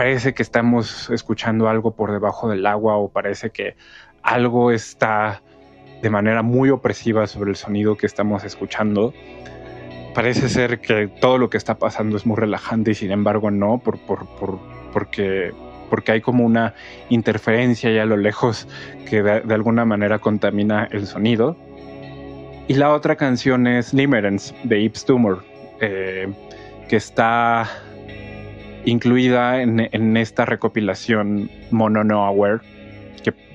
Parece que estamos escuchando algo por debajo del agua o parece que algo está de manera muy opresiva sobre el sonido que estamos escuchando. Parece ser que todo lo que está pasando es muy relajante y sin embargo no, por, porque, porque hay como una interferencia ya a lo lejos que de, alguna manera contamina el sonido. Y la otra canción es Limerence de Yves Tumor, eh, que está incluida en, esta recopilación Mono No Aware,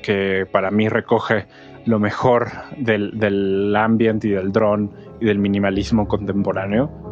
que, para mí recoge lo mejor del, del ambient y del drone y del minimalismo contemporáneo.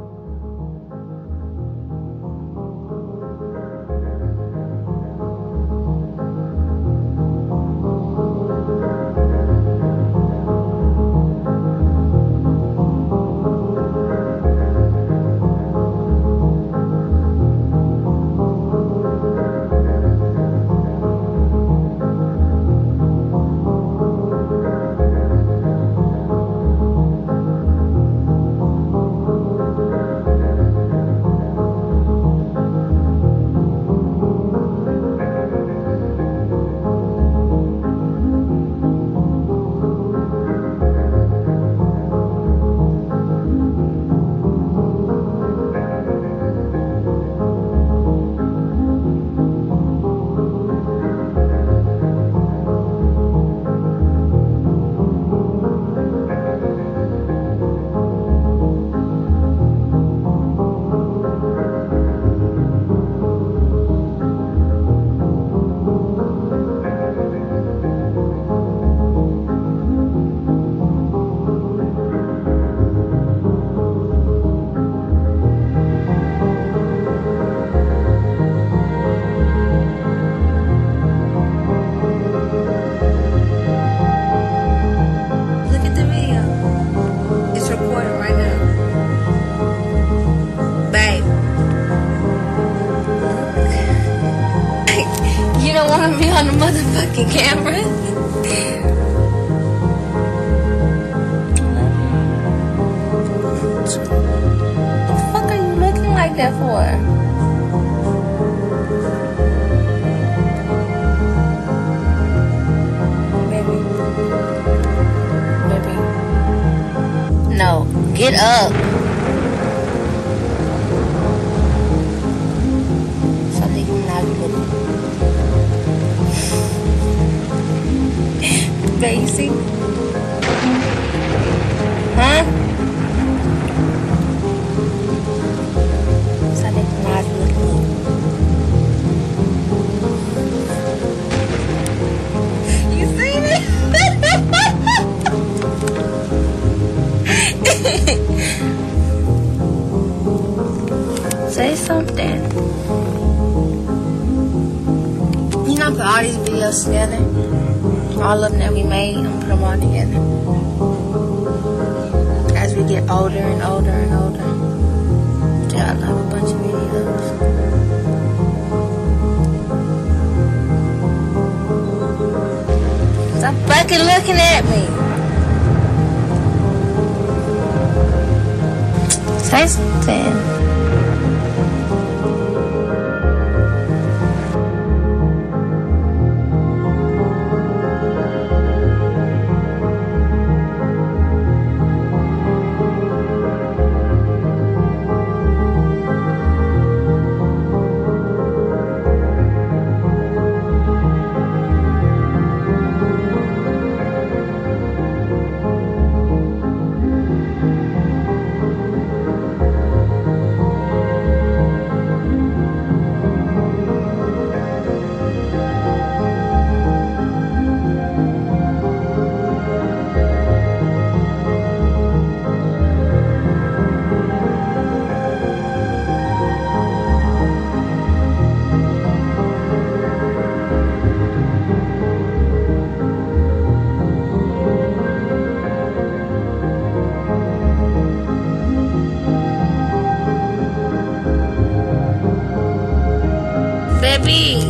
Baby.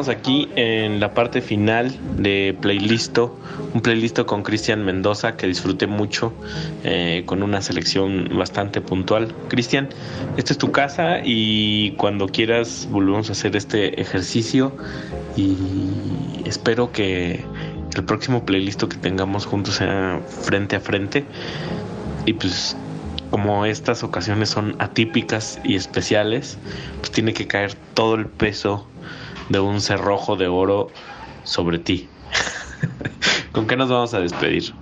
Estamos aquí en la parte final de Playlisto, un playlisto con Cristian Mendoza que disfruté mucho eh, con una selección bastante puntual. Cristian, esta es tu casa y cuando quieras volvemos a hacer este ejercicio y espero que el próximo playlist que tengamos juntos sea frente a frente y pues como estas ocasiones son atípicas y especiales, pues tiene que caer todo el peso de un cerrojo de oro sobre ti. ¿Con qué nos vamos a despedir?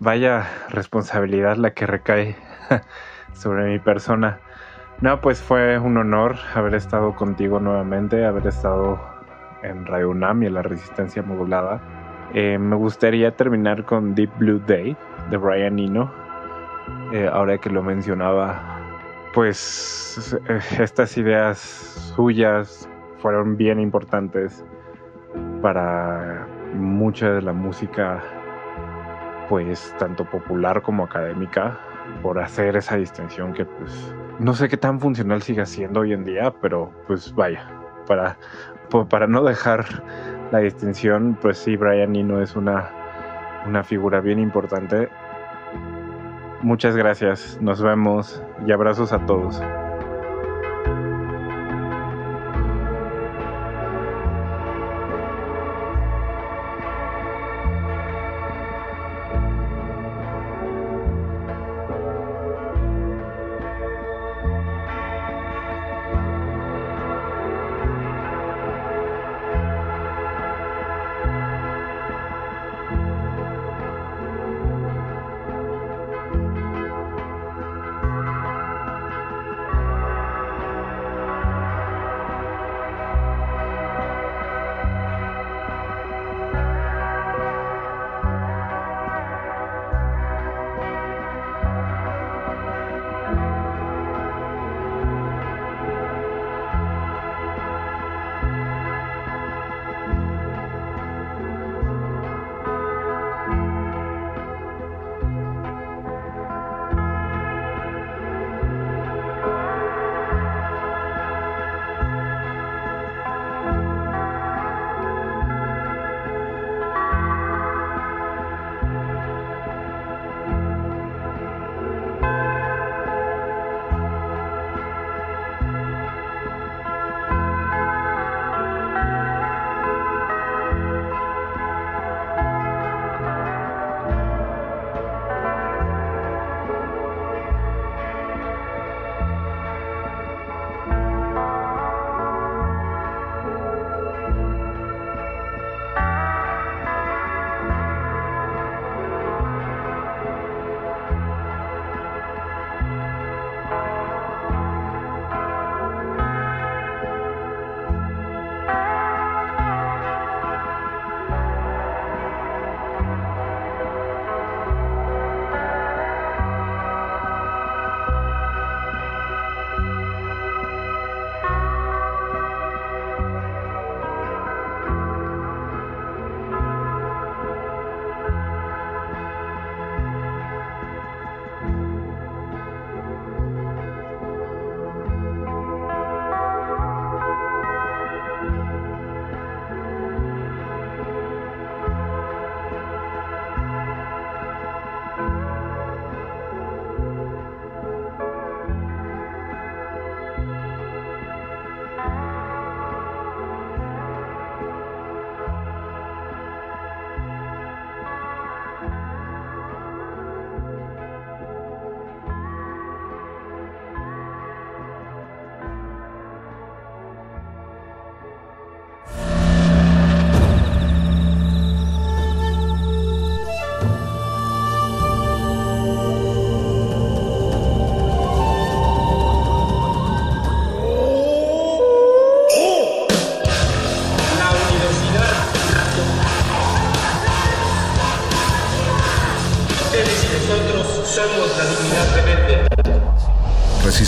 Vaya responsabilidad la que recae sobre mi persona. No, pues fue un honor haber estado contigo nuevamente, haber estado en Radio y en la Resistencia Modulada. Eh, me gustaría terminar con Deep Blue Day de Brian Eno. Eh, ahora que lo mencionaba, pues eh, estas ideas suyas fueron bien importantes para mucha de la música, pues tanto popular como académica, por hacer esa distinción que pues no sé qué tan funcional siga siendo hoy en día, pero pues vaya, para, para no dejar la distinción, pues sí, Brian Eno es una, una figura bien importante. Muchas gracias, nos vemos y abrazos a todos.